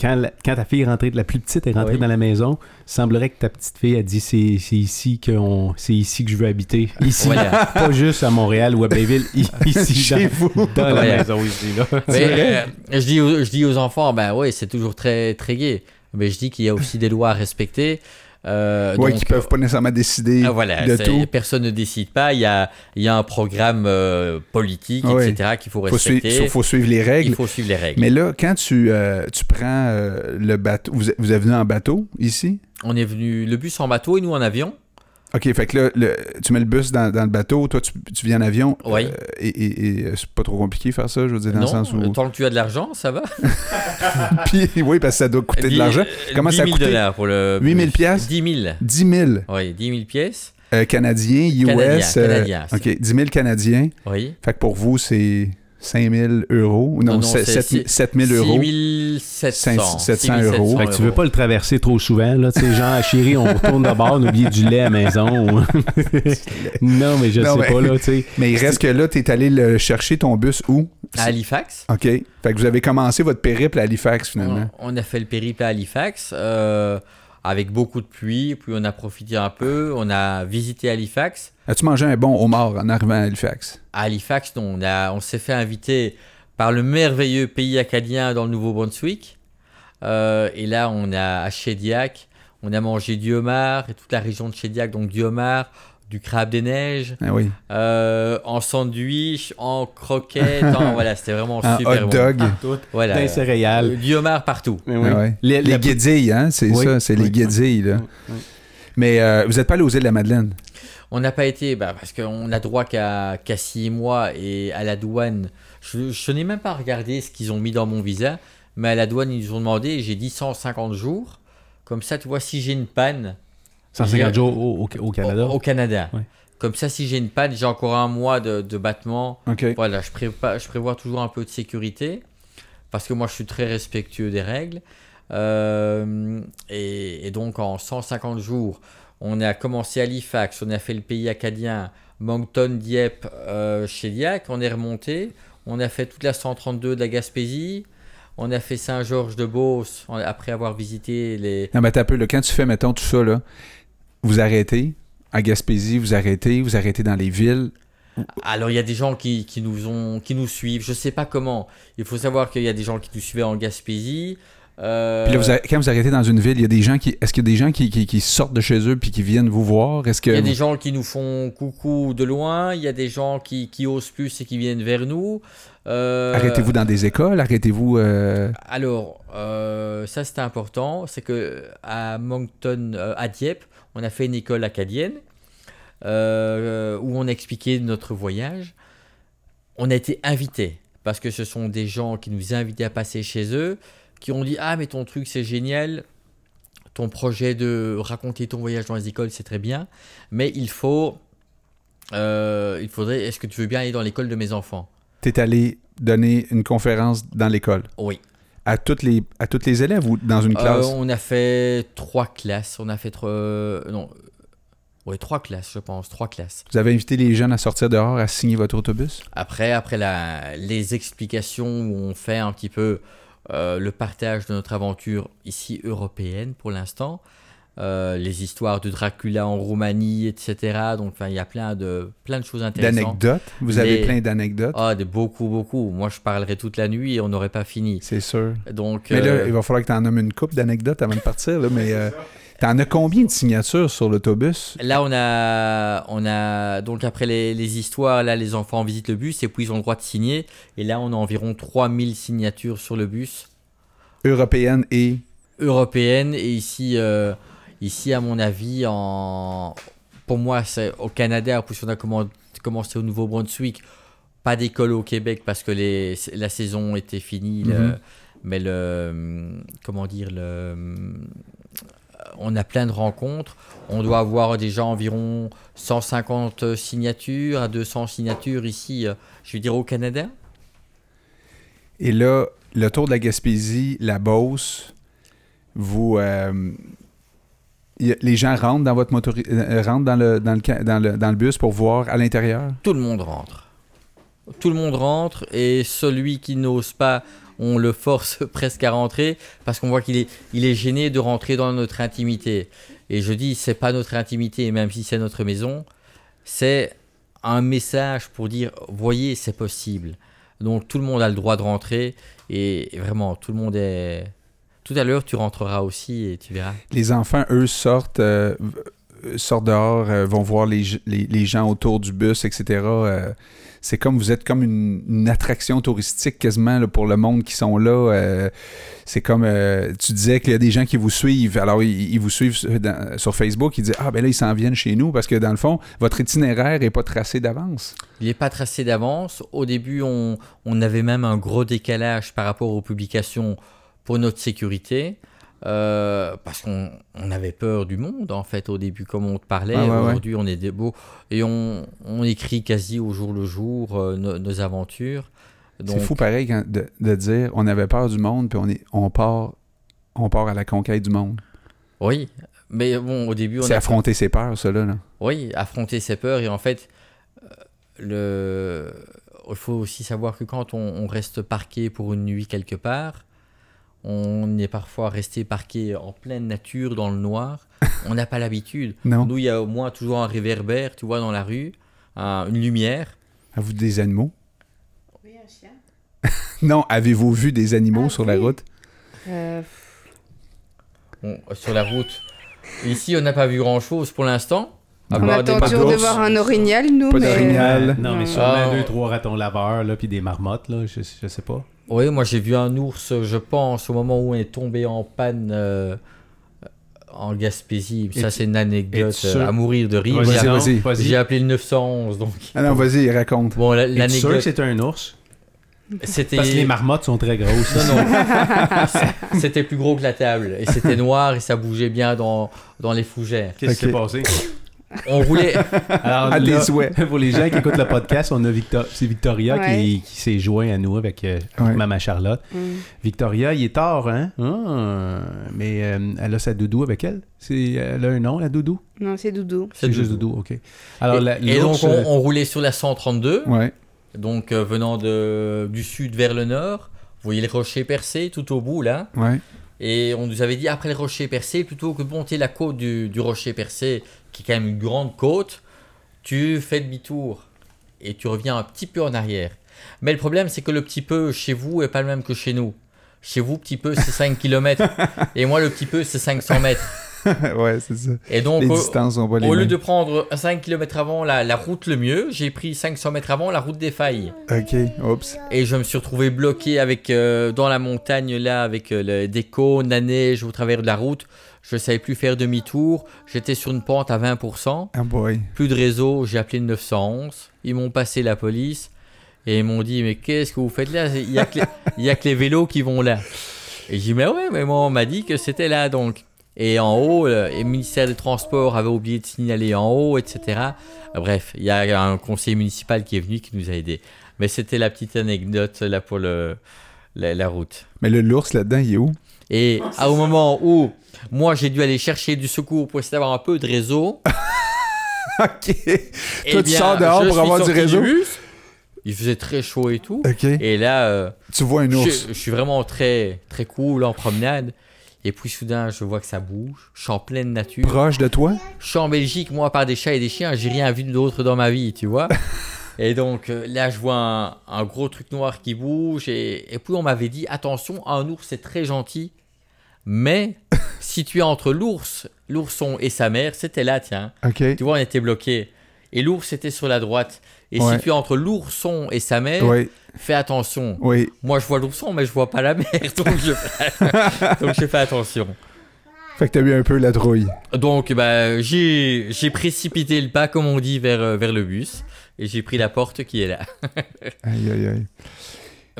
quand, la- quand ta fille est rentrée, la plus petite est rentrée Oui. dans la maison, semblerait que ta petite fille a dit c'est ici que c'est ici que je veux habiter. Ici, Voilà. pas juste à Montréal ou à Blainville, i- ici Chez dans, vous. dans la maison ici là. Mais, euh, je, dis aux, je dis aux enfants, ben oui, c'est toujours très, très gai. Mais je dis qu'il y a aussi des lois à respecter. Euh, Oui, qui peuvent pas nécessairement décider ah, voilà, de tout. personne ne décide pas. Il y a, il y a un programme euh, politique, Oui. etc., qu'il faut Faut suivre, respecter. faut suivre les règles. Il faut suivre les règles. Mais là, quand tu, euh, tu prends euh, le bateau, vous, vous êtes venu en bateau ici? On est venu le bus en bateau et nous en avion. OK, fait que là, le- tu mets le bus dans, dans le bateau, toi, tu, tu viens en avion. Oui. euh, et et- et, euh, c'est pas trop compliqué faire ça, je veux dire, dans non, le sens où. tant que tu as de l'argent, ça va. Puis, oui, parce que ça doit coûter de l'argent. euh, Comment 10 ça a 000 coûté? dollars pour le 8 000 bus. piastres? 10 000. 10 000 Oui, 10 000 pièces. euh, Canadiens, US. Canadiens, euh, Canadiens, c'est- OK, 10 000 Canadiens. Oui. Fait que pour vous, c'est 5 000 euros. Non, Non, non, c'est c'est 7, 7 000 euros. 6 700. 700 euros. Fait que tu veux pas le traverser trop souvent, là, tu sais, genre, chérie, on retourne d'abord, on a oublié du lait à la maison. non, mais je Non, sais mais- pas, là, tu sais. Mais il reste que là, tu es allé le chercher ton bus où? À Halifax. OK. Fait que vous avez commencé votre périple à Halifax, finalement. On, on a fait le périple à Halifax euh, avec beaucoup de pluie, puis on a profité un peu, on a visité Halifax. As-tu mangé un bon homard en arrivant à Halifax? À Halifax, non, on, a- on s'est fait inviter par le merveilleux pays acadien dans le Nouveau-Brunswick. Euh, et là, on a à Shediac, on a mangé du homard et toute la région de Shediac, donc du homard, du crabe des neiges, Ah oui. euh, en sandwich, en croquettes, en- voilà, c'était vraiment Un super hot bon. dog. Voilà, Des céréales. Euh, du homard partout. Oui. Ah ouais. Les- Les guédilles, hein? C'est Oui, ça, c'est oui, les guédilles, là. Oui, oui. Mais euh, vous n'êtes pas allé aux îles de la Madeleine? On n'a pas été, bah, parce qu'on a droit qu'à qu'à six mois et à la douane, je, je n'ai même pas regardé ce qu'ils ont mis dans mon visa, mais à la douane, ils nous ont demandé, j'ai dit 150 jours. Comme ça, tu vois, si j'ai une panne 150 j'ai- jours au, au- au Canada. Au, au Canada. Comme ça, si j'ai une panne, j'ai encore un mois de, de battement. OK. Voilà, je prévois, je prévois toujours un peu de sécurité, parce que moi, je suis très respectueux des règles. Euh, et, et donc, en 150 jours, on a commencé à Halifax, on a fait le pays acadien, Moncton, Dieppe, euh, Shediac, on est remonté, on a fait toute la 132 de la Gaspésie, on a fait Saint-Georges-de-Beauce, on- après avoir visité les... Non, mais t'as peu, là, quand tu fais, mettons, tout ça, là, vous arrêtez à Gaspésie, vous arrêtez, vous arrêtez dans les villes? Alors il y a des gens qui, qui nous ont qui nous suivent. Je sais pas comment. Il faut savoir qu'il y a des gens qui nous suivaient en Gaspésie. Euh, Puis là, vous arrêtez- quand vous arrêtez dans une ville, il y a des gens qui. Est-ce qu'il y a des gens qui, qui- qui sortent de chez eux puis qui viennent vous voir? Est-ce que. Il y a des gens qui nous font coucou de loin, il y a des gens qui, qui osent plus et qui viennent vers nous. Euh, Arrêtez-vous dans des écoles? Arrêtez-vous. euh, Alors, ça c'est important, c'est que à Moncton, à Dieppe, on a fait une école acadienne où on a expliqué notre voyage. On a été invités parce que ce sont des gens qui nous invités à passer chez eux, qui ont dit ah mais ton truc c'est génial, ton projet de raconter ton voyage dans les écoles c'est très bien, mais il faut, euh, il faudrait, est-ce que tu veux bien aller dans l'école de mes enfants? T'es allé donner une conférence dans l'école? Oui. À toutes les, à toutes les élèves ou dans une Euh, classe? on a fait trois classes. On a fait trois. euh, non. Oui, trois classes, je pense. Trois classes. Vous avez invité les jeunes à sortir dehors à signer votre autobus? Après, après la, les explications où on fait un petit peu euh, le partage de notre aventure ici européenne pour l'instant, euh, les histoires de Dracula en Roumanie, etc. Donc, il y a plein de, plein de choses intéressantes. D'anecdotes? Vous avez Les- plein d'anecdotes? Ah, de beaucoup, beaucoup. Moi, je parlerai toute la nuit et on n'aurait pas fini. C'est sûr. Donc, Mais là, euh, il va falloir que tu en nommes une coupe d'anecdotes avant de partir. Là, mais euh, t'en as combien de signatures sur l'autobus? Là, on a, on a donc après les, les histoires, là, les enfants visitent le bus et puis ils ont le droit de signer. Et là, on a environ 3000 signatures sur le bus Européenne et? européennes. Et ici, euh, ici, à mon avis, en, pour moi, c'est au Canada, puisqu'on a commen- commencé au Nouveau-Brunswick, pas d'école au Québec parce que les, la saison était finie. le- Mhm. mais le, comment dire, le, on a plein de rencontres. On doit avoir déjà environ 150 signatures à 200 signatures ici, euh, je veux dire au Canada. Et là, le tour de la Gaspésie, la Beauce, vous. euh, y les gens rentrent dans votre euh, rentrent dans le, dans, le, dans, le, dans le bus pour voir à l'intérieur? Tout le monde rentre. Tout le monde rentre et celui qui n'ose pas, on le force presque à rentrer parce qu'on voit qu'il est, il est gêné de rentrer dans notre intimité. Et je dis, c'est pas notre intimité, même si c'est notre maison, c'est un message pour dire, voyez, c'est possible. Donc tout le monde a le droit de rentrer et vraiment, tout le monde est... Tout à l'heure, tu rentreras aussi et tu verras. Les enfants, eux, sortent, euh, v- sortent dehors, euh, vont voir les, les, gens autour du bus, etc. euh, c'est comme vous êtes comme une, attraction touristique quasiment pour le monde qui sont là. euh, c'est comme euh, tu disais qu'il y a des gens qui vous suivent. Alors ils, vous suivent sur Facebook. Ils disent ah ben là ils s'en viennent chez nous parce que dans le fond votre itinéraire est pas tracé d'avance. Il n'est pas tracé d'avance. Au début, on, on avait même un gros décalage par rapport aux publications pour notre sécurité. Euh, parce qu'on on avait peur du monde, en fait, au début, comme on te parlait. Ouais, ouais, ouais. Aujourd'hui, on est des beaux. Et on, on écrit quasi au jour le jour euh, nos, nos aventures. C'est fou pareil quand- de, de dire on avait peur du monde puis on est on part on part à la conquête du monde. Oui, mais bon, au début, on C'est affronter ses peurs, là. là. Oui, affronter ses peurs. Et en fait, euh, le... il faut aussi savoir que quand on, on reste parqué pour une nuit quelque part, on est parfois resté parqué en pleine nature, dans le noir. On n'a pas l'habitude. Nous, il y a au moins toujours un réverbère, tu vois, dans la rue, un- une lumière. Avez-vous des animaux? Oui, un chien. Non, avez-vous vu des animaux Ah, sur la route? Euh, Bon, sur la route. Ici, on n'a pas vu grand-chose pour l'instant. on part attend toujours de voir un orignal, nous, Pas mais... d'orignal. Non, mais Non. sûrement Ah, deux, on- trois ratons laveurs, là, puis des marmottes, là, je, je sais pas. Oui, moi j'ai vu un ours, je pense, au moment où on est tombé en panne euh, en Gaspésie. Ça, c'est une anecdote euh, à mourir de rire. Vas-y, J'ai- non, vas-y. vas-y. J'ai appelé le 911, donc. Ah non, vas-y, raconte. Bon, l'anecdote, c'est un ours? c'était. Parce que les marmottes sont très grosses. Non, non. c'était plus gros que la table. Et c'était noir et ça bougeait bien dans, dans les fougères. Qu'est-ce qui s'est passé? On roulait. Alors, À là, tes souhaits. pour les gens qui écoutent le podcast, on a Victor, c'est Victoria Ouais. qui, qui s'est joint à nous avec euh, Ouais. Maman Charlotte. Mm. Victoria, il est tard, hein? Ah, mais euh, elle a sa doudou avec elle. C'est, elle a un nom, la doudou? Non, c'est Doudou. C'est juste doudou, ok. Alors, et, la, et donc, l'ours, on, euh, on roulait sur la 132, Ouais. donc euh, venant de, du sud vers le nord. Vous voyez les rochers percés tout au bout, là. Ouais. Et on nous avait dit, après le rocher percé, plutôt que de monter la côte du, du rocher percé, qui est quand même une grande côte, tu fais demi-tour et tu reviens un petit peu en arrière. Mais le problème, c'est que le petit peu chez vous est pas le même que chez nous. Chez vous, petit peu, c'est 5 km. et moi, le petit peu, c'est 500 mètres. ouais, c'est ça. Et donc, Les au, distances sont pas les au lieu de prendre 5 km avant la, la route le mieux, j'ai pris 500 mètres avant la route des failles. Ok, oups. Et je me suis retrouvé bloqué avec, euh, dans la montagne, là, avec euh, le- des cônes, la neige au travers de la route. Je savais plus faire demi-tour. J'étais sur une pente à 20%. Ah boy. Plus de réseau, j'ai appelé le 911. Ils m'ont passé la police et ils m'ont dit Mais qu'est-ce que vous faites là? Il n'y a, a que les vélos qui vont là. Et j'ai dit Mais ouais, mais moi, on m'a dit que c'était là donc. Et en haut, le, ministère des Transports avait oublié de signaler en haut, etc. Euh, Bref, il y a un conseiller municipal qui est venu qui nous a aidés. Mais c'était la petite anecdote là pour le, la, la route. Mais le l'ours là-dedans, il est où? Et à, au moment où moi j'ai dû aller chercher du secours pour essayer d'avoir un peu de réseau, ok. Eh Toi, tu sors dehors je pour avoir du réseau? bus. Il faisait très chaud et tout. Ok. Et là, euh, Tu vois un je, ours? je suis vraiment très, très cool en promenade. Et puis soudain, je vois que ça bouge. Je suis en pleine nature. Proche de toi? Je suis en Belgique, moi, par des chats et des chiens. J'ai rien vu d'autre dans ma vie, tu vois. et donc euh, là, je vois un, un gros truc noir qui bouge. Et, et puis on m'avait dit attention, un ours, c'est très gentil. Mais situé entre l'ours, l'ourson et sa mère, c'était là, tiens. Tu vois, on était bloqué. Et l'ours était sur la droite. Et Ouais. situé entre l'ourson et sa mère, fais attention. oui. Moi, je vois l'ourson, mais je vois pas la mère. Donc, je fais, donc je fais attention. Fait que t'as eu un peu la trouille. Donc, bah, j'ai j'ai précipité le pas, comme on dit, vers, euh, vers le bus. Et j'ai pris la porte qui est là. Aïe, aïe, aïe.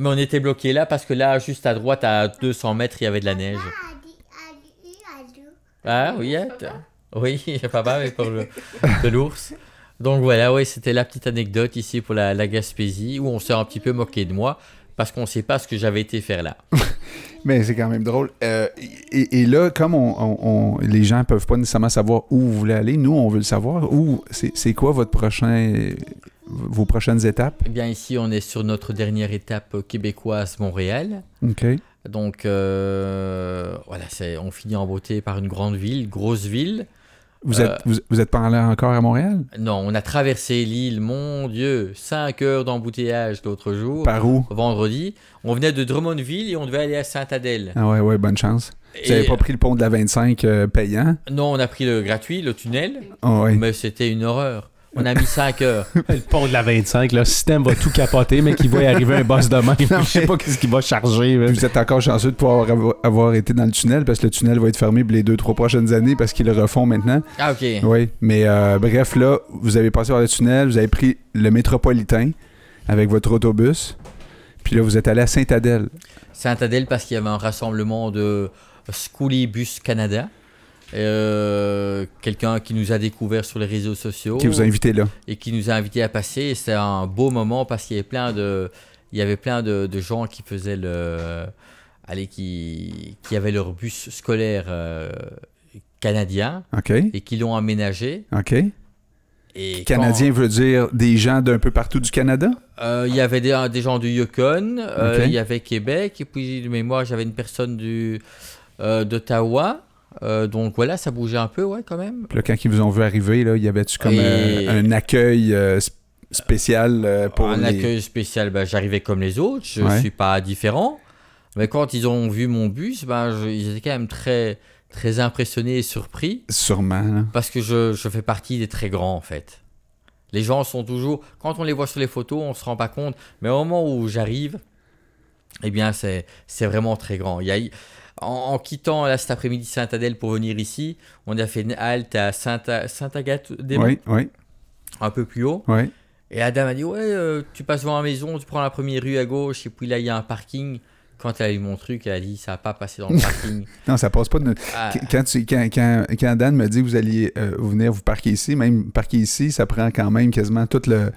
Mais on était bloqué là parce que là, juste à droite, à 200 mètres, il y avait de la neige. Ah oui, attends. oui, papa, mais pour le, de l'ours. Donc voilà, oui, c'était la petite anecdote ici pour la, la Gaspésie où on s'est un petit peu moqué de moi parce qu'on ne sait pas ce que j'avais été faire là. Mais c'est quand même drôle. Euh, et, et là, comme on, on- on- les gens peuvent pas nécessairement savoir où vous voulez aller, nous, on veut le savoir. Où c'est quoi votre prochain, vos prochaines étapes? Eh bien, ici, on est sur notre dernière étape québécoise, Montréal. OK. Donc euh, voilà, on finit en beauté par une grande ville, grosse ville. Vous Euh, êtes, vous, vous êtes pas allé encore à Montréal? Non, on a traversé l'île, mon Dieu, 5 heures d'embouteillage l'autre jour. Par où? vendredi. On venait de Drummondville et on devait aller à Sainte-Adèle. Ah ouais, ouais, bonne chance. Vous n'avez pas pris le pont de la 25 euh, payant? Non, on a pris le gratuit, le tunnel, Ah ouais. mais c'était une horreur. On a mis 5 heures. Le pont de la 25, le système va tout capoter, mais qu'il va y arriver un boss de même. Je sais pas qu'est-ce qu'il va charger. Vous êtes encore chanceux de pouvoir avoir, été dans le tunnel parce que le tunnel va être fermé les deux, trois prochaines années parce qu'ils le refont maintenant. Ah, ok. Oui, mais euh, bref, là, vous avez passé par le tunnel, vous avez pris le métropolitain avec votre autobus, puis là, vous êtes allé à Sainte-Adèle. Sainte-Adèle parce qu'il y avait un rassemblement de Schoolie Bus Canada. Euh, quelqu'un qui nous a découvert sur les réseaux sociaux qui vous a invité là. et qui nous a invités à passer. C'était un beau moment parce qu'il y avait plein de, il y avait plein de, de gens qui faisaient le, allez, qui, qui avaient leur bus scolaire euh, canadien OK? et qui l'ont aménagé. OK. Et Canadien veut dire des gens d'un peu partout du Canada? quand, euh, il y avait des, des gens du Yukon, euh, il y avait Québec, et puis de mémoire, j'avais une personne du, euh, d'Ottawa. Euh, donc voilà, ça bougeait un peu, ouais, quand même. Puis là, quand ils vous ont vu arriver, là, y avait-tu comme Et- un accueil euh, sp- spécial euh, pour un les... accueil spécial, ben, j'arrivais comme les autres, je Ouais. suis pas différent. Mais quand ils ont vu mon bus, ben, je- ils étaient quand même très, très impressionnés et surpris Sûrement, parce que je, je fais partie des très grands en fait. Les gens sont toujours, quand on les voit sur les photos, on se rend pas compte, mais au moment où j'arrive, eh bien c'est vraiment très grand. Il y a, en, en quittant là, cet après-midi Sainte-Adèle pour venir ici, on a fait une halte à Sainte- Sainte-Agathe-des-Monts, Oui, oui, un peu plus haut. oui. Et la dame a dit Ouais, euh, tu passes devant la maison, tu prends la première rue à gauche, et puis là, il y a un parking. Quand elle a eu mon truc, elle a dit Ça n'a pas passé dans le parking. Non, ça passe pas de... Ah, Qu- Quand, tu- quand, quand, quand Dan me dit vous alliez euh, venir vous parquer ici, même parquer ici, ça prend quand même quasiment tout le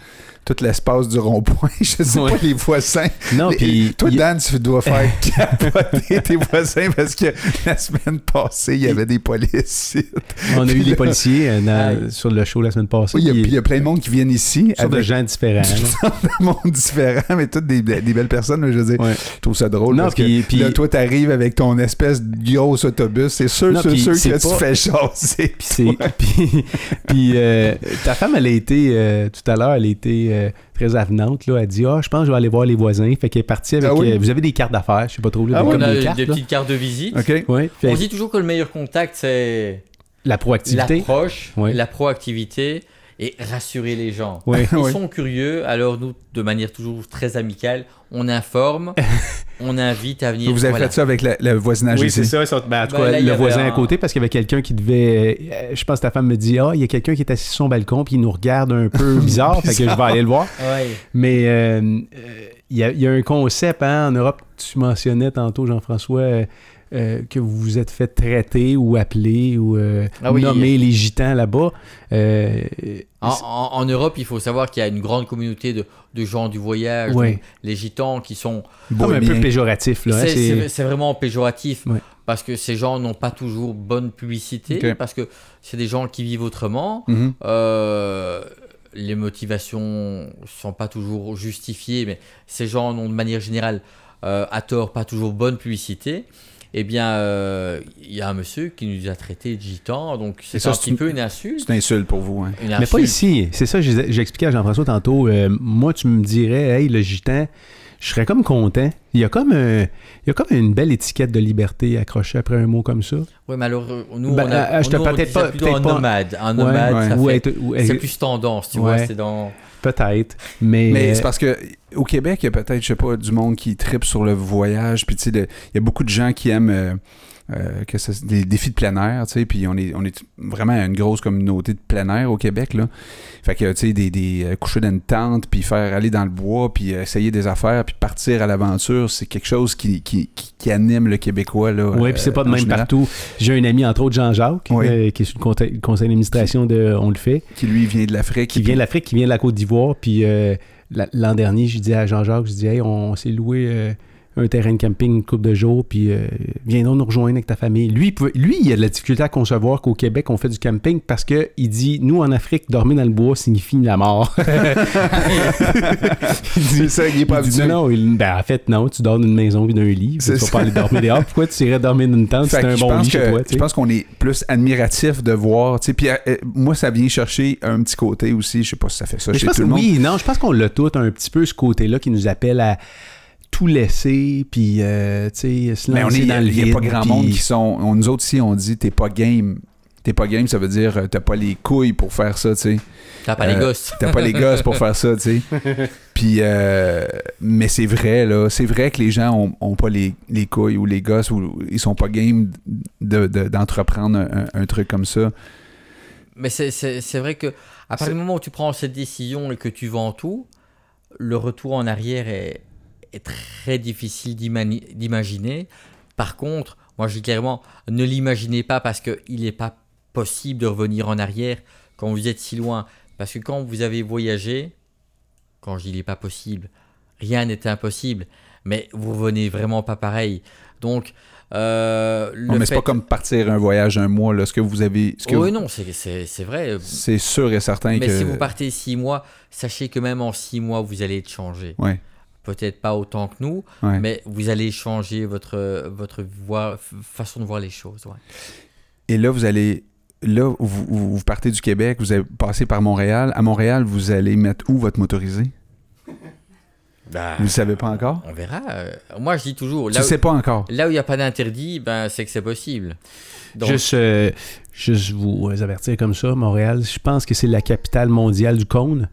tout l'espace du rond-point. Je sais Ouais. pas, les voisins. Non, puis. toi, Dan, tu dois faire capoter tes voisins parce que la semaine passée, il y avait des policiers. on a eu des policiers euh, dans- sur le show la semaine passée. Oui, il y, a, y plein de monde qui viennent ici sortes de gens différents. un monde différent, mais toutes des, des belles personnes. mais Je veux dire, Ouais. je trouve ça drôle Non, parce puis- que puis- là, toi, t'arrives avec ton espèce de gros autobus. C'est sûr, Non, sûr c'est que tu fais chasser. Puis, puis, euh, ta femme, elle a été, euh, tout à l'heure, elle a été euh, très avenante. Là. Elle dit Ah, je pense que je vais aller voir les voisins. Fait qu'elle est partie avec. Ah oui? euh, vous avez des cartes d'affaires, je sais pas trop. Là, Ah des, oui? comme On a des cartes, petites cartes de visite. Ouais, On dit toujours que le meilleur contact, c'est la proactivité. l'approche, Ouais. la proactivité et rassurer les gens. Ouais. Ils Ouais. sont curieux, alors nous, de manière toujours très amicale, on informe, on invite à venir. Vous avez voilà. fait ça avec le voisinage Oui, ici. c'est ça. ils sont- ben, en tout Ben, cas, là, le voisin un- à côté, parce qu'il y avait quelqu'un qui devait. euh, je pense que ta femme me dit Ah, il y a quelqu'un qui est assis sur son balcon, puis il nous regarde un peu bizarre. fait que je vais aller le voir. Ouais. Mais euh, euh, il y, a, il y a un concept hein, en Europe, tu mentionnais tantôt, Jean-François, euh, euh, que vous vous êtes fait traiter ou appeler ou euh, Ah oui. nommer les gitans là-bas. En, en- en Europe, il faut savoir qu'il y a une grande communauté de, de gens du voyage, Ouais. donc les gitans qui sont un peu péjoratif. Là, hein, C'est- c'est- C'est c'est vraiment péjoratif Ouais. parce que ces gens n'ont pas toujours bonne publicité, parce que c'est des gens qui vivent autrement. Mhm. Euh, les motivations sont pas toujours justifiées, mais ces gens n'ont de manière générale, euh, à tort, pas toujours bonne publicité. Eh bien, euh, il y a un monsieur qui nous a traité de gitan, donc c'est ça, un petit une- peu une insulte. C'est une insulte pour vous. Hein. Une Mais pas ici. C'est ça, expliqué à Jean-François tantôt. Euh, moi, tu me dirais, hey, le gitan, je serais comme content. Il y a comme, un- il y a comme une belle étiquette de liberté accrochée après un mot comme ça. Oui, mais alors, euh, nous, Ben, on a, euh, je te- nous, on peut-être pas- un pas- nomade. Un Ouais, nomade, ouais. ça Ou fait- être- ou- c'est plus tendance, tu Ouais. vois, c'est dans... Peut-être. Mais, Mais euh, c'est parce que au Québec, il y a peut-être, je sais pas, du monde qui tripe sur le voyage. Puis tu sais, il y a beaucoup de gens qui aiment euh, euh, que ça- les défis de plein air, tu sais. Puis on est, on est vraiment une grosse communauté de plein air au Québec, là. Fait que, tu sais, des, des euh, coucher dans une tente, puis faire aller dans le bois, puis euh, essayer des affaires, puis partir à l'aventure, c'est quelque chose qui, qui, qui, qui anime le Québécois, là. Oui, euh, puis c'est pas de même général, partout. J'ai un ami, entre autres, Jean-Jacques, Oui. euh, qui est sur le conseil, d'administration de On le fait, Qui, lui, vient de l'Afrique. qui vient de l'Afrique, qui vient de la Côte d'Ivoire. Puis la- l'an dernier, je dis à Jean-Jacques, je dis, hey, on s'est loué un terrain de camping une couple de jours, puis euh, viens donc nous rejoindre avec ta famille. Lui, il pouvait- lui, il a de la difficulté à concevoir qu'au Québec, on fait du camping parce que il dit, nous, en Afrique, dormir dans le bois signifie la mort. il dit, C'est ça, il est pas il dit, habitué. non, il- ben, en fait, non, tu dors dans une maison puis d'un lit. Tu vas pas aller dormir dehors. Pourquoi tu irais dormir dans une tente c'est un bon lit chez toi? Je pense qu'on est plus admiratif de voir. tu sais, Puis euh, euh, moi, ça vient chercher un petit côté aussi. Je sais pas si ça fait ça Mais je chez pense tout que le monde. oui, non, je pense qu'on l'a tout un petit peu ce côté-là qui nous appelle à tout laisser, puis euh, tu sais, se Mais on est, dans le il y a vide. pas grand puis- monde qui sont. on- nous autres ici, on dit t'es pas game. T'es pas game, ça veut dire euh, t'as pas les couilles pour faire ça, tu sais. T'as pas Euh, les gosses. T'as pas les gosses pour faire ça, tu sais. Puis, euh, mais c'est vrai, là. C'est vrai que les gens ont, ont pas les, les couilles ou les gosses ou ils sont pas game de- de- d'entreprendre un, un truc comme ça. Mais c'est- c'est c'est vrai que à partir du moment où tu prends cette décision et que tu vends tout, le retour en arrière est, est très difficile d'imaginer. Par contre, moi je dis clairement, ne l'imaginez pas parce qu'il n'est pas possible de revenir en arrière quand vous êtes si loin. Parce que quand vous avez voyagé, quand je dis il n'est pas possible, rien n'est impossible, mais vous revenez vraiment pas pareil. Donc, euh, le Non, mais c'est pas comme partir un voyage un mois, là. Ce que vous avez. Ce que Oui, vous- non, c'est- vrai. C'est sûr et certain Mais que. si vous partez six mois, sachez que même en six mois, vous allez être changé. Ouais. Peut-être pas autant que nous, Ouais. mais vous allez changer votre, votre voie- façon de voir les choses. ouais. Et là, vous allez. Là, vous, partez du Québec, vous allez passer par Montréal. À Montréal, vous allez mettre où votre motorisé? Vous ne savez pas encore? On verra. euh, Moi, je dis toujours, Tu là, ne sais pas encore. où- là où il n'y a pas d'interdit, ben, c'est que c'est possible. Donc, Juste, euh, juste vous avertir comme ça, Montréal, je pense que c'est la capitale mondiale du cône.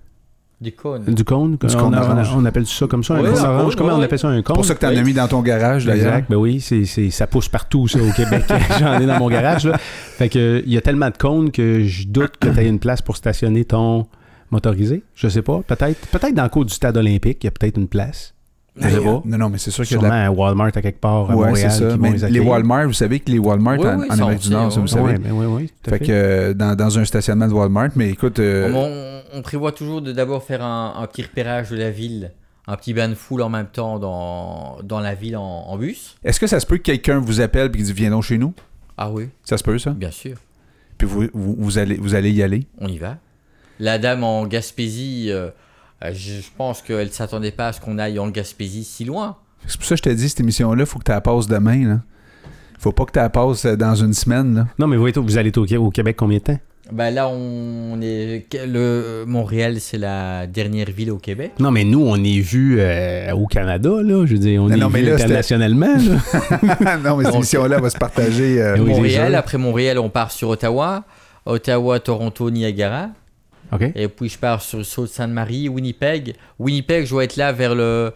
Du cône. Du cône, Du on, cône a- on a- orange. on appelle ça comme ça, un cône orange. Comment on appelle ça, un cône? C'est pour ça que tu en Oui. as mis dans ton garage, d'ailleurs. Exact, ben oui, c'est, c'est- ça pousse partout, ça, au Québec. J'en ai dans mon garage, là. Fait que, il y a tellement de cônes que je doute que tu aies une place pour stationner ton motorisé. Je sais pas. Peut-être, peut-être dans le cours du stade olympique, il y a peut-être une place. Je sais pas. Non, non, mais c'est sûr qu'il y a de la un Walmart à quelque part à Ouais, Montréal c'est ça. qui vont Mais les. Walmart, vous savez que les Walmart Oui, en, oui, Amérique on du Nord, ça, vous savez. Oui, oui, à Fait fait. que euh, dans, dans un stationnement de Walmart, mais écoute, euh, on, on prévoit toujours de d'abord faire un, un petit repérage de la ville, un petit bain de foule en même temps dans, dans la ville en, en bus. est-ce que ça se peut que quelqu'un vous appelle et qu'il dit viens donc chez nous? Ah oui, Ça se peut, ça? Bien sûr. Puis vous, vous, vous allez, vous allez y aller? On y va. La dame en Gaspésie, euh, je, je pense qu'elle ne s'attendait pas à ce qu'on aille en Gaspésie si loin. C'est pour ça que je te dis, cette émission-là, faut que tu la passes demain. Là. Faut pas que tu la passes euh, dans une semaine. Là. Non, mais vous, êtes- vous allez être au, au Québec combien de temps? Bah là, on est. Le... Montréal, c'est la dernière ville au Québec. Non, mais nous, on est vu euh, au Canada, là. Je veux dire, on Non, est non, vu là, internationalement. là. non, mais cette émission-là va se partager. euh, Montréal, après Montréal, on part sur Ottawa. Ottawa, Toronto, Niagara. OK. Et puis je pars sur Sault-Sainte-Marie, Winnipeg. Winnipeg, je dois être là vers le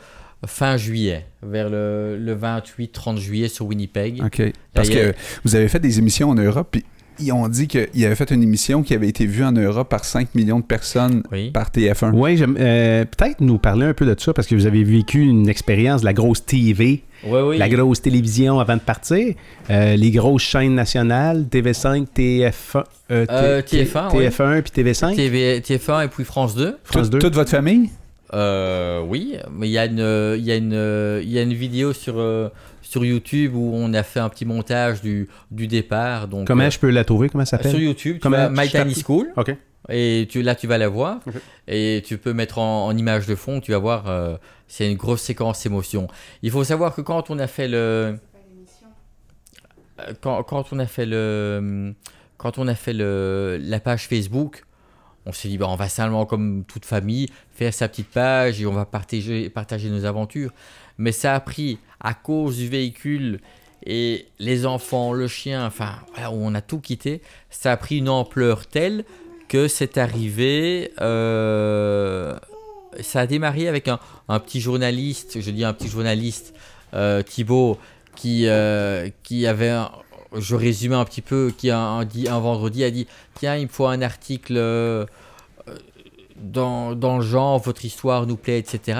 fin juillet, vers le, le 28-30 juillet sur Winnipeg. OK. Parce que vous avez fait des émissions en Europe, puis ils ont dit qu'ils avaient fait une émission qui avait été vue en Europe par 5 millions de personnes Oui. par TF1. Oui, j'aime- euh, peut-être nous parler un peu de ça parce que vous avez vécu une expérience de la grosse TV, Oui, oui. la grosse télévision avant de partir, euh, les grosses chaînes nationales, TV5, TF1, euh, T- Euh, T- TF1, oui. TF1 puis TV5, TV, TF1 et puis France 2. France Toute- 2. Toute votre famille? Euh, oui, mais il y, a une- il y, a une- il y a une vidéo sur, euh, sur YouTube où on a fait un petit montage du, du départ. Donc, Comment euh, je peux la trouver? Comment ça sur s'appelle YouTube, tu Comment My Tiny School. OK. Et tu, là, tu vas la voir. Et tu peux mettre en, en image de fond. Tu vas voir, euh, c'est une grosse séquence émotion. Il faut savoir que quand on a fait le. Euh, Quand, quand on a fait le. Quand on a fait le, la page Facebook, on s'est dit, bah, on va simplement, comme toute famille, faire sa petite page et on va partager, partager nos aventures. Mais ça a pris, à cause du véhicule et les enfants, le chien, enfin, voilà, on a tout quitté, ça a pris une ampleur telle que c'est arrivé. euh, ça a démarré avec un, petit journaliste, je dis un petit journaliste, euh, Thibaut, qui, euh, qui avait, un- je résume un petit peu, qui un, un, un vendredi a dit Tiens, il me faut un article dans, dans le genre, votre histoire nous plaît, etc.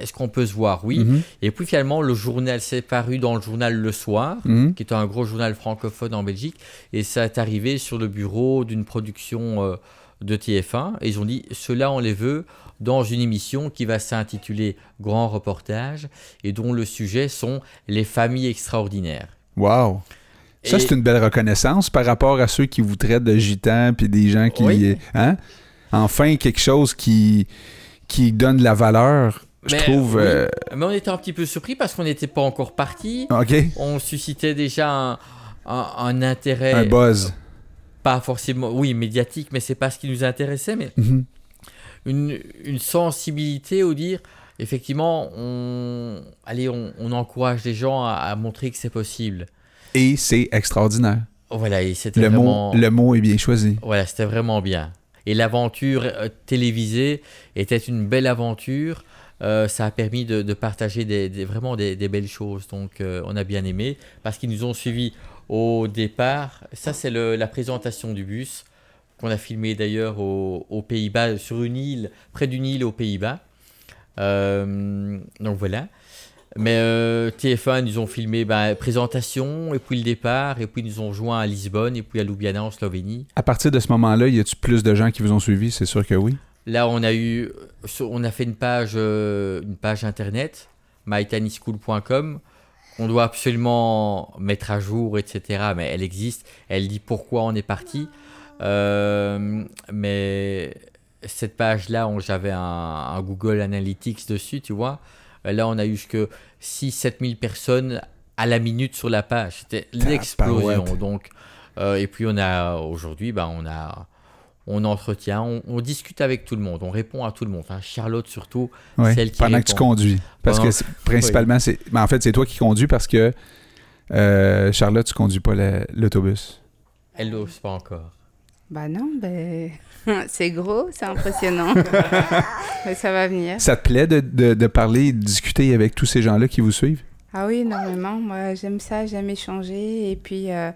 Est-ce qu'on peut se voir? Oui. Mhm. Et puis finalement, le journal s'est paru dans le journal Le Soir Mhm. qui est un gros journal francophone en Belgique, et ça est arrivé sur le bureau d'une production euh, de TF1, et ils ont dit, cela on les veut dans une émission qui va s'intituler Grand reportage, et dont le sujet sont les familles extraordinaires. Wow. Ça, Et- c'est une belle reconnaissance par rapport à ceux qui vous traitent de gitans puis des gens qui. Oui. Hein? Enfin, quelque chose qui, qui donne de la valeur, je trouve. oui. euh, Mais on était un petit peu surpris parce qu'on n'était pas encore parti, on suscitait déjà un, un- un intérêt, Un buzz. pas forcément, oui, médiatique, mais c'est pas ce qui nous intéressait, mais Mhm. une, une sensibilité au dire effectivement on allez on, on encourage les gens à, à montrer que c'est possible Et c'est extraordinaire. voilà et c'était Le vraiment mot, le mot est bien choisi. voilà c'était vraiment bien et l'aventure euh, télévisée était une belle aventure Euh, ça a permis de, partager vraiment des, belles choses donc euh, on a bien aimé parce qu'ils nous ont suivis au départ ça c'est la présentation du bus qu'on a filmé d'ailleurs aux, Pays-Bas, sur une île, près d'une île aux Pays-Bas. Donc voilà. Mais euh, TF1, ils ont filmé bah, présentation, et puis le départ, et puis ils nous ont rejoint à Lisbonne, et puis à Ljubljana en Slovénie. À partir de ce moment-là, y a-tu plus de gens qui vous ont suivi? C'est sûr que oui. Là, on a eu, on a fait une page, euh, une page internet, mytinyschool.com, qu'on doit absolument mettre à jour, etc. Mais elle existe. Elle dit pourquoi on est parti. Euh, mais cette page-là, on- j'avais un, un Google Analytics dessus, tu vois. Là, on a eu jusque 6-7 000 personnes à la minute sur la page. C'était l'explosion. Donc, euh, et puis on a aujourd'hui, ben, on a on entretient, on, on discute avec tout le monde, on répond à tout le monde. hein. Charlotte surtout, Ouais, Celle qui pendant que tu conduis. Parce Pendant- que principalement, c'est. Mais en fait, c'est toi qui conduis parce que euh, Charlotte, tu conduis pas la- l'autobus. elle n'ose pas encore. Bah non, ben c'est gros, c'est impressionnant. Mais ça va venir. Ça te plaît de, de- de parler et de discuter avec tous ces gens-là qui vous suivent? Ah oui, énormément. Moi, j'aime ça, j'aime échanger. Et puis, euh,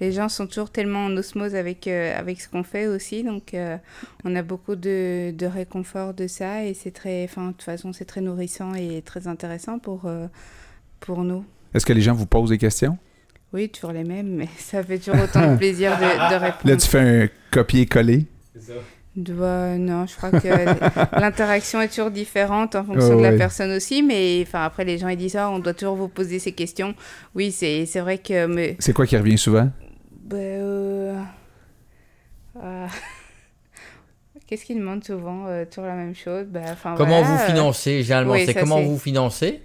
les gens sont toujours tellement en osmose avec, euh, avec ce qu'on fait aussi. Donc, euh, on a beaucoup de, de réconfort de ça. Et c'est très, enfin, de toute façon, c'est très nourrissant et très intéressant pour, euh, pour nous. Est-ce que les gens vous posent des questions? Oui, toujours les mêmes, mais ça fait toujours autant de plaisir de, de répondre. Là, tu fais un copier-coller. Doit- non, je crois que l'interaction est toujours différente en fonction Oh, de la ouais. personne aussi, mais enfin après les gens ils disent ah on doit toujours vous poser ces questions. Oui, c'est c'est vrai que mais C'est quoi qui revient souvent? euh, euh, qu'est-ce qu'ils demandent souvent Euh, toujours la même chose? Enfin, Comment voilà, vous financez Généralement, oui, c'est comment c'est- vous financez?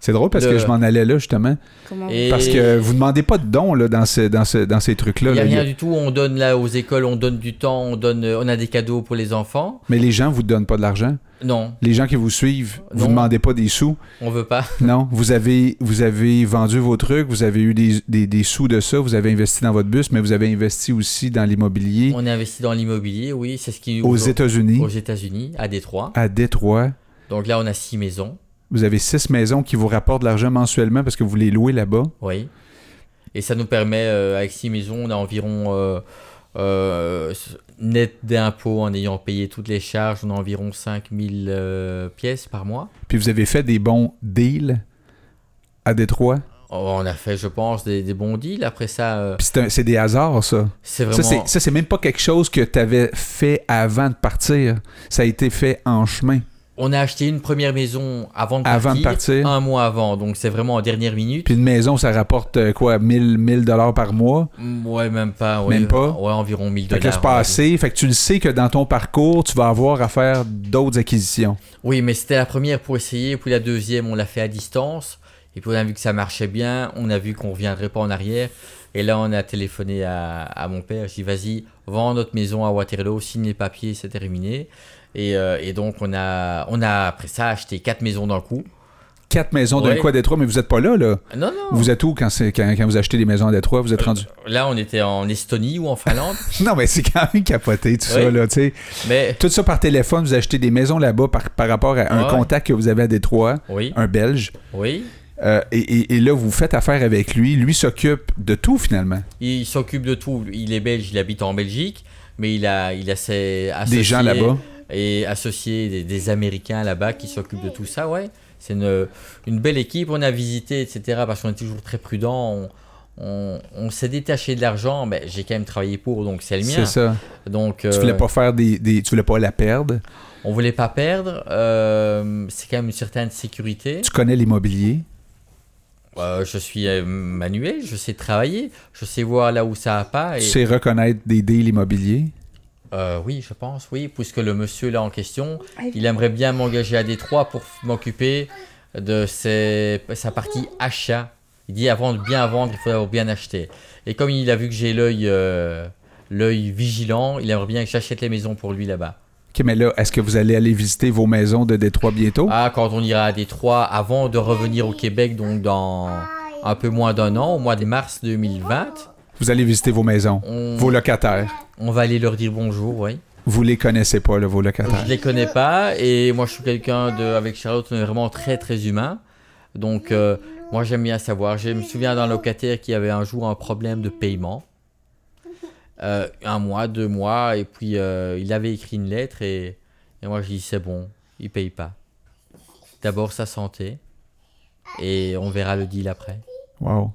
C'est drôle parce que je m'en allais là, justement. Comment Et- Parce que vous demandez pas de dons là, dans, ce- dans, ce- dans ces trucs-là. Il n'y a là. Il y rien a- du tout. On donne là aux écoles, on donne du temps, on donne, on a des cadeaux pour les enfants. Mais les gens vous donnent pas de l'argent? Non, Les gens qui vous suivent, vous Non. demandez pas des sous? on veut pas. Non, vous avez, vous avez vendu vos trucs, vous avez eu des, des- des sous de ça, vous avez investi dans votre bus, mais vous avez investi aussi dans l'immobilier On a investi dans l'immobilier, oui, c'est ce qui aux États-Unis, aux États-Unis, à Détroit. à Détroit. Donc là, on a six maisons, Vous avez six maisons qui vous rapportent de l'argent mensuellement parce que vous les louez là-bas. oui. Et ça nous permet, euh, avec six maisons, on a environ euh, euh, net d'impôts en ayant payé toutes les charges, on a environ 5000 euh, pièces par mois. Puis vous avez fait des bons deals à Détroit? Oh, On a fait, je pense, des, des bons deals. Après ça, euh, c'est des hasards, ça. c'est vraiment. Ça, c'est même pas quelque chose que tu avais fait avant de partir. Ça a été fait en chemin. On a acheté une première maison avant de partir, Avant de partir. un mois avant, donc c'est vraiment en dernière minute. Puis une maison, ça rapporte euh, quoi, 1000 1000 dollars par mois? Mm, Ouais, même pas. Ouais, Même pas? Ouais, environ 1000 Fait que dollars. c'est pas assez. Fait que tu le sais que dans ton parcours, tu vas avoir à faire d'autres acquisitions. Oui, mais c'était la première pour essayer, puis la deuxième, on l'a fait à distance. Et puis on a vu que ça marchait bien, on a vu qu'on reviendrait pas en arrière. Et là, on a téléphoné à, à mon père. J'ai dit, vas-y, vends notre maison à Waterloo, signe les papiers, c'est terminé. Et, euh, et donc, on a, on a, après ça, acheté quatre maisons d'un coup. Quatre maisons d'un Ouais. coup à Détroit, mais vous êtes pas là, là. Non, non. Vous êtes où quand, quand, quand vous achetez des maisons à Détroit? Vous êtes rendu? Là, on était en Estonie ou en Finlande. Non, mais c'est quand même capoté, tout ça, là, tu sais. mais Tout ça par téléphone, vous achetez des maisons là-bas par, par rapport à un Ouais. contact que vous avez à Détroit, oui, un Belge. oui. Euh, et, et- et là, vous faites affaire avec lui. Lui s'occupe de tout, finalement. Il s'occupe de tout. Il est belge, il habite en Belgique, mais il a, il a ses associés Des gens là-bas. Et associés des, des Américains là-bas qui s'occupent de tout ça. Ouais, c'est une, une belle équipe. On a visité, etc. Parce qu'on est toujours très prudent. On, on- on s'est détaché de l'argent, mais j'ai quand même travaillé pour, donc c'est le mien. C'est ça. Donc Tu euh, voulais pas faire des, des- Tu voulais pas la perdre? on voulait pas perdre. euh, c'est quand même une certaine sécurité. Tu connais l'immobilier? Euh, je suis euh, manuel, je sais travailler, je sais voir là où ça va pas. Et... Tu sais reconnaître des deals immobiliers? Euh, oui, je pense, oui, puisque le monsieur là en question, il aimerait bien m'engager à Détroit pour m'occuper de ses- sa partie achat. Il dit avant de bien vendre, il faut bien acheté. Et comme il a vu que j'ai l'œil euh, l'œil vigilant, il aimerait bien que j'achète les maisons pour lui là-bas. OK, mais là, est-ce que vous allez aller visiter vos maisons de Détroit bientôt? Ah, quand on ira à Détroit, avant de revenir au Québec, donc dans un peu moins d'un an, au mois de mars 2020, Vous allez visiter vos maisons, on, vos locataires. on va aller leur dire bonjour, oui. Vous les connaissez pas, là, vos locataires. Je les connais pas et moi je suis quelqu'un de avec Charlotte on est vraiment très très humain. Donc euh, moi j'aime bien savoir. Je me souviens d'un locataire qui avait un jour un problème de paiement. Euh, un mois, deux mois et puis euh, il avait écrit une lettre et, et moi je dis c'est bon, il paye pas. D'abord sa santé et on verra le deal après. Wow.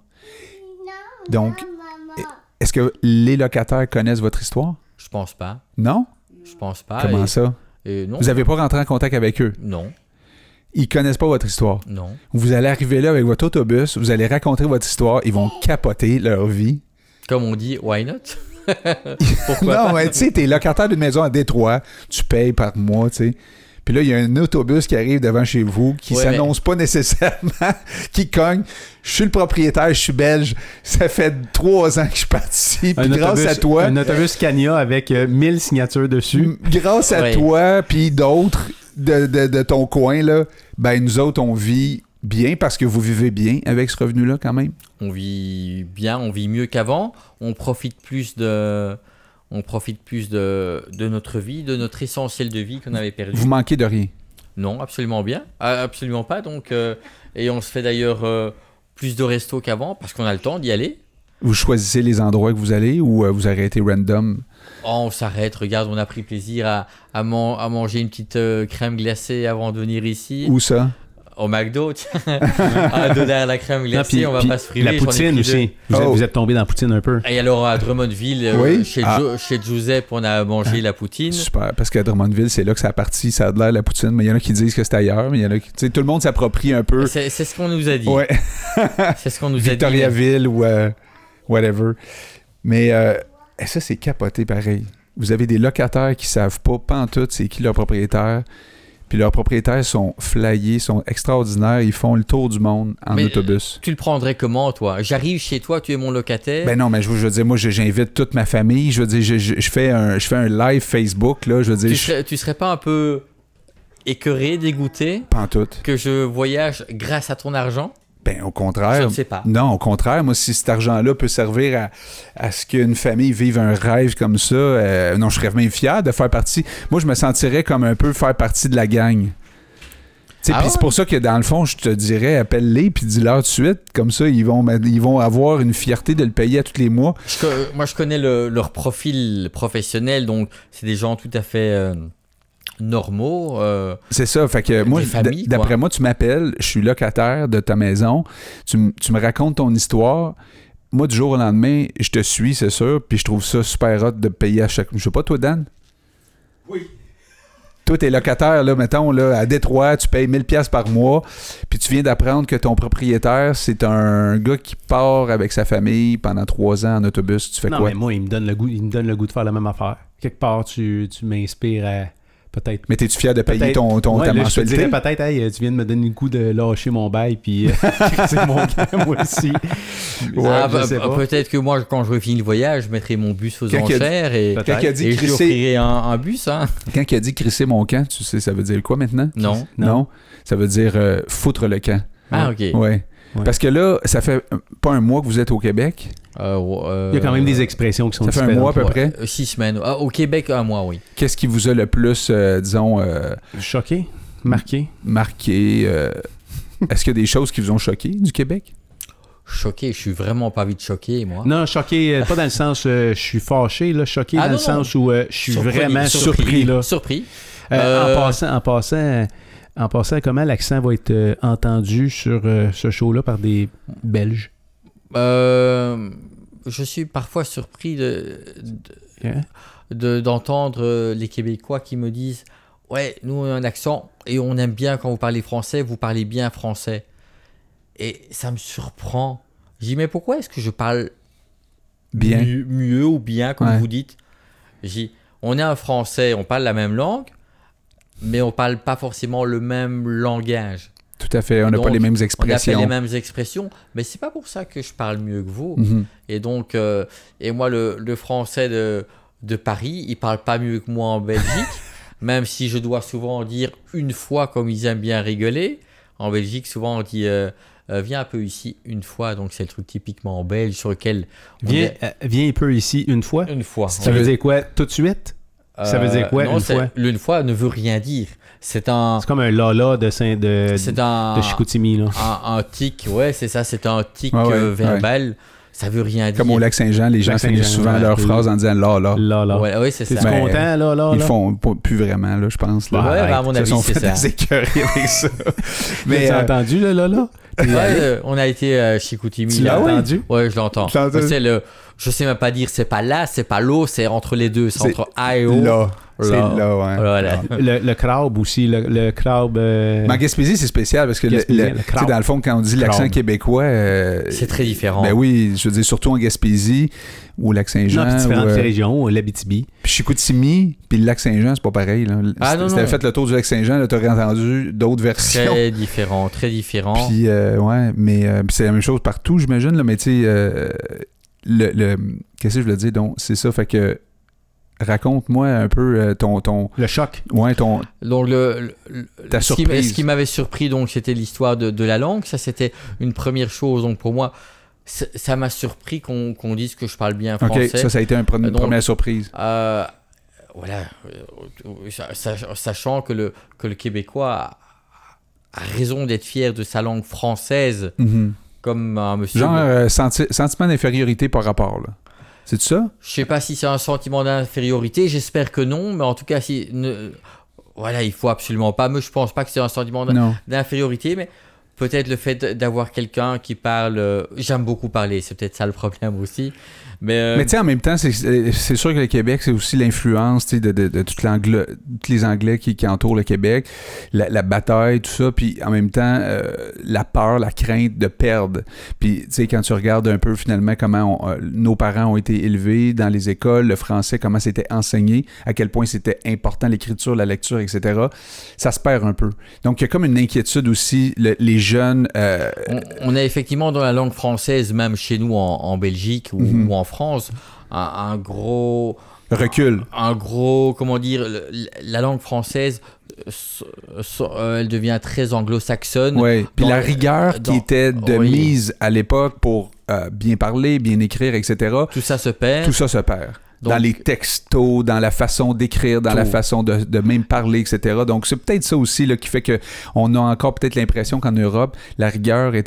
Donc, est-ce que les locataires connaissent votre histoire? Je pense pas. Non? Je pense pas. Comment et- ça? et non. Vous n'avez pas rentré en contact avec eux? Non, Ils connaissent pas votre histoire? non. Vous allez arriver là avec votre autobus, vous allez raconter votre histoire, ils vont capoter leur vie. Comme on dit, why not? Pourquoi non, mais tu sais, t'es locataire d'une maison à Détroit, tu payes par mois, tu sais. Puis là, il y a un autobus qui arrive devant chez vous, qui Ouais, s'annonce pas nécessairement, qui cogne. Je suis le propriétaire, je suis belge. Ça fait trois ans que je suis parti. Puis Un grâce autobus, à toi, Un autobus Scania avec euh, 1000 signatures dessus. grâce à Ouais. toi, puis d'autres de, de- de ton coin, là, ben nous autres, on vit bien parce que vous vivez bien avec ce revenu-là quand même. on vit bien, on vit mieux qu'avant, on profite plus de, on profite plus de, de notre vie, de notre essentiel de vie qu'on avait perdu. Vous manquez de rien. Non, absolument bien, Ah, absolument pas. Donc, euh, et on se fait d'ailleurs euh, plus de restos qu'avant parce qu'on a le temps d'y aller. Vous choisissez les endroits que vous allez ou euh, vous arrêtez random? Oh, on s'arrête, regarde, on a pris plaisir à, à, man- à manger une petite crème glacée avant de venir ici. Où ça? Au McDo, tiens. à dollar la crème Non, glacée, puis- on va puis pas se priver. La poutine aussi. deux. Vous, êtes, Oh. vous êtes tombé dans la poutine un peu. Et alors à Drummondville, euh, chez, Ah. Jo- chez Giuseppe, on a mangé la poutine. Super, parce qu'à Drummondville, c'est là que ça a parti, ça a de l'air la poutine, mais il y en a qui disent que c'est ailleurs, mais il y en a qui... Tu sais, tout le monde s'approprie un peu. C'est ce qu'on nous a dit. Ouais, C'est ce qu'on nous a dit. Victoriaville ou euh, whatever. Mais euh, ça, c'est capoté pareil. Vous avez des locataires qui savent pas, pas en tout, c'est qui leur propriétaire. Puis leurs propriétaires sont flyés, sont extraordinaires. Ils font le tour du monde en Mais, autobus. Tu le prendrais comment, toi? J'arrive chez toi, tu es mon locataire. Ben non, mais je, veux- je veux dire, moi, j'invite toute ma famille. Je veux dire, je, je- je fais, un, je fais un live Facebook, là. Je veux dire, tu, serais, tu serais pas un peu écœuré, dégoûté pas en tout. que je voyage grâce à ton argent? Ben, au Je contraire. ne sais pas. Non, au contraire, moi, si cet argent-là peut servir à, à ce qu'une famille vive un rêve comme ça, euh, non, je serais même fier de faire partie. Moi, je me sentirais comme un peu faire partie de la gang. Ah ouais? c'est pour ça que dans le fond, je te dirais, appelle-les puis dis-leur tout de suite. Comme ça, ils vont, ils vont avoir une fierté de le payer à tous les mois. Je moi, je connais le- leur profil professionnel, donc c'est des gens tout à fait euh, normaux. euh, C'est ça. Fait que moi, d'après quoi. moi, tu m'appelles, je suis locataire de ta maison, tu, m- tu me racontes ton histoire. Moi, du jour au lendemain, je te suis, c'est sûr, puis je trouve ça super hot de payer à chaque. Je sais pas, toi, Dan? Oui. Toi, t'es locataire, là, mettons, là, à Détroit, tu payes 1000$ piastres par mois, puis tu viens d'apprendre que ton propriétaire, c'est un gars qui part avec sa famille pendant trois ans en autobus. Tu fais non, quoi? mais moi, il me, donne le goût, il me donne le goût de faire la même affaire. Quelque part, tu, tu m'inspires à peut-être. Mais t'es-tu fier de payer ton, ton, Ouais, ta là, je te mensualité? dirais peut-être, hey, tu viens de me donner le coup de lâcher mon bail, puis euh, c'est mon gars, moi aussi. Ouais, ah, bah, bah. Peut-être que moi, quand je finis le voyage, je mettrai mon bus aux Quand a- enchères et. Quand a dit et je lui crisser, offrirai un, un bus. Hein. quand il a dit crisser mon camp, tu sais, ça veut dire quoi maintenant? Non. Non. Ça veut dire euh, foutre le camp. Ah, ok. Ouais. Ouais. Parce que là, ça fait pas un mois que vous êtes au Québec. Euh, euh, Il y a quand même des expressions qui sont Ça fait un mois à peu ouais, près? euh, Six semaines. Ah, au Québec, un mois, oui. Qu'est-ce qui vous a le plus, euh, disons, euh, Choqué, marqué? marqué? euh, Est-ce qu'il y a des choses qui vous ont choqué du Québec? Choqué, je suis vraiment pas vite choqué, moi. Non, choqué, pas dans le sens euh, je suis fâché, là, choqué Ah, dans non, le sens où euh, je suis Surpris, vraiment surpris. surpris. là. Surpris. Euh, Euh, En passant, en passant, en passant, comment l'accent va être euh, entendu sur euh, ce show-là par des Belges? Euh, je suis parfois surpris de, de- de- d'entendre les Québécois qui me disent Ouais, nous on a un accent et on aime bien quand vous parlez français, vous parlez bien français. Et ça me surprend. Je dis Mais pourquoi est-ce que je parle Bien. mieux, mieux ou bien, comme Ouais. vous dites Je dis On est un français, on parle la même langue, mais on parle pas forcément le même langage. Tout à fait. On n'a pas les mêmes On a fait expressions. les mêmes expressions, mais c'est pas pour ça que je parle mieux que vous. Mhm. Et donc, euh, et moi, le, le français de, de Paris, il parle pas mieux que moi en Belgique, même si je dois souvent dire une fois, comme ils aiment bien rigoler. En Belgique, souvent, on dit euh, euh, Viens un peu ici une fois. Donc, c'est le truc typiquement belge sur lequel. on Viens, est- euh, viens un peu ici une fois. Une fois. Ça On veut dire quoi? Tout de suite? Ça veut dire quoi, non, une c'est- fois? L'une fois ne veut rien dire. C'est un. C'est comme un lala de, Saint, de, C'est un. de Chicoutimi, là. un, un tic, ouais, c'est ça, c'est un tic ouais, euh, verbal. Ça veut rien dire. Comme au lac Saint-Jean, les gens finissent souvent ouais. leur phrase en disant là, là. Lala. Ouais, ouais, c'est ça. Ben, content, là, là, Ils là? font plus vraiment, là, je pense. Là. Ouais, à mon Ils se avis, sont c'est fait ça. des écœurés avec ça. Mais Mais tu as euh, entendu, le lala? Ouais, euh, on a été à Chicoutimi. Tu là. l'as oui. entendu? Ouais, je l'entends. C'est le, je sais même pas dire c'est pas là, c'est pas l'eau, c'est entre les deux, c'est C'est entre A et O. là. C'est Là. là, ouais. Voilà. Le, le crabe aussi, le, le crabe... euh, Mais en Gaspésie, c'est spécial parce que, le- le- dans le fond, quand on dit l'accent québécois. euh, C'est très différent. Ben oui, je veux dire, surtout en Gaspésie ou au lac non, Saint-Jean. puis différentes ou, euh, régions, l'Abitibi. Puis Chicoutimi, puis le lac Saint-Jean, c'est pas pareil. Là. Ah, Si non, fait le tour du lac Saint-Jean, là, t'aurais entendu d'autres versions. Très différent, très différent. Puis, euh, ouais, mais euh, c'est la même chose partout, j'imagine, là, mais tu sais, euh, le, le- qu'est-ce que je voulais dire? Donc, c'est ça, fait que raconte-moi un peu euh, ton, ton, Le choc. ouais, ton, Donc le, le- Ta ce qui, surprise. ce qui m'avait surpris donc c'était l'histoire de, de la langue. Ça c'était une première chose. Donc pour moi, ça m'a surpris qu'on qu'on dise que je parle bien ok, français. ça, ça a été un pre- une Donc- première surprise. Euh, voilà, euh, sach- sachant que le, que le Québécois a, raison d'être fier de sa langue française, Mhm. comme un monsieur. Genre, euh, senti- sentiment d'infériorité par rapport, là. C'est ça? Je sais pas si c'est un sentiment d'infériorité, j'espère que non, mais en tout cas, si. Ne, voilà, il faut absolument pas. Mais je pense pas que c'est un sentiment d'infériorité, mais peut-être le fait d'avoir quelqu'un qui parle. euh, J'aime beaucoup parler, c'est peut-être ça le problème aussi. Mais, euh, Mais tu sais, en même temps, c'est- sûr que le Québec, c'est aussi l'influence de, de, de l'angla- tous les Anglais qui, qui entourent le Québec, la, la bataille, tout ça, puis en même temps, euh, la peur, la crainte de perdre. Puis tu sais, quand tu regardes un peu finalement comment on- euh, nos parents ont été élevés dans les écoles, le français, comment c'était enseigné, à quel point c'était important l'écriture, la lecture, etc., ça se perd un peu. Donc il y a comme une inquiétude aussi, le- les jeunes... on, on a effectivement dans la langue française, même chez nous en, en Belgique ou, Mhm. ou en France, un, un gros, recul. un gros, comment dire, le- la langue française, euh, so- so- euh, elle devient très anglo-saxonne. Oui, puis la rigueur dans- qui était de oui. mise à l'époque pour euh, bien parler, bien écrire, etc., Tout ça se perd. tout ça se perd. Donc- dans les textos, dans la façon d'écrire, dans la façon de, de même parler, etc. Donc, c'est peut-être ça aussi là, qui fait qu'on a encore peut-être l'impression qu'en Europe, la rigueur est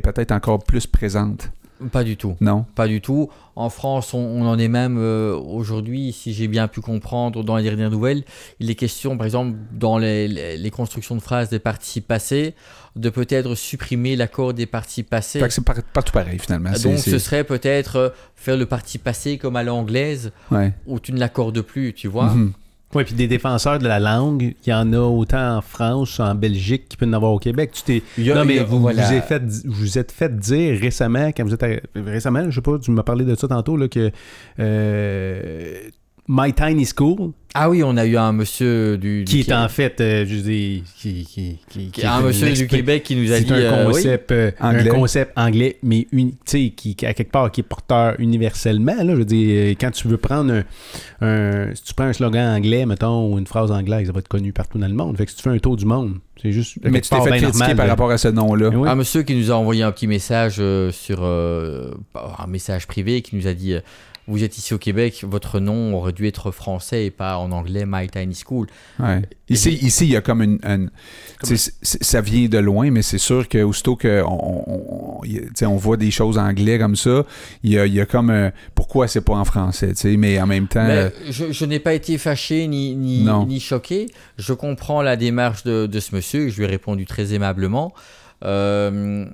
peut-être encore plus présente. Pas du tout. Non? Pas du tout. En France, on, on en est même euh, aujourd'hui, si j'ai bien pu comprendre dans les dernières nouvelles, il est question, par exemple, dans les, les- les constructions de phrases des participes passés, de peut-être supprimer l'accord des participes passés. C'est par- partout pareil, finalement. Donc ce serait peut-être euh, faire le parti passé comme à l'anglaise, ouais. où tu ne l'accordes plus, tu vois. Mhm. Oui, puis des défenseurs de la langue, il y en a autant en France, en Belgique qu'il peut y en avoir au Québec. Tu t'es... A- non, mais a- vous, voilà. vous, êtes fait, vous vous êtes fait dire récemment, quand vous êtes. à- récemment, je sais pas, tu m'as parlé de ça tantôt, là, que euh, My Tiny School, Ah oui, on a eu un monsieur du... qui du est en fait, euh, je dis, qui, qui, qui, qui- qui un monsieur du Québec qui nous a C'est dit... un euh, oui. concept, euh, Anglais. un concept anglais, mais uni- tu sais, qui, qui, à quelque part, qui est porteur universellement. Là, je veux dire, euh, quand tu veux prendre un, un- Si tu prends un slogan anglais, mettons, ou une phrase anglaise, ça va être connu partout dans le monde. Fait que si tu fais un tour du monde, c'est juste. Mais tu t'es fait critiquer normal, par là. rapport à ce nom-là. Oui. Un monsieur qui nous a envoyé un petit message euh, sur euh, un message privé qui nous a dit euh, vous êtes ici au Québec, votre nom aurait dû être français et pas en anglais My Tiny School. Ouais. Ici, ici, il y a comme une. ça vient de loin, mais c'est sûr que aussitôt qu'on on, voit des choses en anglais comme ça, il y a, il y a comme un. Pourquoi c'est pas en français, mais en même temps. euh, Mais je, je n'ai pas été fâché ni, ni, choqué. Je comprends la démarche de, de ce monsieur. Je lui ai répondu très aimablement. Euh,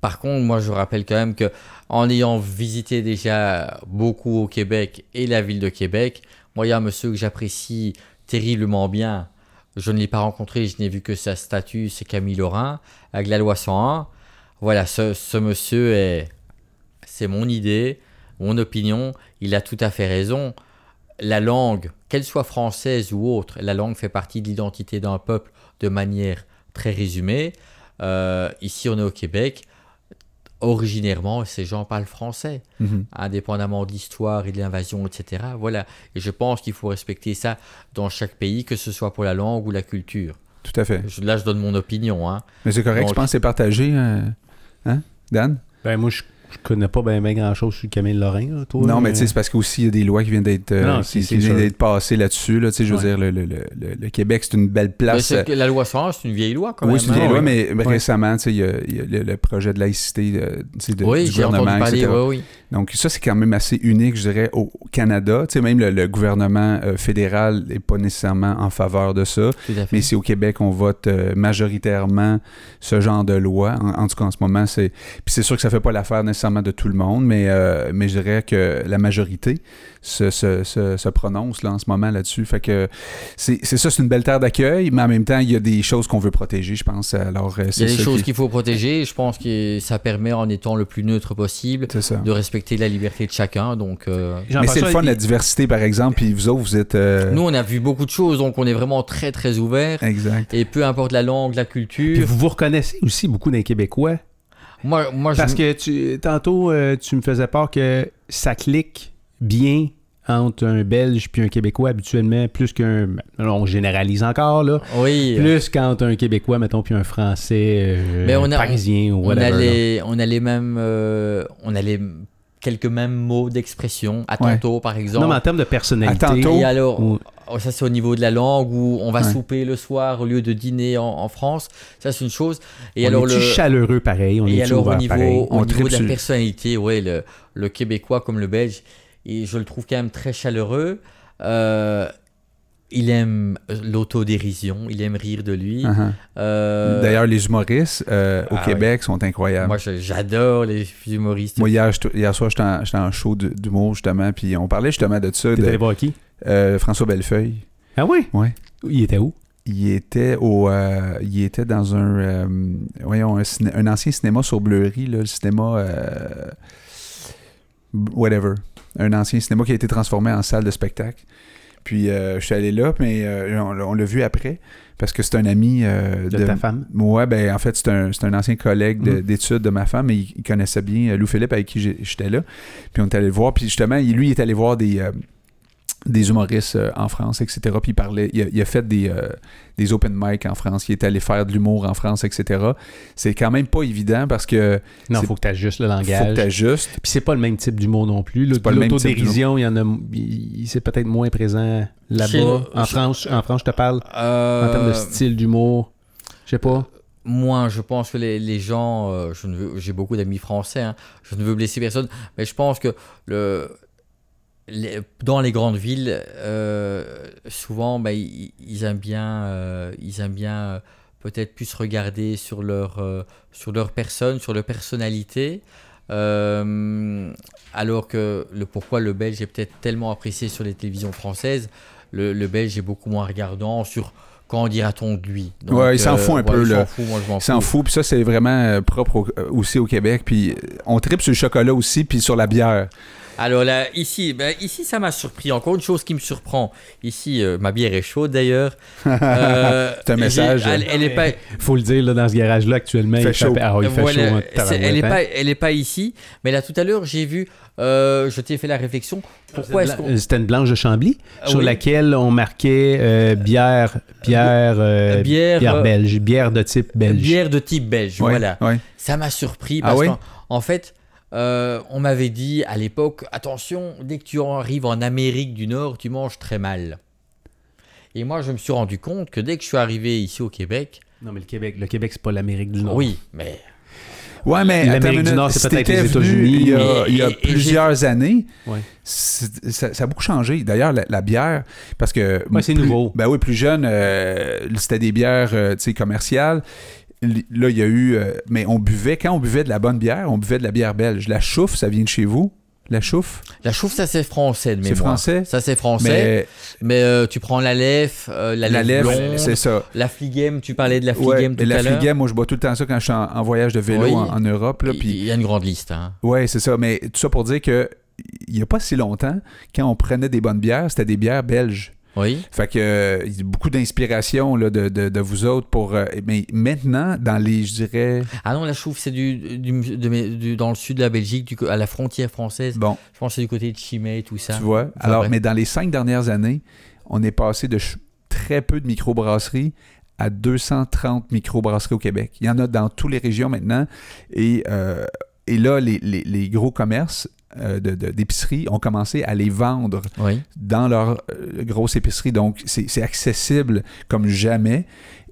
par contre, moi, je rappelle quand même que en ayant visité déjà beaucoup au Québec et la ville de Québec, moi, il y a un monsieur que j'apprécie terriblement bien. Je ne l'ai pas rencontré, je n'ai vu que sa statue, c'est Camille Laurin, avec la loi 101. Voilà, ce, monsieur est. C'est mon idée, mon opinion. Il a tout à fait raison. La langue, qu'elle soit française ou autre, la langue fait partie de l'identité d'un peuple de manière très résumée. Euh, ici, on est au Québec. Originairement, ces gens parlent français, mhm. indépendamment de l'histoire et de l'invasion, etc. Voilà. Et je pense qu'il faut respecter ça dans chaque pays, que ce soit pour la langue ou la culture. Tout à fait. Je- là, je donne mon opinion. Hein. Mais c'est correct, Donc- je pense que c'est partagé. euh, Hein, Dan? Ben, moi, je, je connais pas bien grand chose sur Camille Lorrain, là, toi. non, mais tu sais, c'est parce qu'aussi, il y a des lois qui viennent d'être euh, qui- qui viennent d'être passées là-dessus. Là, tu sais, je veux Ouais. dire, le, le, le, le- Québec, c'est une belle Mais place. que la loi 101, c'est une vieille loi quand oui, même. c'est une hein. vieille loi, oui. mais Ouais. récemment, tu sais, il y a, il y a le, le projet de laïcité euh, de, Oui, du gouvernement, parler. etc. Oui, oui. Donc ça, c'est quand même assez unique, je dirais, au Canada. Tu sais, même le, le gouvernement euh, fédéral n'est pas nécessairement en faveur de ça. Mais ici au Québec, on vote euh, majoritairement ce genre de loi. En, en tout cas, en ce moment, c'est. Puis c'est sûr que ça fait pas l'affaire nécessairement de tout le monde, mais, euh, mais je dirais que la majorité se, se, se, se prononce là, en ce moment là-dessus. Fait que c'est c'est ça, c'est une belle terre d'accueil, mais en même temps, il y a des choses qu'on veut protéger, je pense. Alors, euh, Il y c'est a des choses qui- qu'il faut protéger. Je pense que ça permet, en étant le plus neutre possible, de respecter la liberté de chacun. Donc, euh, Mais c'est le fun, la diversité, par exemple, puis vous autres, vous êtes. euh, nous, on a vu beaucoup de choses, donc on est vraiment très, très ouvert. Exact. Et peu importe la langue, la Puis culture. vous vous reconnaissez aussi beaucoup d'un Québécois. Moi, moi, je- Parce que tu, tantôt, euh, tu me faisais part que ça clique bien entre un Belge puis un Québécois habituellement, plus qu'un. On généralise encore, là. oui, Plus qu'entre un Québécois, mettons, puis un Français euh, Mais on a- parisien ou on whatever. a, là. les, on a les mêmes, euh, on a les quelques mêmes mots d'expression. À Ouais. tantôt, par exemple. Non, mais en termes de personnalité. À tantôt. Et alors, ou- oh, ça c'est au niveau de la langue où on va Ouais. souper le soir au lieu de dîner en, en France. Ça c'est une chose. Et on alors est-tu le chaleureux pareil, on et est alors au niveau, pareil? au On niveau de la personnalité, ouais, le, le Québécois comme le Belge, et je le trouve quand même très chaleureux. Euh, il aime l'autodérision, il aime rire de lui. Uh-huh. Euh, D'ailleurs, les humoristes euh, au ah Québec sont incroyables. moi j'adore les humoristes. Moi, hier, je- hier soir, j'étais en, show d'humour, justement, puis on parlait justement de ça, T'es allé voir qui? euh, François Bellefeuille. Ah oui? Ouais. Il était où? Il était au, euh, il était dans un, euh, voyons, un, ciné- un ancien cinéma sur Bleury, là, le cinéma, euh, whatever, un ancien cinéma qui a été transformé en salle de spectacle. Puis euh, je suis allé là, mais euh, on, l'a- on l'a vu après parce que c'est un ami euh, De, ta femme? Ouais, ben en fait, c'est un, c'est un ancien collègue de- Mm. d'études de ma femme et il, il connaissait bien Lou Philippe avec qui j'étais là. Puis on est allé le voir. Puis justement, lui, il est allé voir des, des humoristes euh, en France, etc. Puis il parlait, il a, il a fait des, euh, des open mic en France. Il est allé faire de l'humour en France, etc. C'est quand même pas évident parce que Non, faut que tu ajustes le faut langage. que t'ajustes. Puis c'est pas le même type d'humour non plus. L'autodérision, il y en a. il- C'est peut-être moins présent là-bas. En France, en France, je te parle. Euh, En termes de style d'humour. Je sais pas. Moi, je pense que les, les gens, euh, je ne veux- j'ai beaucoup d'amis français, hein, je ne veux blesser personne, mais je pense que le, les- dans les grandes villes, euh, souvent, ben, ils, ils aiment bien, euh, ils aiment bien euh, peut-être plus regarder sur leur, euh, sur leur personne, sur leur personnalité. euh, alors que le pourquoi le belge est peut-être tellement apprécié sur les télévisions françaises, le, le belge est beaucoup moins regardant sur quand dira-t-on de lui. Donc, Ouais, il s'en fout un peu, Il là. s'en fout, moi je m'en Il s'en fout. Puis ça, c'est vraiment euh, propre au- euh, aussi au Québec. Puis euh, on tripe sur le chocolat aussi, puis sur la bière. Alors là, ici, ben, ici, ça m'a surpris. Encore une chose qui me surprend. Ici, euh, ma bière est chaude d'ailleurs. Euh, C'est un j'ai- message. Elle, elle est pas. Faut le dire, là, dans ce garage-là, actuellement, Il fait chaud. Ah, oui, il fait voilà, chaud. en c'est- tabarouette, elle est hein. pas, elle est pas ici. Mais là, tout à l'heure, j'ai vu. euh, je t'ai fait la réflexion. Pourquoi est-ce qu'on C'était une blanche de Chambly Ah sur oui. laquelle on marquait euh, bière, bière, euh, bière, bière euh, belge, bière de type belge. bière de type belge Voilà. Ça m'a surpris Ah parce oui? qu'en en fait, euh, on m'avait dit à l'époque attention, dès que tu arrives en Amérique du Nord, tu manges très mal. Et moi, je me suis rendu compte que dès que je suis arrivé ici au Québec, Non, mais le Québec, le Québec, c'est pas l'Amérique du Nord. oui, mais Ouais, mais L'Amérique du Nord, c'est peut-être les États-Unis, Il y a, et- il y a et- et plusieurs années. Ouais. Ça, ça a beaucoup changé. D'ailleurs, la, la bière, parce que. Ouais, c'est nouveau. Ben oui, plus jeune, euh, c'était des bières euh, tu sais, commerciales. Là, il y a eu. euh, mais on buvait, quand on buvait de la bonne bière, on buvait de la bière belge. La chouffe, ça vient de chez vous? La chouffe, la chouffe, ça c'est français de c'est français? Ça c'est français. Mais Mais, euh, tu prends la lèvre, euh, la, la blonde, c'est ça. la fligème, tu parlais de la Ouais, fligème tout la à l'heure. fligème, moi, je bois tout le temps ça quand je suis en, en voyage de vélo Oui. en, en Europe. Là, Il puis il y a une grande liste. Hein. Ouais, c'est ça. Mais tout ça pour dire que il n'y a pas si longtemps, quand on prenait des bonnes bières, c'était des bières belges. Oui. Fait que euh, il y a beaucoup d'inspiration là, de, de, de vous autres pour. euh, mais maintenant, dans les, je dirais. Ah non, la chouffe, c'est du, du, de mes- du- dans le sud de la Belgique, du, à la frontière française. Bon, Je pense que c'est du côté de Chimay, tout ça. tu vois? Enfin, Alors, bref. mais dans les cinq dernières années, on est passé de ch- très peu de microbrasseries à 230 microbrasseries au Québec. Il y en a dans toutes les régions maintenant. Et, euh, et là, les, les- les gros commerces d'épicerie ont commencé à les vendre Oui. dans leur euh, grosse épicerie. Donc, c'est accessible comme jamais.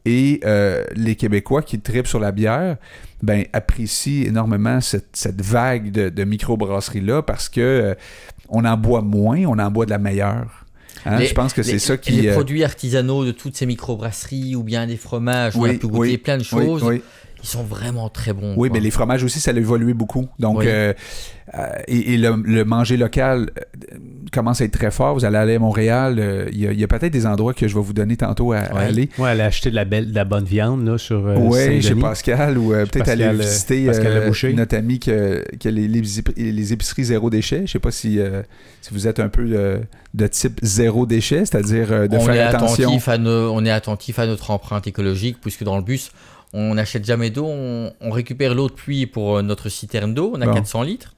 Et euh, les Québécois qui tripent sur la bière, ben, apprécient énormément cette, cette vague de, de microbrasseries-là parce que euh, on en boit moins, on en boit de la meilleure. Hein, Les- je pense que c'est Les- ça Les qui... euh, produits artisanaux de toutes ces microbrasseries ou bien des fromages, on oui, a pu goûter oui, plein de oui, choses. oui. Ils sont vraiment très bons. Oui, quoi. mais les fromages aussi, ça a évolué beaucoup. Donc, Oui. euh, euh, et, et le, le manger local euh, commence à être très fort. Vous allez aller à Montréal, euh, il y a, peut-être des endroits que je vais vous donner tantôt à, à Oui. aller. Ouais, elle a acheté de la, belle, de la bonne viande là, sur euh, Oui, chez. Pascal, ou euh, peut-être Pascal, aller visiter euh, notre ami qui a qui a les, les ép- les épiceries zéro déchet. Je sais pas si, euh, si vous êtes un peu euh, de type zéro déchet, c'est-à-dire euh, de on, faire attention. attentif à nos- on est attentif à notre empreinte écologique, puisque dans le bus, on n'achète jamais d'eau, on, on récupère l'eau de pluie pour euh, notre citerne d'eau, on a Bon. 400 litres.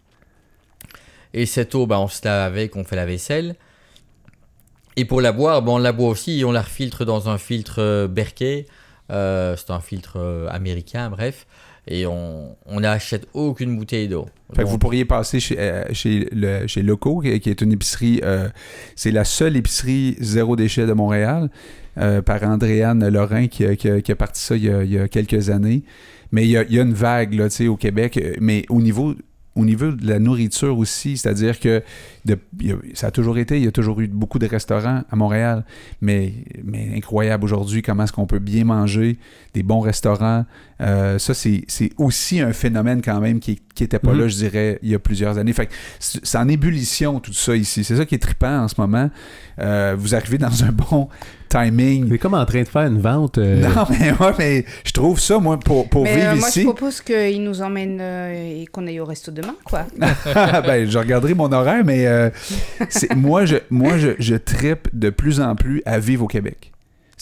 Et cette eau, bah, on se lave avec, on fait la vaisselle. Et pour la boire, bah, on la boit aussi et on la refiltre dans un filtre euh, Berkey. Euh, c'est un filtre euh, américain, bref. Et on on n'achète aucune bouteille d'eau. Fait que vous pourriez passer chez, euh, chez, le, chez Loco, qui, qui est une épicerie, euh, c'est la seule épicerie zéro déchet de Montréal, euh, par Andréane Lorrain qui, a- qui, qui a parti ça il y a, il y a quelques années. Mais il y a, il y a une vague là, tu sais, au Québec, mais au niveau au niveau de la nourriture aussi, c'est-à-dire que ça a toujours été, il y a toujours eu beaucoup de restaurants à Montréal, mais, incroyable aujourd'hui comment est-ce qu'on peut bien manger, des bons restaurants. Euh, ça, c'est aussi un phénomène quand même qui n'était pas Mhm. là, je dirais, il y a plusieurs années. Fait que c'est en ébullition tout ça ici. C'est ça qui est trippant en ce moment. Euh, vous arrivez dans un bon timing. Est comme en train de faire une vente. euh, Non, mais, ouais, mais je trouve ça, moi, pour, pour Mais vivre euh, moi, ici. je propose qu'il nous emmène euh, et qu'on aille au resto demain, quoi. ben, je regarderai mon horaire, mais euh, moi, je, moi je, je trippe de plus en plus à vivre au Québec.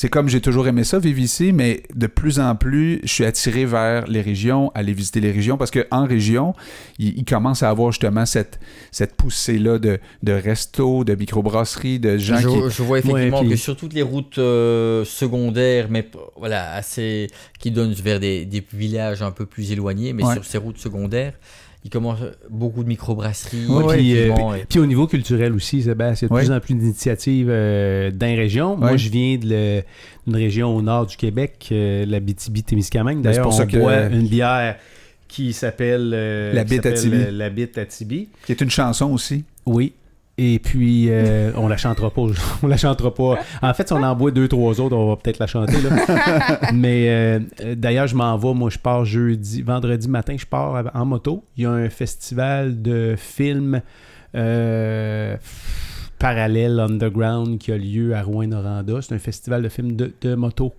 C'est comme j'ai toujours aimé ça, vivre ici, mais de plus en plus, je suis attiré vers les régions, aller visiter les régions, parce qu'en région, il, il commence à avoir justement cette, cette poussée-là de, de restos, de microbrasseries, de gens je, qui... je vois effectivement Ouais, puis- que sur toutes les routes euh, secondaires, mais voilà, assez, qui donnent vers des, des villages un peu plus éloignés, mais Ouais. sur ces routes secondaires, il commence beaucoup de microbrasseries. Ouais, puis, euh, Puis au niveau culturel aussi, Sébastien, il y a de plus en plus d'initiatives euh, dans les régions. Moi, je viens d'une région au nord du Québec, euh, la BTB-Témiscamingue. Ben, D'ailleurs, on ça que- boit une bière qui s'appelle euh, La Bite à s'appelle, Tibi. euh, La Bite à Tibi. qui est une chanson aussi. Oui. Et puis, euh, on la chantera pas. On la chantera pas. En fait, si on en boit deux, trois autres, on va peut-être la chanter. Là. Mais euh, euh, d'ailleurs, je m'en vais. Moi, je pars jeudi, vendredi matin, je pars en moto. Il y a un festival de films euh, parallèle underground qui a lieu à Rouen-Noranda. C'est un festival de films de, de moto.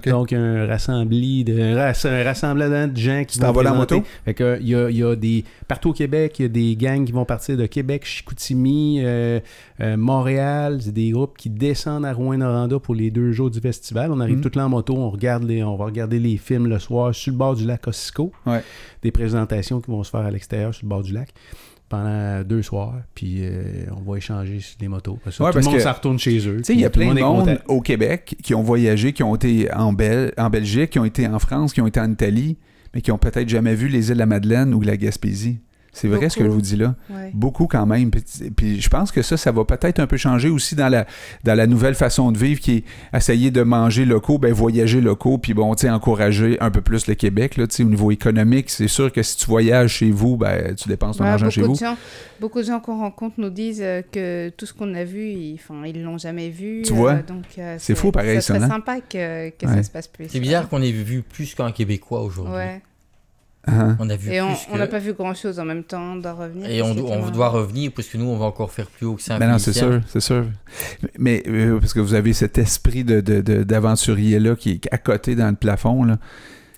Donc, un rassemblement de, un rass- un rassemblement de gens qui vont en moto? Fait que, il y a, il y a des... Partout au Québec, il y a des gangs qui vont partir de Québec, Chicoutimi, euh, euh, Montréal. C'est des groupes qui descendent à Rouen-Noranda pour les deux jours du festival. On arrive Mhm. tout là en moto, on, regarde les, on va regarder les films le soir sur le bord du lac Ossico. Ouais. Des présentations qui vont se faire à l'extérieur sur le bord du lac pendant deux soirs. Puis euh, on va échanger sur les motos. Ça, Ouais, tout le parce monde que- s'en retourne chez eux. Il y a plein le de monde au Québec qui ont voyagé, qui ont été en, Bel- en Belgique, qui ont été en France, qui ont été en Italie, mais qui ont peut-être jamais vu les îles de la Madeleine ou la Gaspésie. C'est vrai ce que je Beaucoup. vous dis là. Ouais. Beaucoup quand même. Puis, puis je pense que ça, ça va peut-être un peu changer aussi dans la, dans la nouvelle façon de vivre qui est essayer de manger locaux, ben voyager locaux, puis bon, tu sais, encourager un peu plus le Québec, là, tu sais, au niveau économique. C'est sûr que si tu voyages chez vous, ben tu dépenses ton Ouais, argent beaucoup, chez de vous. gens, beaucoup de gens qu'on rencontre nous disent euh, que tout ce qu'on a vu, ils, ils l'ont jamais vu. Tu vois? donc, euh, C'est fou, pareil, ça ça, serait hein? sympa que, que Ouais. ça se passe plus. C'est bizarre qu'on ait vu plus qu'un Québécois aujourd'hui. Hein. On a vu Et on que- n'a pas vu grand chose en même temps, on doit revenir. Et on, doit revenir parce que nous, on va encore faire plus haut que ça. Ben non, c'est sûr, c'est sûr. Mais euh, parce que vous avez cet esprit de, de- de- d'aventurier-là qui est à côté dans le plafond. Là.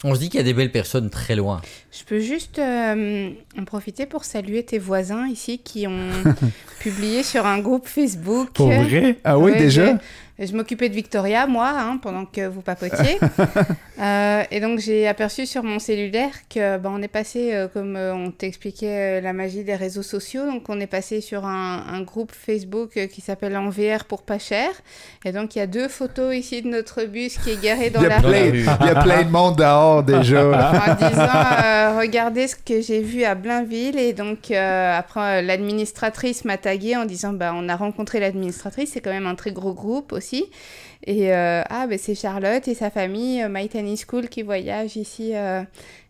On se dit qu'il y a des belles personnes très loin. Je peux juste euh, en profiter pour saluer tes voisins ici qui ont publié sur un groupe Facebook. Pour vrai? Ah oui, Ouais, déjà? Je, m'occupais de Victoria, moi, hein, pendant que vous papotiez. Euh, et donc, j'ai aperçu sur mon cellulaire que bah, on est passé, euh, comme euh, on t'expliquait, la magie des réseaux sociaux. Donc, on est passé sur un, un groupe Facebook qui s'appelle En VR pour pas cher. Et donc, il y a deux photos ici de notre bus qui est garé dans la plein, rue. il y a plein de monde dehors déjà. en disant regardez ce que j'ai vu à Blainville et donc après l'administratrice m'a tagué en disant bah on a rencontré l'administratrice c'est quand même un très gros groupe aussi et euh, ah ben c'est Charlotte et sa famille euh, My Tiny School qui voyage ici euh,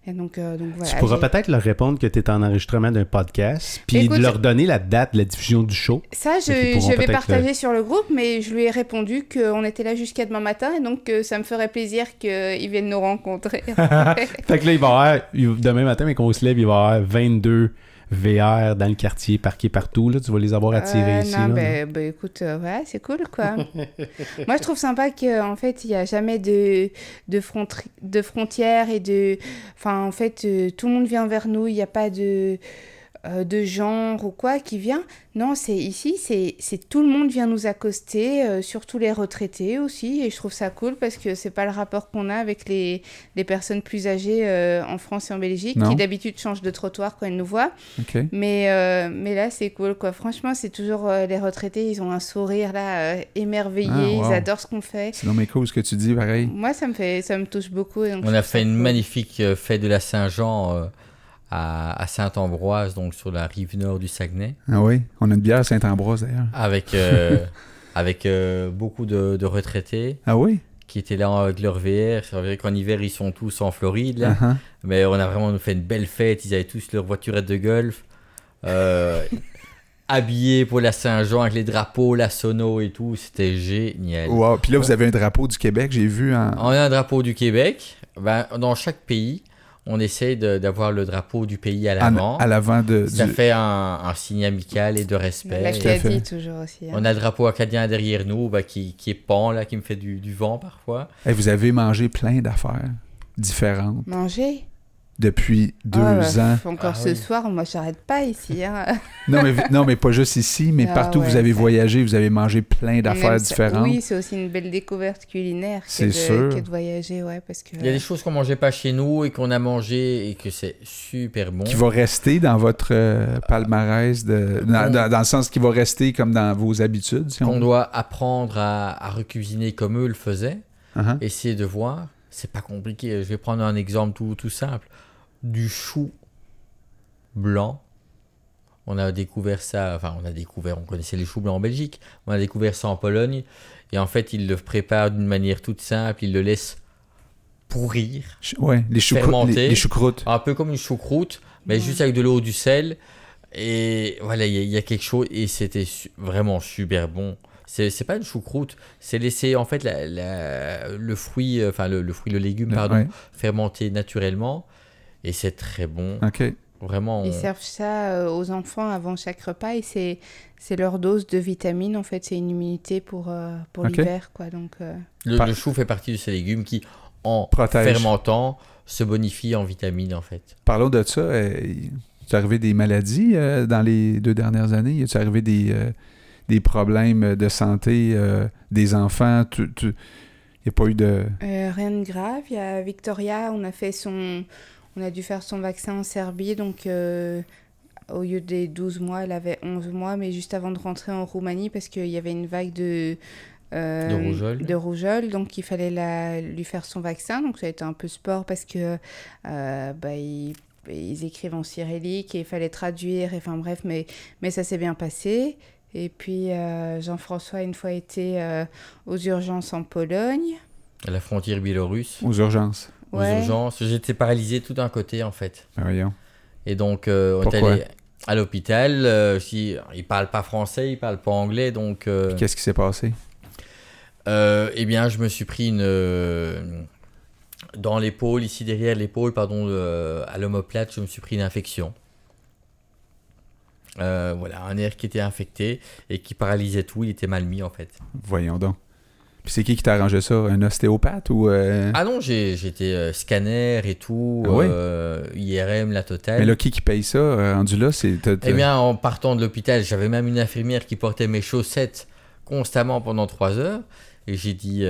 et donc euh, donc voilà tu pourras peut-être leur répondre que tu es en enregistrement d'un podcast, puis Écoute, de leur donner la date de la diffusion du show. ça, je, vais partager sur le groupe, mais je lui ai répondu qu'on était là jusqu'à demain matin et donc que ça me ferait plaisir qu'ils viennent nous rencontrer. Fait que là, il va y avoir, il- demain matin, mais qu'on se lève, il va y avoir 22 VR dans le quartier, parqués partout. Là, tu vas les avoir attirés Euh, ici. non, là. ben, ben, écoute, euh, ouais, c'est cool, quoi. Moi, je trouve sympa qu'en fait, il n'y a jamais de, de, frontri- de frontières et de... Enfin, en fait, euh, tout le monde vient vers nous, il n'y a pas de, euh, de genre ou quoi qui vient. Non, c'est ici, c'est c'est tout le monde vient nous accoster, euh, surtout les retraités aussi, et je trouve ça cool parce que c'est pas le rapport qu'on a avec les, les personnes plus âgées euh, en France et en Belgique, Non. qui d'habitude changent de trottoir quand elles nous voient. Mais, euh, mais là, c'est cool, quoi. Franchement, c'est toujours euh, les retraités, ils ont un sourire là, euh, émerveillé, Ah, wow. ils adorent ce qu'on fait. C'est non mais cool ce que tu dis, pareil. Moi, ça me fait, ça me touche beaucoup. et donc je On a fait une cool. magnifique euh, fête de la Saint-Jean euh, à, à Saint-Ambroise, donc sur la rive nord du Saguenay, Ah oui, on a une bière Saint-Ambroise d'ailleurs. avec, euh, avec euh, beaucoup de, de retraités Ah oui? qui étaient là avec leur VR. C'est vrai qu'en hiver, ils sont tous en Floride, là. Uh-huh. Mais on a vraiment fait une belle fête. Ils avaient tous leur voiturette de golf. Euh, habillés pour la Saint-Jean avec les drapeaux, la sono et tout. C'était génial. Wow. Puis là, vous avez un drapeau du Québec, j'ai vu. En... On a un drapeau du Québec. Ben, dans chaque pays, on essaye de- d'avoir le drapeau du pays à l'avant. à l'avant de. Ça du- fait un, un signe amical et de respect. L'Acadie toujours aussi. hein. On a le drapeau acadien derrière nous bah, qui, qui est pend, là, qui me fait du, du vent parfois. Hey, vous avez mangé plein d'affaires différentes Manger? Depuis deux Ah ans. Encore Ah ce oui. soir, moi j'arrête pas ici. hein. Non mais, non, mais pas juste ici, mais Ah partout où vous avez voyagé, vous avez mangé plein d'affaires différentes. Oui, c'est aussi une belle découverte culinaire que C'est de, sûr. que de voyager, ouais, parce que. Il y a des choses qu'on mangeait pas chez nous et qu'on a mangé et que c'est super bon. Qui va rester dans votre euh, palmarès, de, dans, dans- dans le sens qui va rester comme dans vos habitudes. Si on... doit apprendre à, à recuisiner comme eux le faisaient. Uh-huh. Essayer de voir. C'est pas compliqué. Je vais prendre un exemple tout, tout simple. Du chou blanc. On a découvert ça, enfin on a découvert, on connaissait les choux blancs en Belgique, on a découvert ça en Pologne, et en fait ils le préparent d'une manière toute simple, ils le laissent pourrir, Ouais, les, choucroutes, Fermenté. les, les choucroutes. un peu comme une choucroute, mais Ouais. juste avec de l'eau, du sel, et voilà, il y, a- il y a quelque chose, et c'était su- vraiment super bon. C'est pas une choucroute, c'est laisser en fait la- la- le fruit, euh, enfin le, le fruit, le légume, pardon, Ouais, fermenté naturellement, et c'est très bon. OK. Vraiment, on- Ils servent ça euh, aux enfants avant chaque repas et c'est c'est leur dose de vitamines en fait c'est une immunité pour euh, pour l'hiver quoi donc euh, le, Par- le chou fait partie de ces légumes qui, en Protège. fermentant, se bonifient en vitamines en fait. Parlons de ça. Euh, il est arrivé des maladies euh, dans les deux dernières années? Il est arrivé des, euh, des problèmes de santé euh, des enfants? Tu- tu- Il n'y a pas eu de... euh, rien de grave il y a Victoria on a fait son on a dû faire son vaccin en Serbie donc euh, au lieu des 12 mois elle avait 11 mois mais juste avant de rentrer en Roumanie parce qu'il y avait une vague de euh, De rougeole. de rougeole, donc il fallait la, lui faire son vaccin donc ça a été un peu sport parce que euh, bah, ils, ils écrivent en cyrillique et il fallait traduire et enfin bref mais mais ça s'est bien passé et puis euh, Jean-François a une fois été euh, aux urgences en Pologne À la frontière biélorusse, aux urgences? Aux Ouais. urgences, j'étais paralysé tout d'un côté en fait. Ben voyons. Et donc, euh, on est allé à l'hôpital. euh, si, il parle pas français, il parle pas anglais. Donc, euh, Qu'est-ce qui s'est passé? euh, eh bien, je me suis pris une. dans l'épaule, ici derrière l'épaule, pardon, euh, à l'omoplate, je me suis pris une infection. Euh, voilà, un nerf qui était infecté et qui paralysait tout, il était mal mis en fait. Voyons donc. Puis c'est qui qui t'a arrangé ça? Un ostéopathe ou... euh, Ah non, j'ai- j'étais euh, scanner et tout, Ah ouais? euh, IRM, la totale. Mais là, qui qui paye ça? Euh, rendu là, c'est... Eh bien, en partant de l'hôpital, j'avais même une infirmière qui portait mes chaussettes constamment pendant trois heures. Et j'ai dit,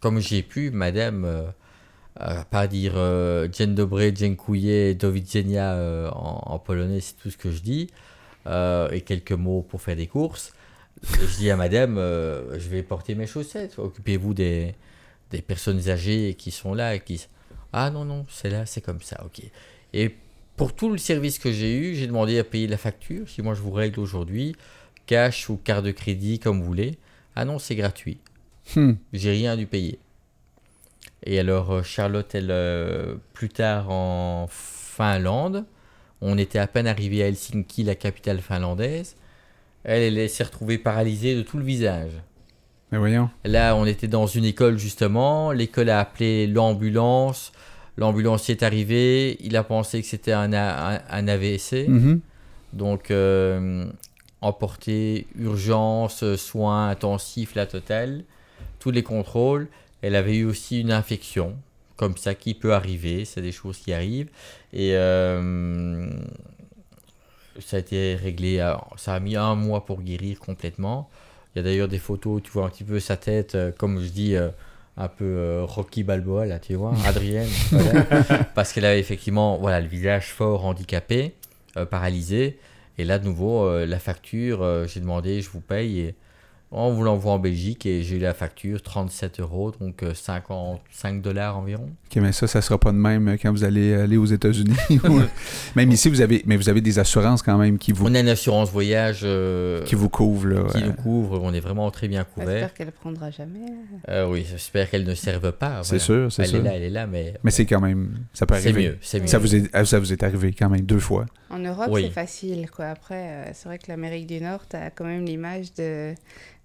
comme j'ai pu, madame, euh, pas dire euh, Dzień dobry, dziękuję, do widzenia euh, en, en polonais, c'est tout ce que je dis, et quelques mots pour faire des courses. Je dis à madame, euh, je vais porter mes chaussettes, occupez-vous des, des personnes âgées qui sont là. et Qui... Ah non, non, c'est là, c'est comme ça, ok. Et pour tout le service que j'ai eu, j'ai demandé à payer la facture. Si moi je vous règle aujourd'hui, cash ou carte de crédit, comme vous voulez. Ah non, c'est gratuit. Hmm. J'ai rien dû payer. Et alors, euh, Charlotte, elle, euh, plus tard en Finlande, on était à peine arrivé à Helsinki, la capitale finlandaise. Elle, elle s'est retrouvée paralysée de tout le visage. Mais voyons. Là, on était dans une école justement. L'école a appelé l'ambulance. L'ambulancier est arrivé. Il a pensé que c'était un, un AVC. Mhm. Donc, euh, emporté, urgence, soins intensifs, la totale. Tous les contrôles. Elle avait eu aussi une infection. Comme ça, qui peut arriver. C'est des choses qui arrivent. Et euh, ça a été réglé. à- Ça a mis un mois pour guérir complètement. Il y a d'ailleurs des photos où tu vois un petit peu sa tête, euh, comme je dis, euh, un peu euh, Rocky Balboa, là, tu vois, Adrienne. voilà. Parce qu'elle avait effectivement voilà, le visage fort handicapé, paralysé. Et là, de nouveau, la facture, j'ai demandé, je vous paye. Et On vous l'envoie en Belgique et j'ai eu la facture 37 euros, donc euh, 55 dollars environ. Ok, mais ça, ça sera pas de même euh, quand vous allez aller aux États-Unis. même ici, vous avez, mais vous avez des assurances quand même qui vous, On a une assurance voyage euh, qui vous couvrent. Là, qui euh, nous couvre, on est vraiment très bien couvert. J'espère qu'elle prendra jamais. Euh, oui, j'espère qu'elle ne serve pas. c'est sûr, c'est Elle sûr. est là, elle est là, mais, Mais c'est quand même, ça peut c'est arriver. mieux, c'est mieux. Ça vous, est, ça vous est arrivé quand même deux fois. En Europe, Oui. c'est facile, quoi. Après, euh, c'est vrai que l'Amérique du Nord, tu as quand même l'image de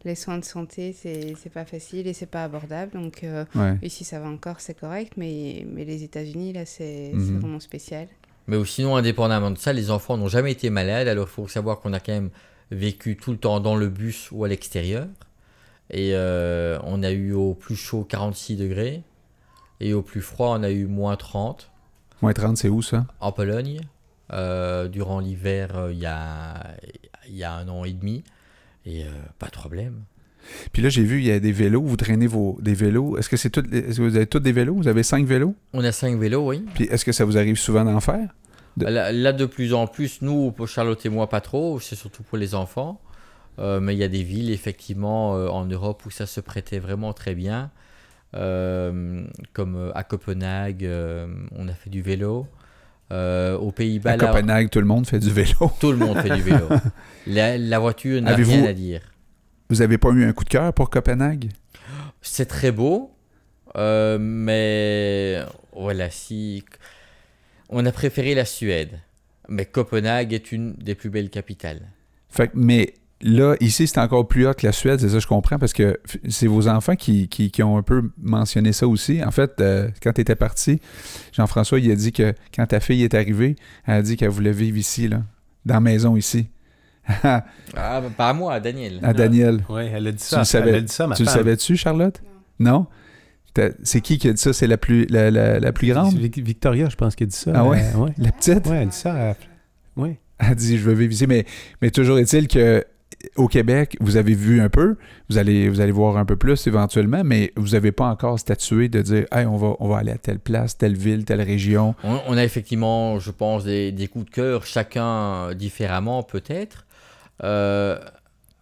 les soins de santé, c'est c'est pas facile et c'est pas abordable. Donc euh, Ouais. ici, ça va encore, c'est correct, mais, mais les États-Unis, là, c'est c'est Mhm. vraiment spécial. Mais sinon, indépendamment de ça, les enfants n'ont jamais été malades. Alors, il faut savoir qu'on a quand même vécu tout le temps dans le bus ou à l'extérieur. Et euh, on a eu au plus chaud 46 degrés. Et au plus froid, on a eu moins 30 Moins 30, c'est où ça? en Pologne. Euh, durant l'hiver, euh, il y, a, y a un an et demi. Et euh, pas de problème. Puis là, j'ai vu, il y a des vélos. Vous traînez vos, des vélos. Est-ce que, c'est tout, est-ce que vous avez tous des vélos? Vous avez cinq vélos? On a 5 vélos, oui. Puis est-ce que ça vous arrive souvent d'en faire? De- Là, là, de plus en plus, nous, pour Charlotte et moi, pas trop. C'est surtout pour les enfants. Euh, mais il y a des villes, effectivement, euh, en Europe où ça se prêtait vraiment très bien. Euh, comme à Copenhague, on a fait du vélo. Euh, aux Pays-Bas, à Copenhague, tout le monde fait du vélo. tout le monde fait du vélo. La, la voiture n'a rien à dire. Vous avez pas eu un coup de cœur pour Copenhague? C'est très beau, euh, mais voilà, si on a préféré la Suède, mais Copenhague est une des plus belles capitales. Fait mais là, ici, c'est encore plus haut que la Suède, c'est ça, je comprends, parce que c'est vos enfants qui, qui, qui ont un peu mentionné ça aussi. En fait, euh, quand tu étais parti, Jean-François, il a dit que quand ta fille est arrivée, elle a dit qu'elle voulait vivre ici, là, dans la maison ici. à Ah, bah, pas à moi, à Daniel. Daniel. Oui, elle a dit Tu ça. le savais- Elle a dit ça, ma tu le savais-tu, Charlotte? Non? C'est qui qui a dit ça? C'est la plus, la, la- la plus grande? Victoria, je pense, qui a dit ça. Ah ouais? Euh, ouais. La petite? Ouais, elle dit ça. ouais. Elle dit, je veux vivre ici. Mais, mais toujours est-il que au Québec, vous avez vu un peu, vous allez, vous allez voir un peu plus éventuellement, mais vous n'avez pas encore statué de dire, hey, on va, on va aller à telle place, telle ville, telle région. On, on a effectivement, je pense, des, des coups de cœur, chacun différemment peut-être, Euh,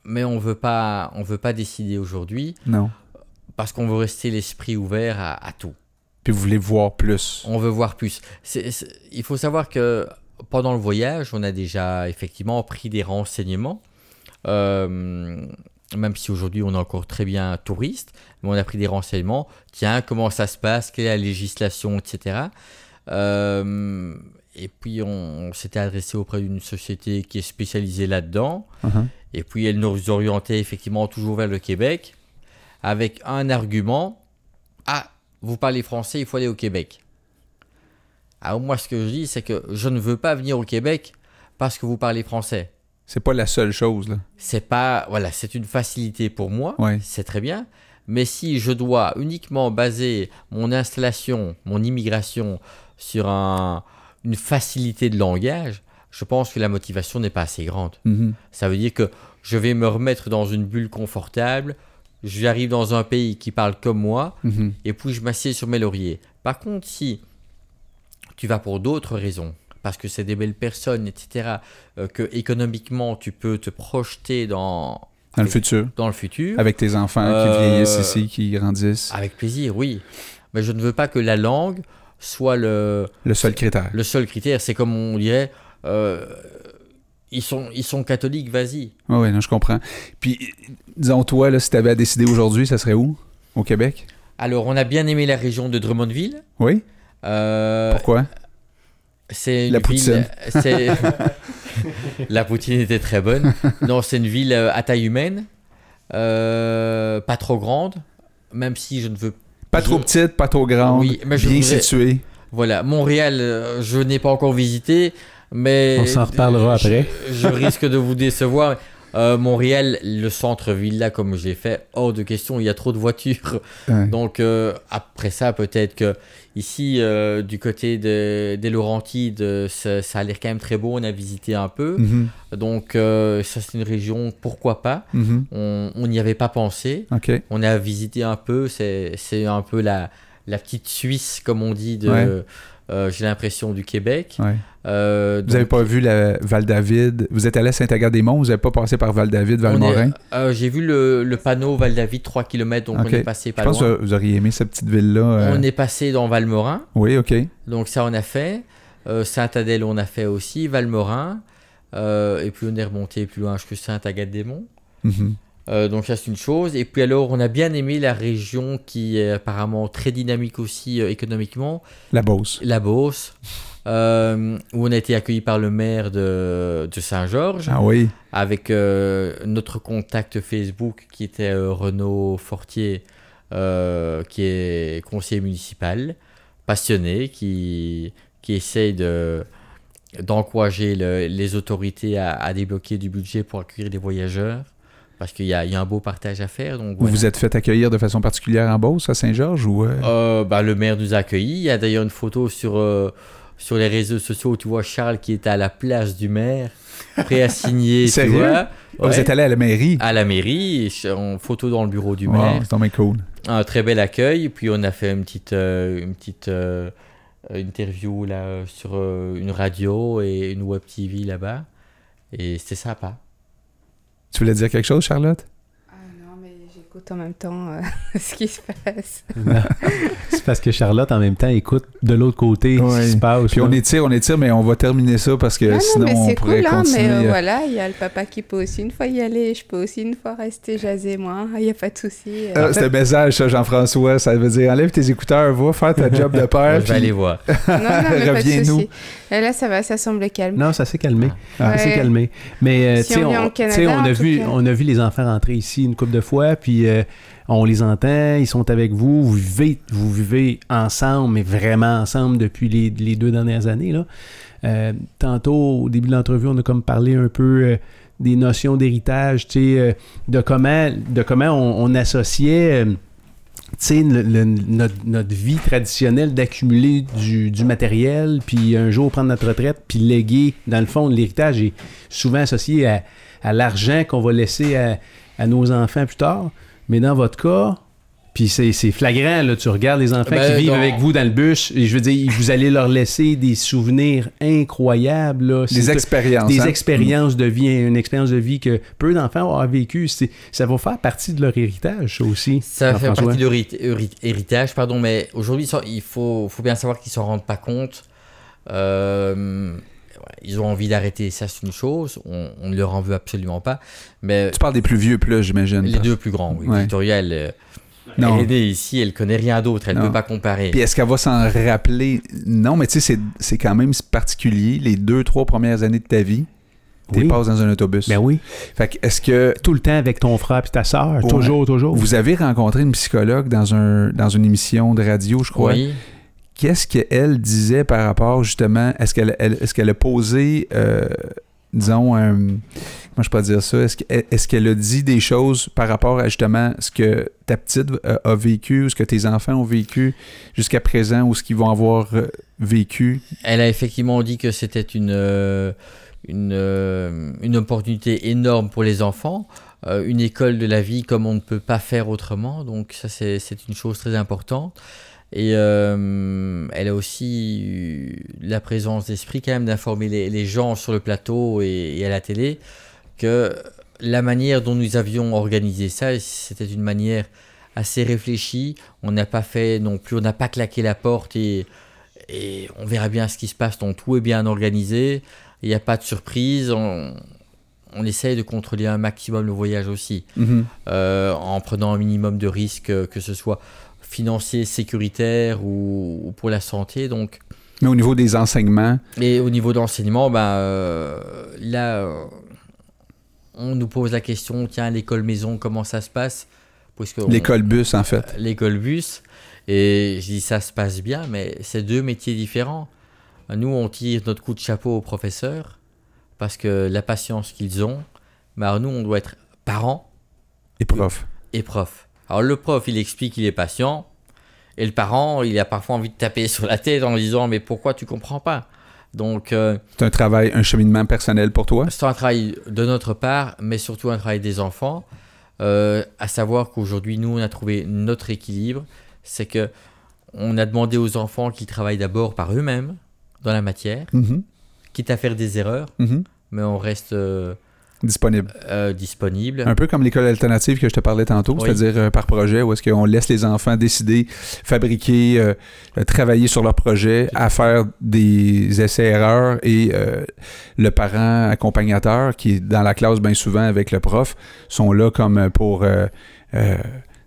mais on veut pas, on veut pas décider aujourd'hui Non. parce qu'on veut rester l'esprit ouvert à, à tout. Puis vous voulez voir plus. On veut voir plus. Il faut savoir que pendant le voyage, on a déjà effectivement pris des renseignements. Euh, même si aujourd'hui on est encore très bien touriste, mais on a pris des renseignements. Tiens, comment ça se passe, quelle est la législation, etc. Euh, et puis on, on s'était adressé auprès d'une société qui est spécialisée là-dedans. Uh-huh. Et puis elle nous orientait effectivement toujours vers le Québec avec un argument. Ah, vous parlez français, il faut aller au Québec. Alors moi ce que je dis c'est que je ne veux pas venir au Québec parce que vous parlez français. C'est pas la seule chose, là. C'est pas voilà, c'est une facilité pour moi, Ouais. c'est très bien. Mais si je dois uniquement baser mon installation, mon immigration sur un- une facilité de langage, je pense que la motivation n'est pas assez grande. Mhm. Ça veut dire que je vais me remettre dans une bulle confortable, j'arrive dans un pays qui parle comme moi, Mhm. et puis je m'assieds sur mes lauriers. Par contre, si tu vas pour d'autres raisons, parce que c'est des belles personnes, etc., euh, que économiquement tu peux te projeter dans, Dans le futur. dans le futur, Avec tes enfants qui Euh, vieillissent ici, qui grandissent. avec plaisir, oui. Mais je ne veux pas que la langue soit le, Le seul critère. le seul critère. C'est comme on dirait, euh, ils, sont, ils sont catholiques, vas-y. Oui, ouais, non, je comprends. Puis, disons, toi, là, si tu avais à décider aujourd'hui, ça serait où? Au Québec? Alors, on a bien aimé la région de Drummondville. Oui? Euh, Pourquoi? C'est une La ville- poutine. c'est- la poutine était très bonne. Non, c'est une ville euh, à taille humaine, euh, pas trop grande, même si je ne veux. Pas trop Je- petite, pas trop grande, Oui, mais je bien voudrais- située. Voilà, Montréal, euh, je n'ai pas encore visité, mais On s'en reparlera je- après. Je, risque de vous décevoir. Euh, Montréal, le centre-ville là, comme j'ai fait, hors de question, il y a trop de voitures. Ouais. Donc euh, après ça, peut-être que ici, euh, du côté de- des Laurentides, euh, ça, ça a l'air quand même très beau. On a visité un peu. Mhm, Donc euh, ça, c'est une région, pourquoi pas? Mhm. On on n'y avait pas pensé. On a visité un peu. C'est c'est un peu la, la petite Suisse, comme on dit, de, Ouais. Euh, j'ai l'impression, du Québec. Ouais. Euh, Vous n'avez donc, pas vu la Val-David. Vous êtes allé à Saint-Agathe-des-Monts, vous n'avez pas passé par Val-David, est- Val-Morin. euh, J'ai vu le, le panneau Val-David, 3 km, donc on est passé Je pense loin. que vous auriez aimé cette petite ville-là. On est passé dans Valmorin, Oui, OK. donc ça on a fait. Saint-Adèle on a fait aussi, Valmorin. Et puis on est remonté plus loin jusqu'à Saint-Agathe-des-Monts. Mhm. Euh, donc ça c'est une chose. Et puis alors on a bien aimé la région qui est apparemment très dynamique aussi euh, économiquement, La Beauce. la Beauce, euh, où on a été accueilli par le maire de, de Saint-Georges, Ah oui. avec notre contact Facebook qui était Renaud Fortier, qui est conseiller municipal, passionné, qui, qui essaye de d'encourager le- les autorités à, à débloquer du budget pour accueillir des voyageurs, parce qu'il y a, il y a un beau partage à faire. Donc Vous voilà. vous êtes fait accueillir de façon particulière en Beauce, à Saint-Georges ou. euh, Euh, bah, le maire nous a accueillis. Il y a d'ailleurs une photo sur, euh, sur les réseaux sociaux où tu vois Charles qui est à la place du maire, prêt à signer. tu vois. Vous Ouais. êtes allé à la mairie? à la mairie, en photo dans le bureau du Wow, maire. c'est cool. Un très bel accueil. Puis on a fait une petite, euh, une petite euh, interview là, sur euh, une radio et une web TV là-bas. Et c'était sympa. Tu voulais dire quelque chose, Charlotte? Non, j'écoute en même temps euh, ce qui se passe. Non. c'est parce que Charlotte, en même temps, écoute de l'autre côté ce Ouais. qui se passe. Puis on là. étire, on étire, mais on va terminer ça parce que non, non, sinon mais on c'est pourrait cool, hein, continuer. mais euh, euh, voilà, il y a le papa qui peut aussi une fois y aller, je peux aussi une fois rester jaser, moi, il n'y a pas de souci. euh. Ah, c'est un message, ça, Jean-François. Ça veut dire enlève tes écouteurs, va faire ta job de père. je vais aller voir. non, non, mais pas de Reviens-nous. souci. Et là, ça va, ça semble calme. Non, ça s'est calmé. Ah. Ça s'est Ouais. calmé. Mais euh, Si tu sais, on on, on a vu, on a vu les enfants rentrer ici une couple de fois, puis euh, on les entend, ils sont avec vous, vous vivez, ensemble, mais vraiment ensemble depuis les, deux dernières années. Euh, tantôt, au début de l'entrevue, on a comme parlé un peu euh, des notions d'héritage, de comment, on, associait. notre, vie traditionnelle d'accumuler du, matériel, puis un jour prendre notre retraite, puis léguer. Dans le fond, l'héritage est souvent associé à, l'argent qu'on va laisser à nos enfants plus tard. Mais dans votre cas, puis c'est flagrant, là, tu regardes les enfants Ben, qui vivent avec vous dans le bus, et je veux dire, vous allez leur laisser des souvenirs incroyables. Là. Des expériences. des hein? expériences de vie, une expérience de vie que peu d'enfants ont vécu. Ça va faire partie de leur héritage, ça aussi. Ça fait Jean-François. partie de leur hérit- hérit- héritage, pardon, mais aujourd'hui, il faut, faut bien savoir qu'ils s'en rendent pas compte. Euh, ils ont envie d'arrêter, ça c'est une chose, on, on ne leur en veut absolument pas. Mais Tu parles des plus vieux, plus j'imagine. les deux plus grands, oui. Ouais. Victoria, elle, euh, Non. elle est née ici, elle connaît rien d'autre, elle ne peut pas comparer. Puis est-ce qu'elle va s'en rappeler? Non, mais tu sais, c'est- c'est quand même particulier. Les deux, trois premières années de ta vie, tu Oui. passes dans un autobus. Ben oui. Fait que est-ce que Tout le temps avec ton frère et ta soeur. Ouais. Toujours, toujours. vous avez rencontré une psychologue dans, un, dans une émission de radio, je crois? Oui. Qu'est-ce qu'elle disait par rapport justement, est-ce qu'elle elle- est-ce qu'elle a posé, euh, disons, comment je peux dire ça, est-ce que- est-ce qu'elle a dit des choses par rapport à justement ce que ta petite a, a vécu, ou ce que tes enfants ont vécu jusqu'à présent, ou ce qu'ils vont avoir euh, vécu? Elle a effectivement dit que c'était une, euh, une, euh, une opportunité énorme pour les enfants, euh, une école de la vie comme on ne peut pas faire autrement. Donc ça, c'est c'est une chose très importante. Et euh, elle a aussi eu la présence d'esprit quand même d'informer les, les gens sur le plateau et, et à la télé que la manière dont nous avions organisé ça, c'était une manière assez réfléchie. On n'a pas fait non plus, on n'a pas claqué la porte et, et on verra bien ce qui se passe. Donc tout est bien organisé, il n'y a pas de surprise. On, on essaye de contrôler un maximum le voyage aussi, Mhm. euh, en prenant un minimum de risques, euh, que ce soit financier, sécuritaire ou, ou pour la santé. Donc, Mais au niveau des enseignements, et au niveau d'enseignement, ben, euh, là, euh, on nous pose la question, tiens, l'école maison, comment ça se passe? L'école bus en fait. l'école bus. Et je dis ça se passe bien, mais c'est deux métiers différents. Nous, on tire notre coup de chapeau aux professeurs parce que la patience qu'ils ont. Alors nous, on doit être parents Et profs. et profs. Alors le prof, il explique qu'il est patient. Et le parent, il a parfois envie de taper sur la tête en disant Mais pourquoi tu comprends pas? Donc, euh, C'est un travail, un cheminement personnel pour toi? c'est un travail de notre part, mais surtout un travail des enfants. Euh, à savoir qu'aujourd'hui, nous, on a trouvé notre équilibre. C'est que on a demandé aux enfants qu'ils travaillent d'abord par eux-mêmes dans la matière, Mhm. quitte à faire des erreurs, Mhm. mais on reste euh, Disponible? euh, disponible. Un peu comme l'école alternative que je te parlais tantôt, Oui. c'est-à-dire euh, par projet, où est-ce qu'on laisse les enfants décider, fabriquer, euh, travailler sur leur projet, à faire des essais-erreurs et le parent accompagnateur qui est dans la classe bien souvent avec le prof sont là comme pour,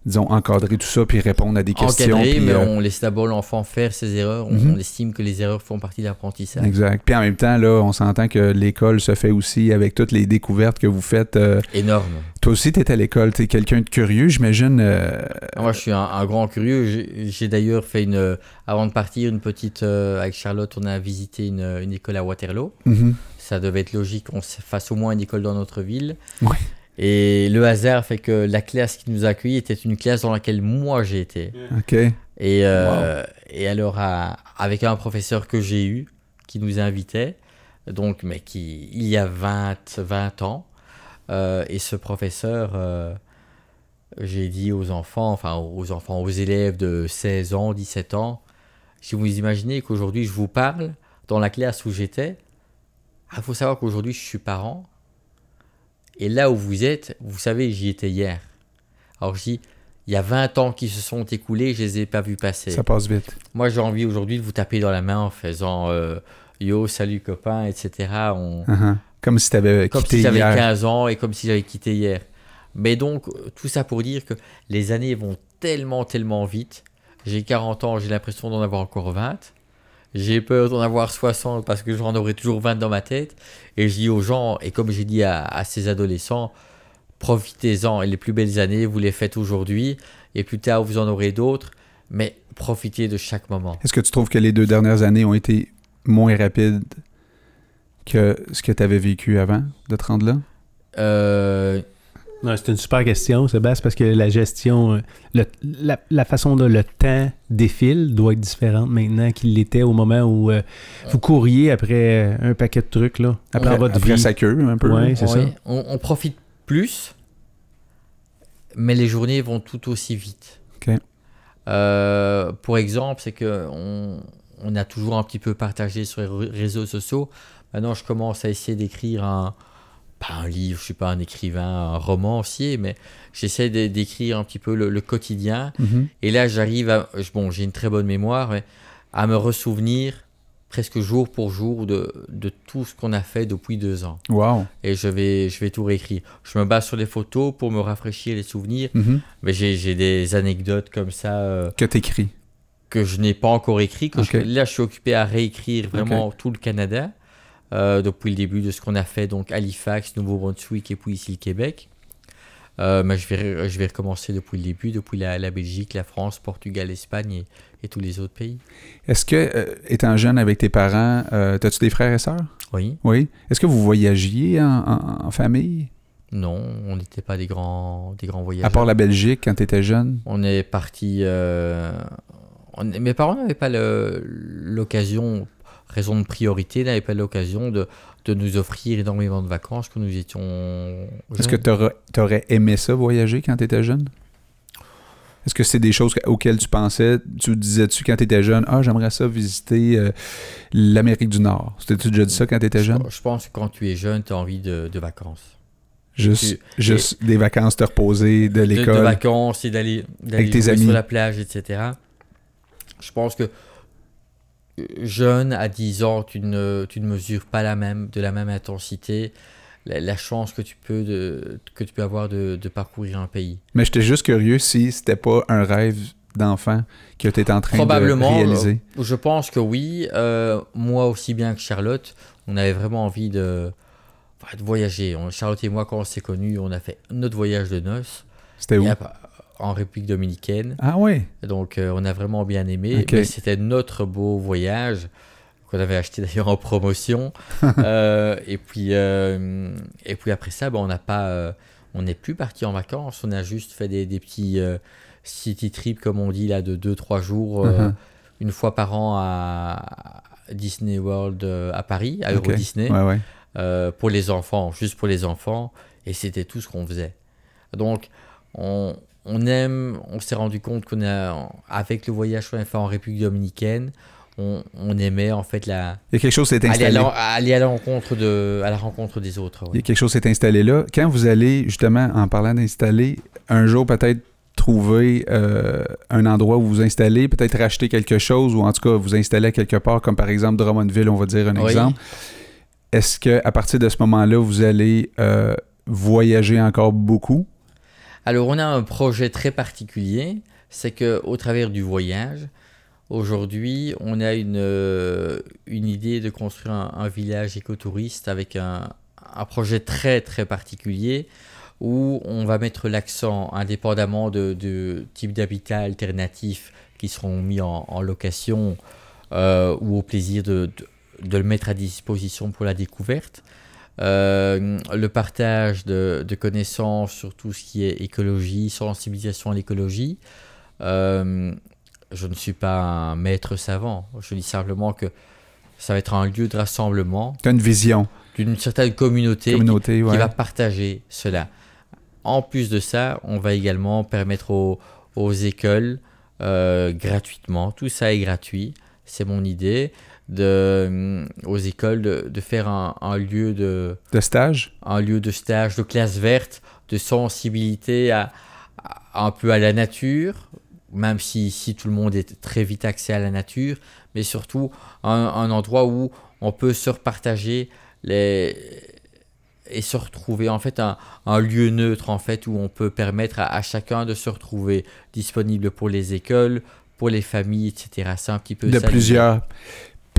disons, encadrer tout ça puis répondre à des questions. Encadré, puis, mais euh, on laisse d'abord l'enfant faire ses erreurs. On, Mhm. on estime que les erreurs font partie de l'apprentissage. Exact. Puis en même temps, là, on s'entend que l'école se fait aussi avec toutes les découvertes que vous faites. euh, Énorme. toi aussi, tu es à l'école, tu es quelqu'un de curieux, j'imagine. euh, Moi, je suis un, un grand curieux. J'ai d'ailleurs fait une, avant de partir, une petite euh, avec Charlotte. On a visité une, une école à Waterloo. mhm. Ça devait être logique qu'on se fasse au moins une école dans notre ville. Ouais. Et le hasard fait que la classe qui nous a accueillis était une classe dans laquelle moi j'ai été. OK. Et, euh, et alors, à- avec un professeur que j'ai eu, qui nous invitait, donc, mais qui, il y a 20, 20 ans, euh, et ce professeur, euh, j'ai dit aux enfants, enfin aux enfants, aux élèves de 16 ans, 17 ans, si vous imaginez qu'aujourd'hui je vous parle dans la classe où j'étais, il faut savoir qu'aujourd'hui je suis parent, et là où vous êtes, vous savez, j'y étais hier. Alors je dis, il y a 20 ans qui se sont écoulés, je les ai pas vus passer. Ça passe vite. Moi, j'ai envie aujourd'hui de vous taper dans la main en faisant euh, yo, salut copain, etc. On... Uh-huh. Comme si tu avais Comme quitté si j'avais hier. 15 ans et comme si j'avais quitté hier. Mais donc, tout ça pour dire que les années vont tellement, tellement vite. J'ai 40 ans, j'ai l'impression d'en avoir encore 20. J'ai peur d'en avoir 60 parce que j'en aurai toujours 20 dans ma tête. Et je dis aux gens, et comme j'ai dit à, à ces adolescents, profitez-en. Et les plus belles années, vous les faites aujourd'hui. Et plus tard, vous en aurez d'autres. Mais profitez de chaque moment. Est-ce que tu trouves que les deux dernières années ont été moins rapides que ce que tu avais vécu avant de te rendre là? Euh, c'est une super question, Sébastien, parce que la gestion, euh, le- la, la façon dont le temps défile doit être différente maintenant qu'il l'était au moment où euh, vous couriez après euh, un paquet de trucs, là, Après, votre après vie. sa queue, un peu. Ouais, c'est ça. Ouais, On, on profite plus, mais les journées vont tout aussi vite. Ok. Euh, pour exemple, c'est que on, on a toujours un petit peu partagé sur les ré- réseaux sociaux. Maintenant, je commence à essayer d'écrire un, pas un livre, je suis pas un écrivain, un romancier, mais j'essaie d'écrire un petit peu le, le quotidien. Mhm. Et là, j'arrive à, bon, j'ai une très bonne mémoire, mais à me ressouvenir presque jour pour jour de, de tout ce qu'on a fait depuis deux ans Wow. et je vais, je vais tout réécrire. Je me base sur les photos pour me rafraîchir les souvenirs, Mhm. mais j'ai j'ai des anecdotes comme ça euh, Que t'écris. que je n'ai pas encore écrit. Que je- Ok. là, je suis occupé à réécrire vraiment tout le Canada euh, depuis le début de ce qu'on a fait, donc Halifax, Nouveau-Brunswick et puis ici le Québec. Euh, mais je vais, je vais recommencer depuis le début, depuis la, la Belgique, la France, Portugal, l'Espagne et, et tous les autres pays. Est-ce que, euh, étant jeune avec tes parents, euh, t'as-tu des frères et sœurs? Oui, Oui. Est-ce que vous voyagiez en, en- en famille? non, on n'était pas des grands, des grands voyageurs. À part la Belgique, quand t'étais jeune? On est parti. on- mes parents n'avaient pas l'occasion, raison de priorité, n'avaient pas l'occasion de, de nous offrir énormément de vacances quand nous étions. Est-ce que t'aurais t'aurais aimé ça, voyager, quand t'étais jeune? Est-ce que c'est des choses auxquelles tu pensais? Tu disais-tu quand t'étais jeune, ah, j'aimerais ça visiter euh, l'Amérique du Nord? C'était-tu déjà dit ça quand t'étais jeune? je, pense que quand tu es jeune, tu as envie de, de vacances. Juste, tu- juste des vacances te reposer de De, de l'école. vacances et d'aller sur la plage, etc. Je pense que jeune, à 10 ans, tu ne, tu ne mesures pas la même, de la même intensité la, la chance que tu peux, de, que tu peux avoir de, de parcourir un pays. Mais j'étais juste curieux si c'était pas un rêve d'enfant que tu étais en train Probablement, de réaliser. Je pense que oui. Euh, moi aussi bien que Charlotte, on avait vraiment envie de, de voyager. Charlotte et moi, quand on s'est connus, on a fait notre voyage de noces C'était où? après, en République dominicaine. Ah ouais. Donc euh, on a vraiment bien aimé. Ok. Mais c'était notre beau voyage qu'on avait acheté d'ailleurs en promotion. Euh, et, puis, euh, et puis après ça, ben, on n'a pas, on n'est plus parti en vacances. On a juste fait des, des petits city trips, comme on dit, là, de 2-3 jours, Mhm. une fois par an à Disney World à Paris, à Ok. Euro Disney, Ouais, ouais. euh, pour les enfants, juste pour les enfants. Et c'était tout ce qu'on faisait. Donc, on, on aime, on s'est rendu compte qu'on a, avec le voyage qu'on a fait en République dominicaine, on, on aimait en fait la, Il y a quelque chose qui s'est aller, à installé. aller à la rencontre de, à la rencontre des autres. ouais. Il y a quelque chose qui s'est installé là. Quand vous allez, justement, en parlant d'installer, un jour peut-être trouver euh, un endroit où vous installez, peut-être racheter quelque chose ou en tout cas vous installer à quelque part, comme par exemple Drummondville, on va dire un Oui. exemple. Est-ce que à partir de ce moment-là, vous allez euh, voyager encore beaucoup? Alors, on a un projet très particulier, c'est que au travers du voyage, aujourd'hui, on a une, euh, une idée de construire un, village écotouriste avec un, un projet très très particulier où on va mettre l'accent, indépendamment de, type d'habitat alternatif qui seront mis en, location euh, ou au plaisir de, de le mettre à disposition pour la découverte. Euh, le partage de, de connaissances sur tout ce qui est écologie, sensibilisation à l'écologie. Euh, je ne suis pas un maître savant. Je dis simplement que ça va être un lieu de rassemblement Tu as une vision, d'une certaine communauté, qui- communauté, qui, ouais. va partager cela. En plus de ça, on va également permettre aux, aux écoles euh, gratuitement, tout ça est gratuit, c'est mon idée, de, hum, aux écoles de, de faire un, un lieu de, de stage? un lieu de stage, de classe verte, de sensibilité à, à- un peu à la nature, même si ici tout le monde est très vite accès à la nature, mais surtout un, un endroit où on peut se repartager les et se retrouver en fait un, un lieu neutre en fait où on peut permettre à, à chacun de se retrouver disponible pour les écoles, pour les familles, etc. C'est un petit peu de ça plusieurs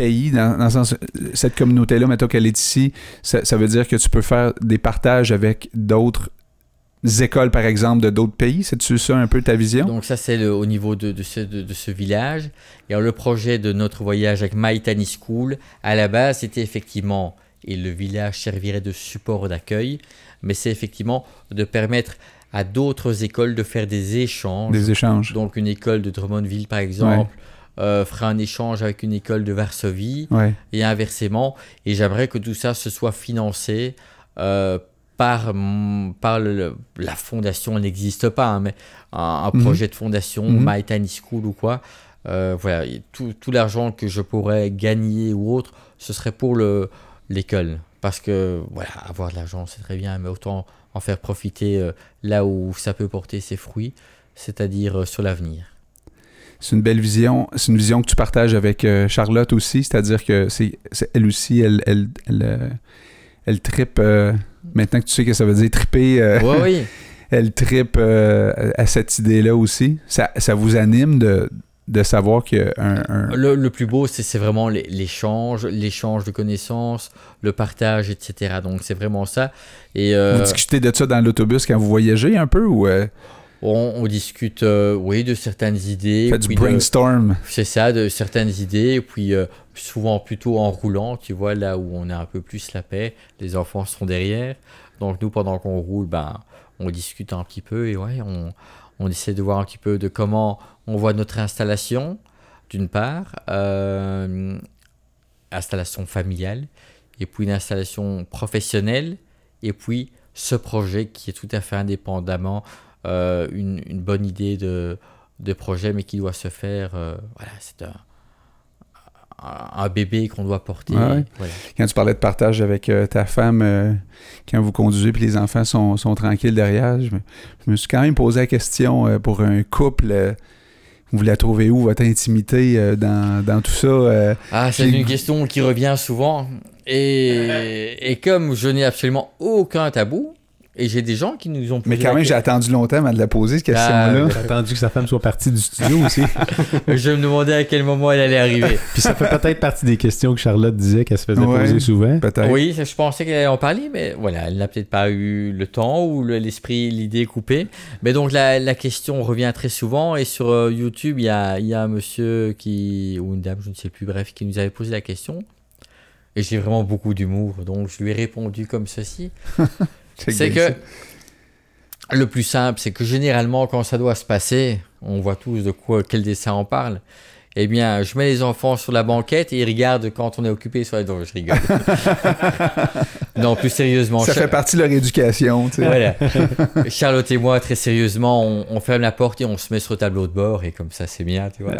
pays, dans, dans le sens, cette communauté-là, mettons qu'elle est ici, ça, ça veut dire que tu peux faire des partages avec d'autres écoles, par exemple, de d'autres pays? C'est-tu ça un peu ta vision? Donc ça, c'est au niveau de, de ce, de, de ce village. Et alors, le projet de notre voyage avec Tiny School, à la base, c'était effectivement, et le village servirait de support d'accueil, mais c'est effectivement de permettre à d'autres écoles de faire des échanges. Des échanges. Donc une école de Drummondville, par exemple, euh, fera un échange avec une école de Varsovie Ouais. et inversement. Et j'aimerais que tout ça se soit financé euh, par, par le- la fondation, elle n'existe pas, hein, mais un, un Mhm. projet de fondation, Mhm. My Tiny School ou quoi. Euh, voilà, et tout, tout l'argent que je pourrais gagner ou autre, ce serait pour le- l'école. Parce que, voilà, avoir de l'argent, c'est très bien, mais autant en faire profiter euh, là où ça peut porter ses fruits, c'est-à-dire sur l'avenir. C'est une belle vision. C'est une vision que tu partages avec euh, Charlotte aussi, c'est-à-dire que c'est elle aussi, elle, elle, elle, euh, elle trippe. euh, maintenant que tu sais que ça veut dire Oui, oui. elle trippe euh, à cette idée-là aussi. Ça, ça vous anime de, de savoir que un, un- Le, le plus beau, c'est vraiment l'é- l'échange, l'échange de connaissances, le partage, etc. Donc c'est vraiment ça. Et vous discutez de ça dans l'autobus quand vous voyagez un peu ou on, on discute, euh, oui, de certaines idées. faites brainstorm? C'est ça, de certaines idées. Et puis euh, souvent plutôt en roulant, tu vois, là où on a un peu plus la paix. Les enfants sont derrière. Donc nous, pendant qu'on roule, ben, on discute un petit peu et ouais, on, on essaie de voir un petit peu de comment on voit notre installation, d'une part, euh, installation familiale, et puis une installation professionnelle, et puis ce projet qui est tout à fait indépendamment euh, une, une bonne idée de, de projet, mais qui doit se faire. euh, voilà, c'est un, bébé qu'on doit porter. Ouais, ouais. Voilà. Quand tu parlais de partage avec euh, ta femme, euh, quand vous conduisez puis les enfants sont, sont tranquilles derrière, je me, je me suis quand même posé la question euh, pour un couple. vous la trouvez où, votre intimité dans, dans tout ça? Ah, c'est une question qui revient souvent. Et, et comme je n'ai absolument aucun tabou, et j'ai des gens qui nous ont posé Mais quand la même, j'ai attendu longtemps avant de la poser, cette Ah, question-là. J'ai attendu que sa femme soit partie du studio aussi. Je me demandais à quel moment elle allait arriver. Puis ça fait peut-être partie des questions que Charlotte disait qu'elle se faisait Ouais. poser souvent. Peut-être. Oui, je pensais qu'elle allait en parler, mais voilà, elle n'a peut-être pas eu le temps ou le- l'esprit, l'idée coupée. Mais donc la, la question revient très souvent et sur euh, YouTube, il y a, il y a un monsieur qui, ou une dame, je ne sais plus, bref, qui nous avait posé la question. Et j'ai vraiment beaucoup d'humour, donc je lui ai répondu comme ceci. C'est que le plus simple, c'est que généralement, quand ça doit se passer, on voit tous de quoi, quel dessin on parle. Eh bien, je mets les enfants sur la banquette et ils regardent quand on est occupé sur la... Non, je rigole. non, plus sérieusement. Ça fait partie de leur éducation, tu sais. Voilà. Charlotte et moi, très sérieusement, on, on ferme la porte et on se met sur le tableau de bord et comme ça, c'est bien, tu vois.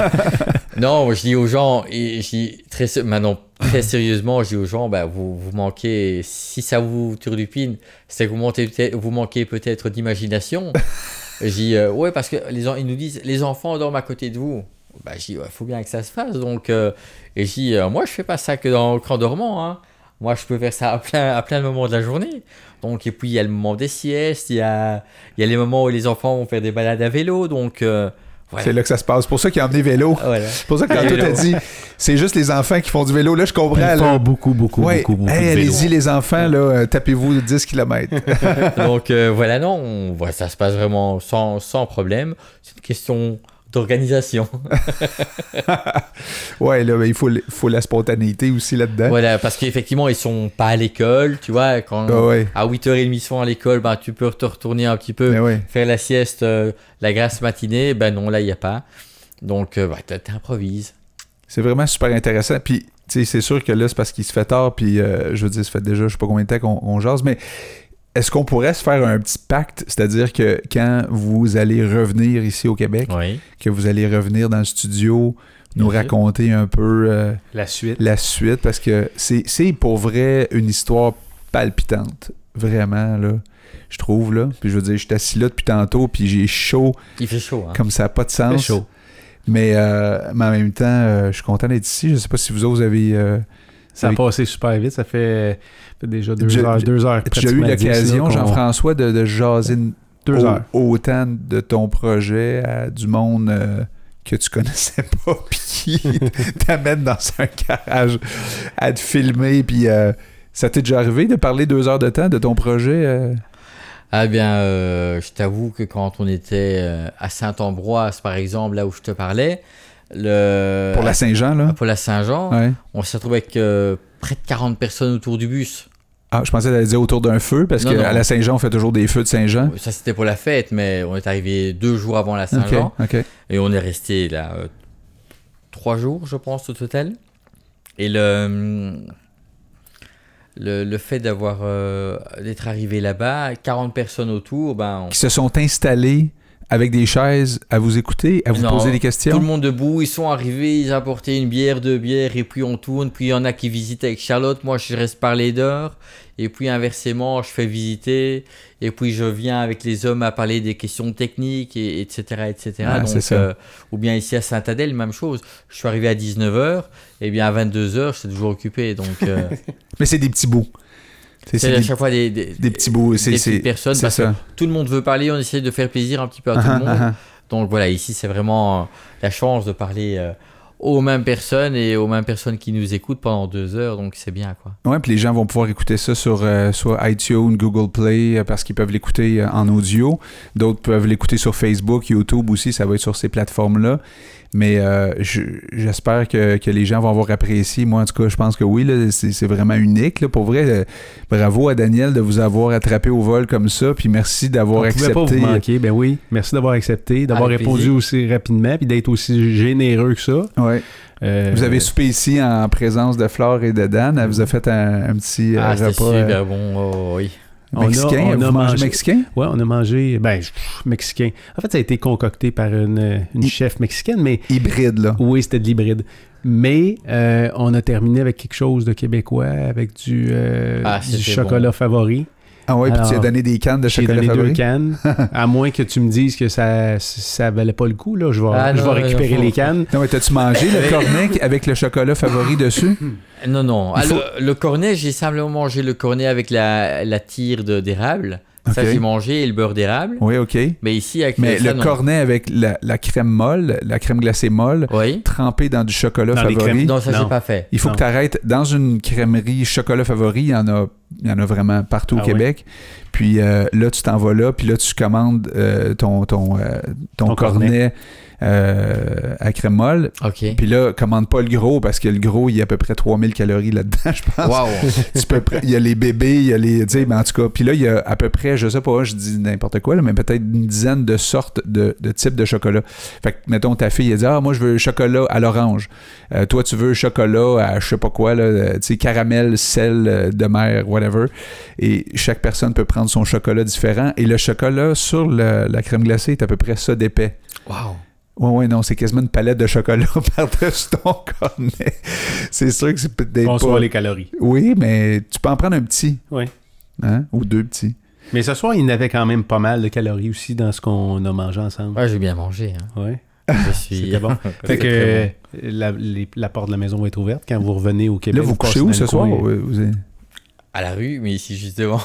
non, je dis aux gens, et je dis très, maintenant, très sérieusement, je dis aux gens, bah, vous, vous manquez, si ça vous turlupine, c'est que vous, montez peut-être- vous manquez peut-être d'imagination. Je dis, euh, ouais, parce que les, ils nous disent, les enfants dorment à côté de vous. Bah, je dis, il faut bien que ça se fasse. Donc, euh, et je dis, euh, moi, je fais pas ça que dans, qu'en dormant. Hein. Moi, je peux faire ça à plein, à plein de moments de la journée. Donc, et puis, il y a le moment des siestes, il y a, il y a les moments où les enfants vont faire des balades à vélo. Donc, euh, voilà. C'est là que ça se passe. C'est pour ça qu'il a emmené vélo. Voilà. C'est pour ça que quand t'as vélo. dit, c'est juste les enfants qui font du vélo. Là, je comprends. Ils là. font beaucoup, beaucoup, Ouais. beaucoup, beaucoup Hey, allez-y, les enfants, là, tapez-vous 10 km. Donc, euh, voilà, non, on- voilà, ça se passe vraiment sans, sans problème. C'est une question d'organisation. ouais, là, ben, il faut, faut la spontanéité aussi là-dedans. voilà, parce qu'effectivement, ils sont pas à l'école, tu vois. Quand Ah ouais. à 8h30 ils sont à l'école, ben, tu peux te retourner un petit peu. Ouais. faire la sieste, euh, la grasse matinée, ben non, là, il n'y a pas. Donc, euh, t'a- t'improvises. C'est vraiment super intéressant. Puis, tu sais, c'est sûr que là, c'est parce qu'il se fait tard. Puis, euh, je veux dire, ça fait déjà, je sais pas combien de temps qu'on on jase. Mais est-ce qu'on pourrait se faire un petit pacte? C'est-à-dire que quand vous allez revenir ici au Québec, Oui. que vous allez revenir dans le studio, nous sûr. raconter un peu euh, La suite. la suite, parce que c'est c'est pour vrai une histoire palpitante. Vraiment, là. Je trouve, là. Puis je veux dire, je suis assis là depuis tantôt, puis j'ai chaud Il fait chaud. Hein? comme ça n'a pas de Fait sens. chaud. Mais, euh, mais en même temps, euh, je suis content d'être ici. Je sais pas si vous autres, vous avez, euh, Ça a passé super vite. Ça fait, fait déjà deux heures. Deux heures déjà eu l'occasion, Jean-François, de, de jaser Deux au- heures. autant de ton projet à du monde euh, que tu connaissais pas, puis qui t'amène dans un garage à te filmer. Puis euh, ça t'est déjà arrivé de parler deux heures de temps de ton projet? euh? Ah bien, euh, je t'avoue que quand on était euh, à Saint-Ambroise, par exemple, là où je te parlais, le... pour la Saint-Jean, là? pour la Saint-Jean, Ouais. on s'est retrouvé avec euh, près de 40 personnes autour du bus. Ah, je pensais d'aller dire autour d'un feu, parce qu'à la Saint-Jean, on fait toujours des feux de Saint-Jean. Ça, c'était pour la fête, mais on est arrivé deux jours avant la Saint-Jean. Et on est resté là euh, trois jours, je pense, au total. Et le, le, le fait d'avoir euh, d'être arrivé là-bas, 40 personnes autour, ben, on- Qui se sont installés avec des chaises à vous écouter, à vous Non, poser des tout questions. le monde debout, ils sont arrivés, ils apportaient une bière, deux bières, et puis on tourne. Puis il y en a qui visitent avec Charlotte, moi je reste parler d'heures. Et puis inversement, je fais visiter. Et puis je viens avec les hommes à parler des questions techniques, et, etc. etc. Ah, Donc, ça. euh, ou bien ici à Saint-Adèle, même chose. Je suis arrivé à 19h, et bien à 22h, je suis toujours occupé. Donc euh, Mais c'est des petits bouts. C'est à chaque fois des, des, des petits bouts. C'est des personnes, parce que tout le monde veut parler, on essaie de faire plaisir un petit peu à tout Ah, le monde. ah, ah. Donc voilà, ici c'est vraiment euh, la chance de parler euh, aux mêmes personnes et aux mêmes personnes qui nous écoutent pendant deux heures, donc c'est bien quoi. Ouais, puis les gens vont pouvoir écouter ça sur euh, soit iTunes, Google Play, euh, parce qu'ils peuvent l'écouter en audio. D'autres peuvent l'écouter sur Facebook, YouTube aussi, ça va être sur ces plateformes-là. Mais euh, je- j'espère que, que les gens vont avoir apprécié. Moi, en tout cas, je pense que oui, là, c'est vraiment unique. Là. Pour vrai, euh, bravo à Daniel de vous avoir attrapé au vol comme ça. Puis merci d'avoir On pouvait pas accepté. vous manquer. Ben oui. Merci d'avoir accepté, d'avoir répondu aussi rapidement, puis d'être aussi généreux que ça. Ouais. Euh, Vous avez soupé ici en présence de Flore et de Dan. Elle vous a fait un, un petit Ah, repas super bon, oh, oui. On a- mexicain. on a vous mangé- mexicain? Ouais, on a mangé, ben, pff, mexicain. En fait, ça a été concocté par une, chef mexicaine, mais Hybride, là. oui, c'était de l'hybride. Mais euh, on a terminé avec quelque chose de québécois, avec du, euh, Ah, du chocolat favori. Ah ouais, puis tu as Alors, donné des cannes de J'ai chocolat donné favori? deux cannes, à moins que tu me dises que ça, ça valait pas le coup. Là. Je vais, Ah, je non, vais non, récupérer les cannes. Non, mais t'as-tu mangé le cornet avec le chocolat favori dessus? Non, non. Il Ah, faut- le, le cornet, j'ai simplement mangé le cornet avec la, la tire d'érable. Ça, j'ai mangé et le beurre d'érable. Oui, OK. Mais ici, avec Mais ça, le non. cornet avec la, la crème molle, la crème glacée molle, Oui. trempée dans du chocolat Dans favori. Non, ça, j'ai pas fait. Il faut Non. que tu arrêtes dans une crèmerie chocolat favori, il y en a, il y en a vraiment partout au Ah. Québec. Puis euh, là, tu t'en vas là, puis là, tu commandes euh, ton, ton, euh, ton, Ton cornet, cornet. Euh, à crème molle. Puis là, commande pas le gros parce que le gros, il y a à peu près 3000 calories là-dedans, je pense. Waouh. Tu peux pre- il y a les bébés, il y a les. Tu sais, mais en tout cas. Puis là, il y a à peu près, je sais pas, je dis n'importe quoi, là, mais peut-être une dizaine de sortes de, de types de chocolat. Fait que, mettons, ta fille, elle dit Ah, moi, je veux chocolat à l'orange. Euh, toi, tu veux chocolat à je sais pas quoi, euh, tu sais, caramel, sel de mer, whatever. Et chaque personne peut prendre son chocolat différent. Et le chocolat sur le- la crème glacée est à peu près ça d'épais. Waouh. Ouais, ouais, non, c'est quasiment une palette de chocolat par-dessus ton cornet. C'est sûr que c'est peut-être Bonsoir pas... les calories. Oui, mais tu peux en prendre un petit. Oui. Hein? Ou deux petits. Mais ce soir, il y en avait quand même pas mal de calories aussi dans ce qu'on a mangé ensemble. Ouais, j'ai bien mangé. hein. Ouais. Je suis. C'était bon. Fait que la, les- la porte de la maison va être ouverte quand vous revenez au Québec. Là, vous couchez où ce soir? Vous- êtes- À la rue, mais ici justement.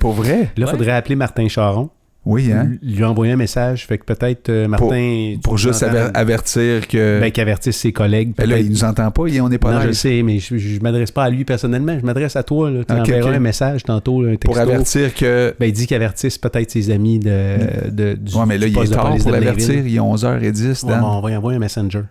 Pour vrai? Là, il Ouais. faudrait appeler Martin Charon. Oui, hein? Lui- envoyer un message. Fait que peut-être euh, Martin. Pour juste aver- avertir que... Ben, qu'il avertisse ses collègues. Ben là, il nous entend pas, on n'est pas non, là. je le sais, mais je, je, je m'adresse pas à lui personnellement. Je m'adresse à toi. Tu Ok, enverras un message tantôt, un texto. Pour avertir que... Ben, il dit qu'il avertisse peut-être ses amis de, de, du, Ouais, mais là, il est tard pour l'avertir. Il est 11h10, Ouais, on va y envoyer un messenger.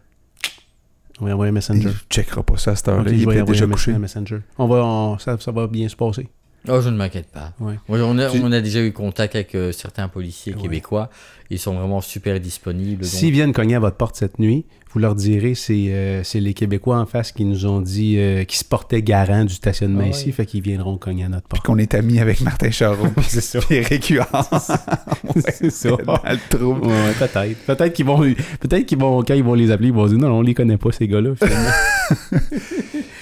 On va y envoyer un Il messenger. checkera pas ça à cette heure-là. Il je est déjà couché. un messenger. On va, on- ça, ça va bien se passer. Oh, je ne m'inquiète pas. Ouais. On, a, on a déjà eu contact avec euh, certains policiers Ouais. québécois. Ils sont vraiment super disponibles. donc- S'ils viennent cogner à votre porte cette nuit, vous leur direz c'est euh, c'est les Québécois en face qui nous ont dit euh, qu'ils se portaient garant du stationnement Ah ouais. ici, fait qu'ils viendront cogner à notre Puis porte. qu'on est amis avec Martin Charon. C'est ça. Puis Eric Huard. C'est ça. Le. Ouais, peut-être. Peut-être qu'ils vont, peut-être qu'ils vont, quand ils vont les appeler, ils vont dire non, non, on les connaît pas, ces gars-là, finalement.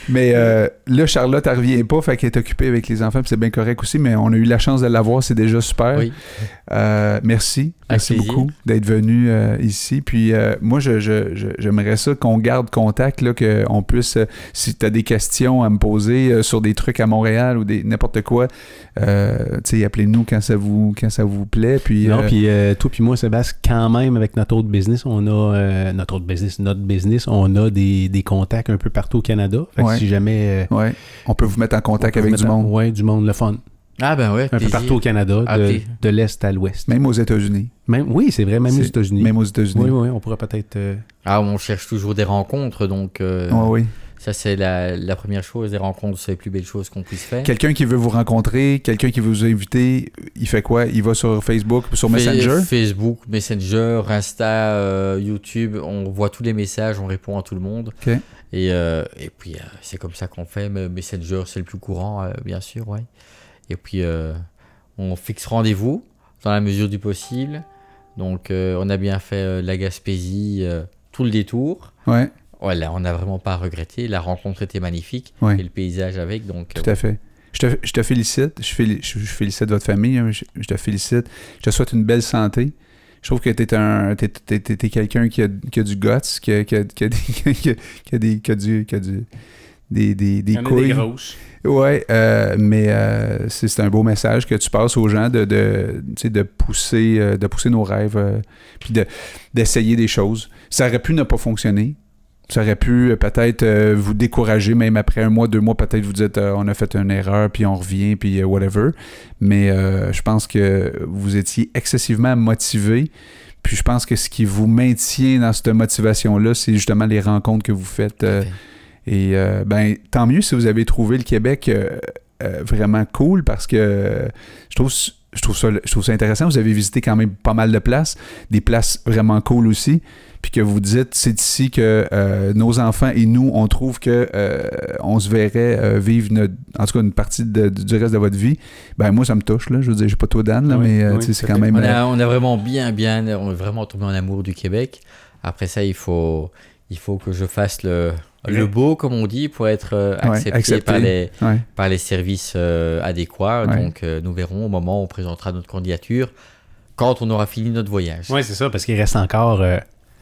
Mais euh, là, Charlotte, elle revient pas, fait qu'elle est occupée avec les enfants, puis c'est bien correct aussi, mais on a eu la chance de la voir, c'est déjà super. Oui. Euh, merci. Merci plaisir. beaucoup d'être venu euh, ici. Puis euh, moi, je, je- je- j'aimerais ça qu'on garde contact, là, qu'on puisse, euh, si tu as des questions à me poser sur des trucs à Montréal ou des n'importe quoi, appelez-nous quand ça vous, quand ça vous plaît. Puis, non, puis toi puis moi, Sébastien, quand même, avec notre autre business, on a notre autre business, notre business, on a des, des contacts un peu partout au Canada. Fait que Ouais. si jamais ouais, on peut vous mettre en contact avec du en- monde, Ouais, du monde, le fun. Ah ben ouais, Un peu partout au Canada, de, Appelez. de l'Est à l'Ouest. même aux États-Unis. Même, oui, c'est vrai, même aux États-Unis. Même aux États-Unis. Oui, oui, on pourrait peut-être. euh, Ah, on cherche toujours des rencontres, donc euh, Ouais, oui. ça c'est la, la première chose. Des rencontres, c'est les plus belles choses qu'on puisse faire. Quelqu'un qui veut vous rencontrer, quelqu'un qui veut vous inviter, il fait quoi? Il va sur Facebook, sur Messenger? Facebook, Messenger, Insta, euh, YouTube, on voit tous les messages, on répond à tout le monde. Ok. Et, euh, et puis euh, c'est comme ça qu'on fait. mais Messenger, c'est le plus courant, euh, bien sûr, ouais. Et puis euh, on fixe rendez-vous dans la mesure du possible. Donc euh, on a bien fait euh, la Gaspésie, tout le détour. Ouais, Voilà, on n'a vraiment pas regretté. La rencontre était magnifique Ouais. et le paysage avec. Donc, tout à fait. Je te, je te félicite. Je, féli- je- je félicite votre famille. hein. Je, je te félicite. Je te souhaite une belle santé. Je trouve que tu es, un, t'es, t'es- t'es- t'es quelqu'un qui a, qui a du guts, qui a, qui a- qui a des, qui a- qui a des, qui a du, qui a du- des, des, des couilles. des grosses. Ouais, euh, mais euh, c'est, un beau message que tu passes aux gens de, de, tu sais, de, pousser, euh, de pousser nos rêves, euh, puis de, d'essayer des choses. Ça aurait pu ne pas fonctionner. Ça aurait pu euh, peut-être euh, vous décourager, même après un mois, deux mois, peut-être vous dites euh, on a fait une erreur, puis on revient, puis euh, whatever. Mais euh, je pense que vous étiez excessivement motivé. Puis je pense que ce qui vous maintient dans cette motivation-là, c'est justement les rencontres que vous faites. euh, et euh, ben, tant mieux si vous avez trouvé le Québec euh, euh, vraiment cool parce que euh, je trouve, je, trouve ça, je trouve ça intéressant. Vous avez visité quand même pas mal de places, des places vraiment cool aussi. Puis que vous dites, c'est ici que euh, nos enfants et nous, on trouve que euh, on se verrait euh, vivre notre- en tout cas une partie de- du reste de votre vie. Ben moi, ça me touche. Là. Je veux dire, j'ai pas toi Dan, là, Oui, mais oui, c'est tout quand même. On a, on a vraiment bien, bien, on est vraiment tombé en amour du Québec. Après ça, il faut, il faut que je fasse le, le beau, comme on dit, pour être euh, Ouais, accepté. Par, les, ouais. par les services euh, adéquats. Ouais. Donc, euh, nous verrons au moment où on présentera notre candidature, quand on aura fini notre voyage. Oui, c'est ça, parce qu'il reste encore euh,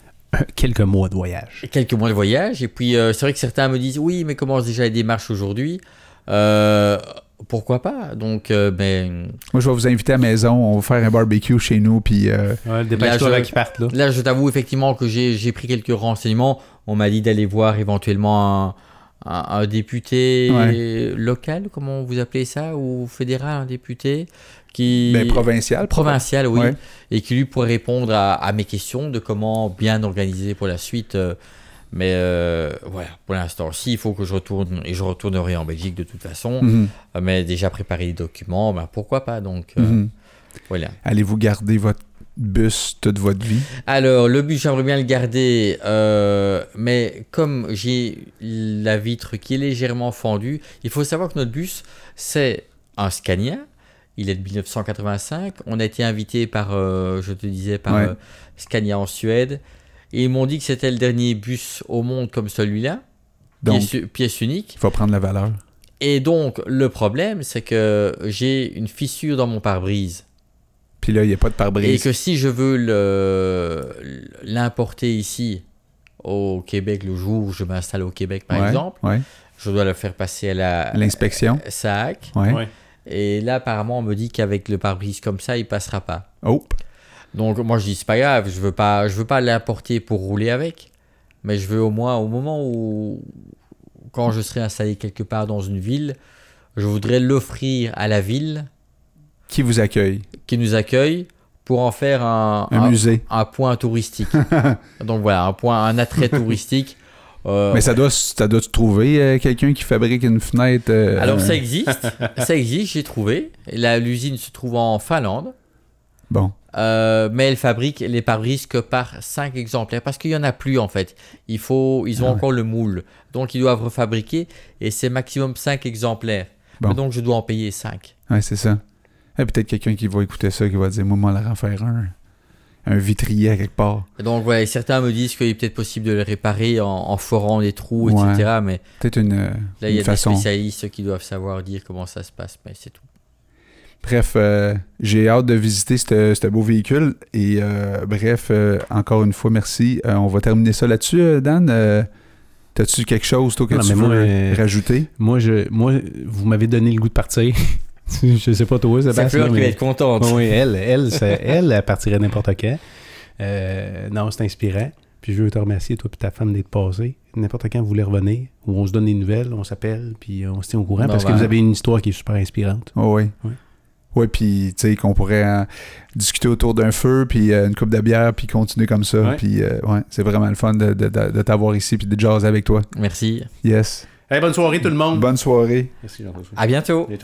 quelques mois de voyage. Et Quelques mois de voyage. Et puis, euh, c'est vrai que certains me disent oui, mais commence déjà les démarches aujourd'hui? Euh, pourquoi pas? Donc, euh, ben, Moi, je vais vous inviter à la maison. On va faire un barbecue chez nous. Puis euh, Ouais, dépêche-toi Là, je- avant qu'ils partent, là. Là, je t'avoue effectivement que j'ai j'ai pris quelques renseignements. On m'a dit d'aller voir éventuellement un, un, un député Ouais. local, comment vous appelez ça, ou fédéral, un député qui Ben, provincial. provincial, oui, Ouais. et qui lui pourrait répondre à, à mes questions de comment bien organiser pour la suite. euh, mais euh, voilà, pour l'instant, s'il faut que je retourne, et je retournerai en Belgique de toute façon, Mhm. euh, mais déjà préparer les documents, ben pourquoi pas, donc euh, Mhm. voilà. Allez-vous garder votre bus toute votre vie? Alors, le but, j'aimerais bien le garder, euh, mais comme j'ai la vitre qui est légèrement fendue, il faut savoir que notre bus, c'est un Scania. Il est de 1985. On a été invité par, euh, je te disais, par Ouais. euh, Scania en Suède. Et ils m'ont dit que c'était le dernier bus au monde comme celui-là, Donc, pièce, pièce unique. il faut prendre la valeur. Et donc, le problème, c'est que j'ai une fissure dans mon pare-brise. Puis là, il n'y a pas de Et pare-brise. que si je veux le- l'importer ici au Québec le jour où je m'installe au Québec par Ouais, exemple, ouais. je dois le faire passer à la L'inspection. euh, SAC. Ouais. Et là apparemment on me dit qu'avec le pare-brise comme ça il passera pas. Oh, Donc moi je dis c'est pas grave, je veux pas je veux pas l'importer pour rouler avec, mais je veux au moins au moment où quand je serai installé quelque part dans une ville, je voudrais l'offrir à la ville qui vous accueille? qui nous accueille pour en faire un, Un un- musée. un point touristique. Donc voilà, un point, un attrait touristique. Euh, Mais ça doit, ça doit se trouver euh, quelqu'un qui fabrique une fenêtre. euh, alors euh, ça existe, ça existe, j'ai trouvé. L'usine se trouve en Finlande, Bon. euh, mais elle fabrique les pare-brises que par 5 exemplaires parce qu'il y en a plus en fait. Il faut, ils ont Ah ouais. encore le moule, donc ils doivent refabriquer et c'est maximum 5 exemplaires. Bon. Donc je dois en payer 5. Ouais, c'est ça. Et peut-être quelqu'un qui va écouter ça, qui va dire Moi, moi, leur en faire un. Un vitrier à quelque part. Donc voilà, et certains me disent qu'il est peut-être possible de le réparer en, en forant des trous, Ouais. etc. Mais Peut-être une, Là, il y a façon. des spécialistes qui doivent savoir dire comment ça se passe, mais c'est tout. Bref, euh, j'ai hâte de visiter ce beau véhicule. Et euh, bref, euh, encore une fois, merci. Euh, on va terminer ça là-dessus, euh, Dan. Euh, T'as-tu quelque chose, toi, que Non, tu veux moi, rajouter? Moi, je, moi, vous m'avez donné le goût de partir. je sais pas toi, C'est. Fleur qui va être contente. Oui, elle, elle, ça- elle, elle partirait n'importe quand. Euh, non, c'est inspirant. Puis je veux te remercier, toi et ta femme, d'être passé. N'importe quand vous voulez revenir, ou on se donne des nouvelles, on s'appelle, puis on se tient au courant, Bon, parce que vous avez une histoire qui est super inspirante. Oh, oui. Ouais. Ouais, puis tu sais, qu'on pourrait euh, discuter autour d'un feu, puis euh, une coupe de bière, puis continuer comme ça. Puis, euh, ouais, c'est vraiment le fun de, de- de- de t'avoir ici, puis de jaser avec toi. Merci. Yes. Hey, bonne soirée tout le monde. Bonne soirée. Merci Jean-François. À bientôt. Et.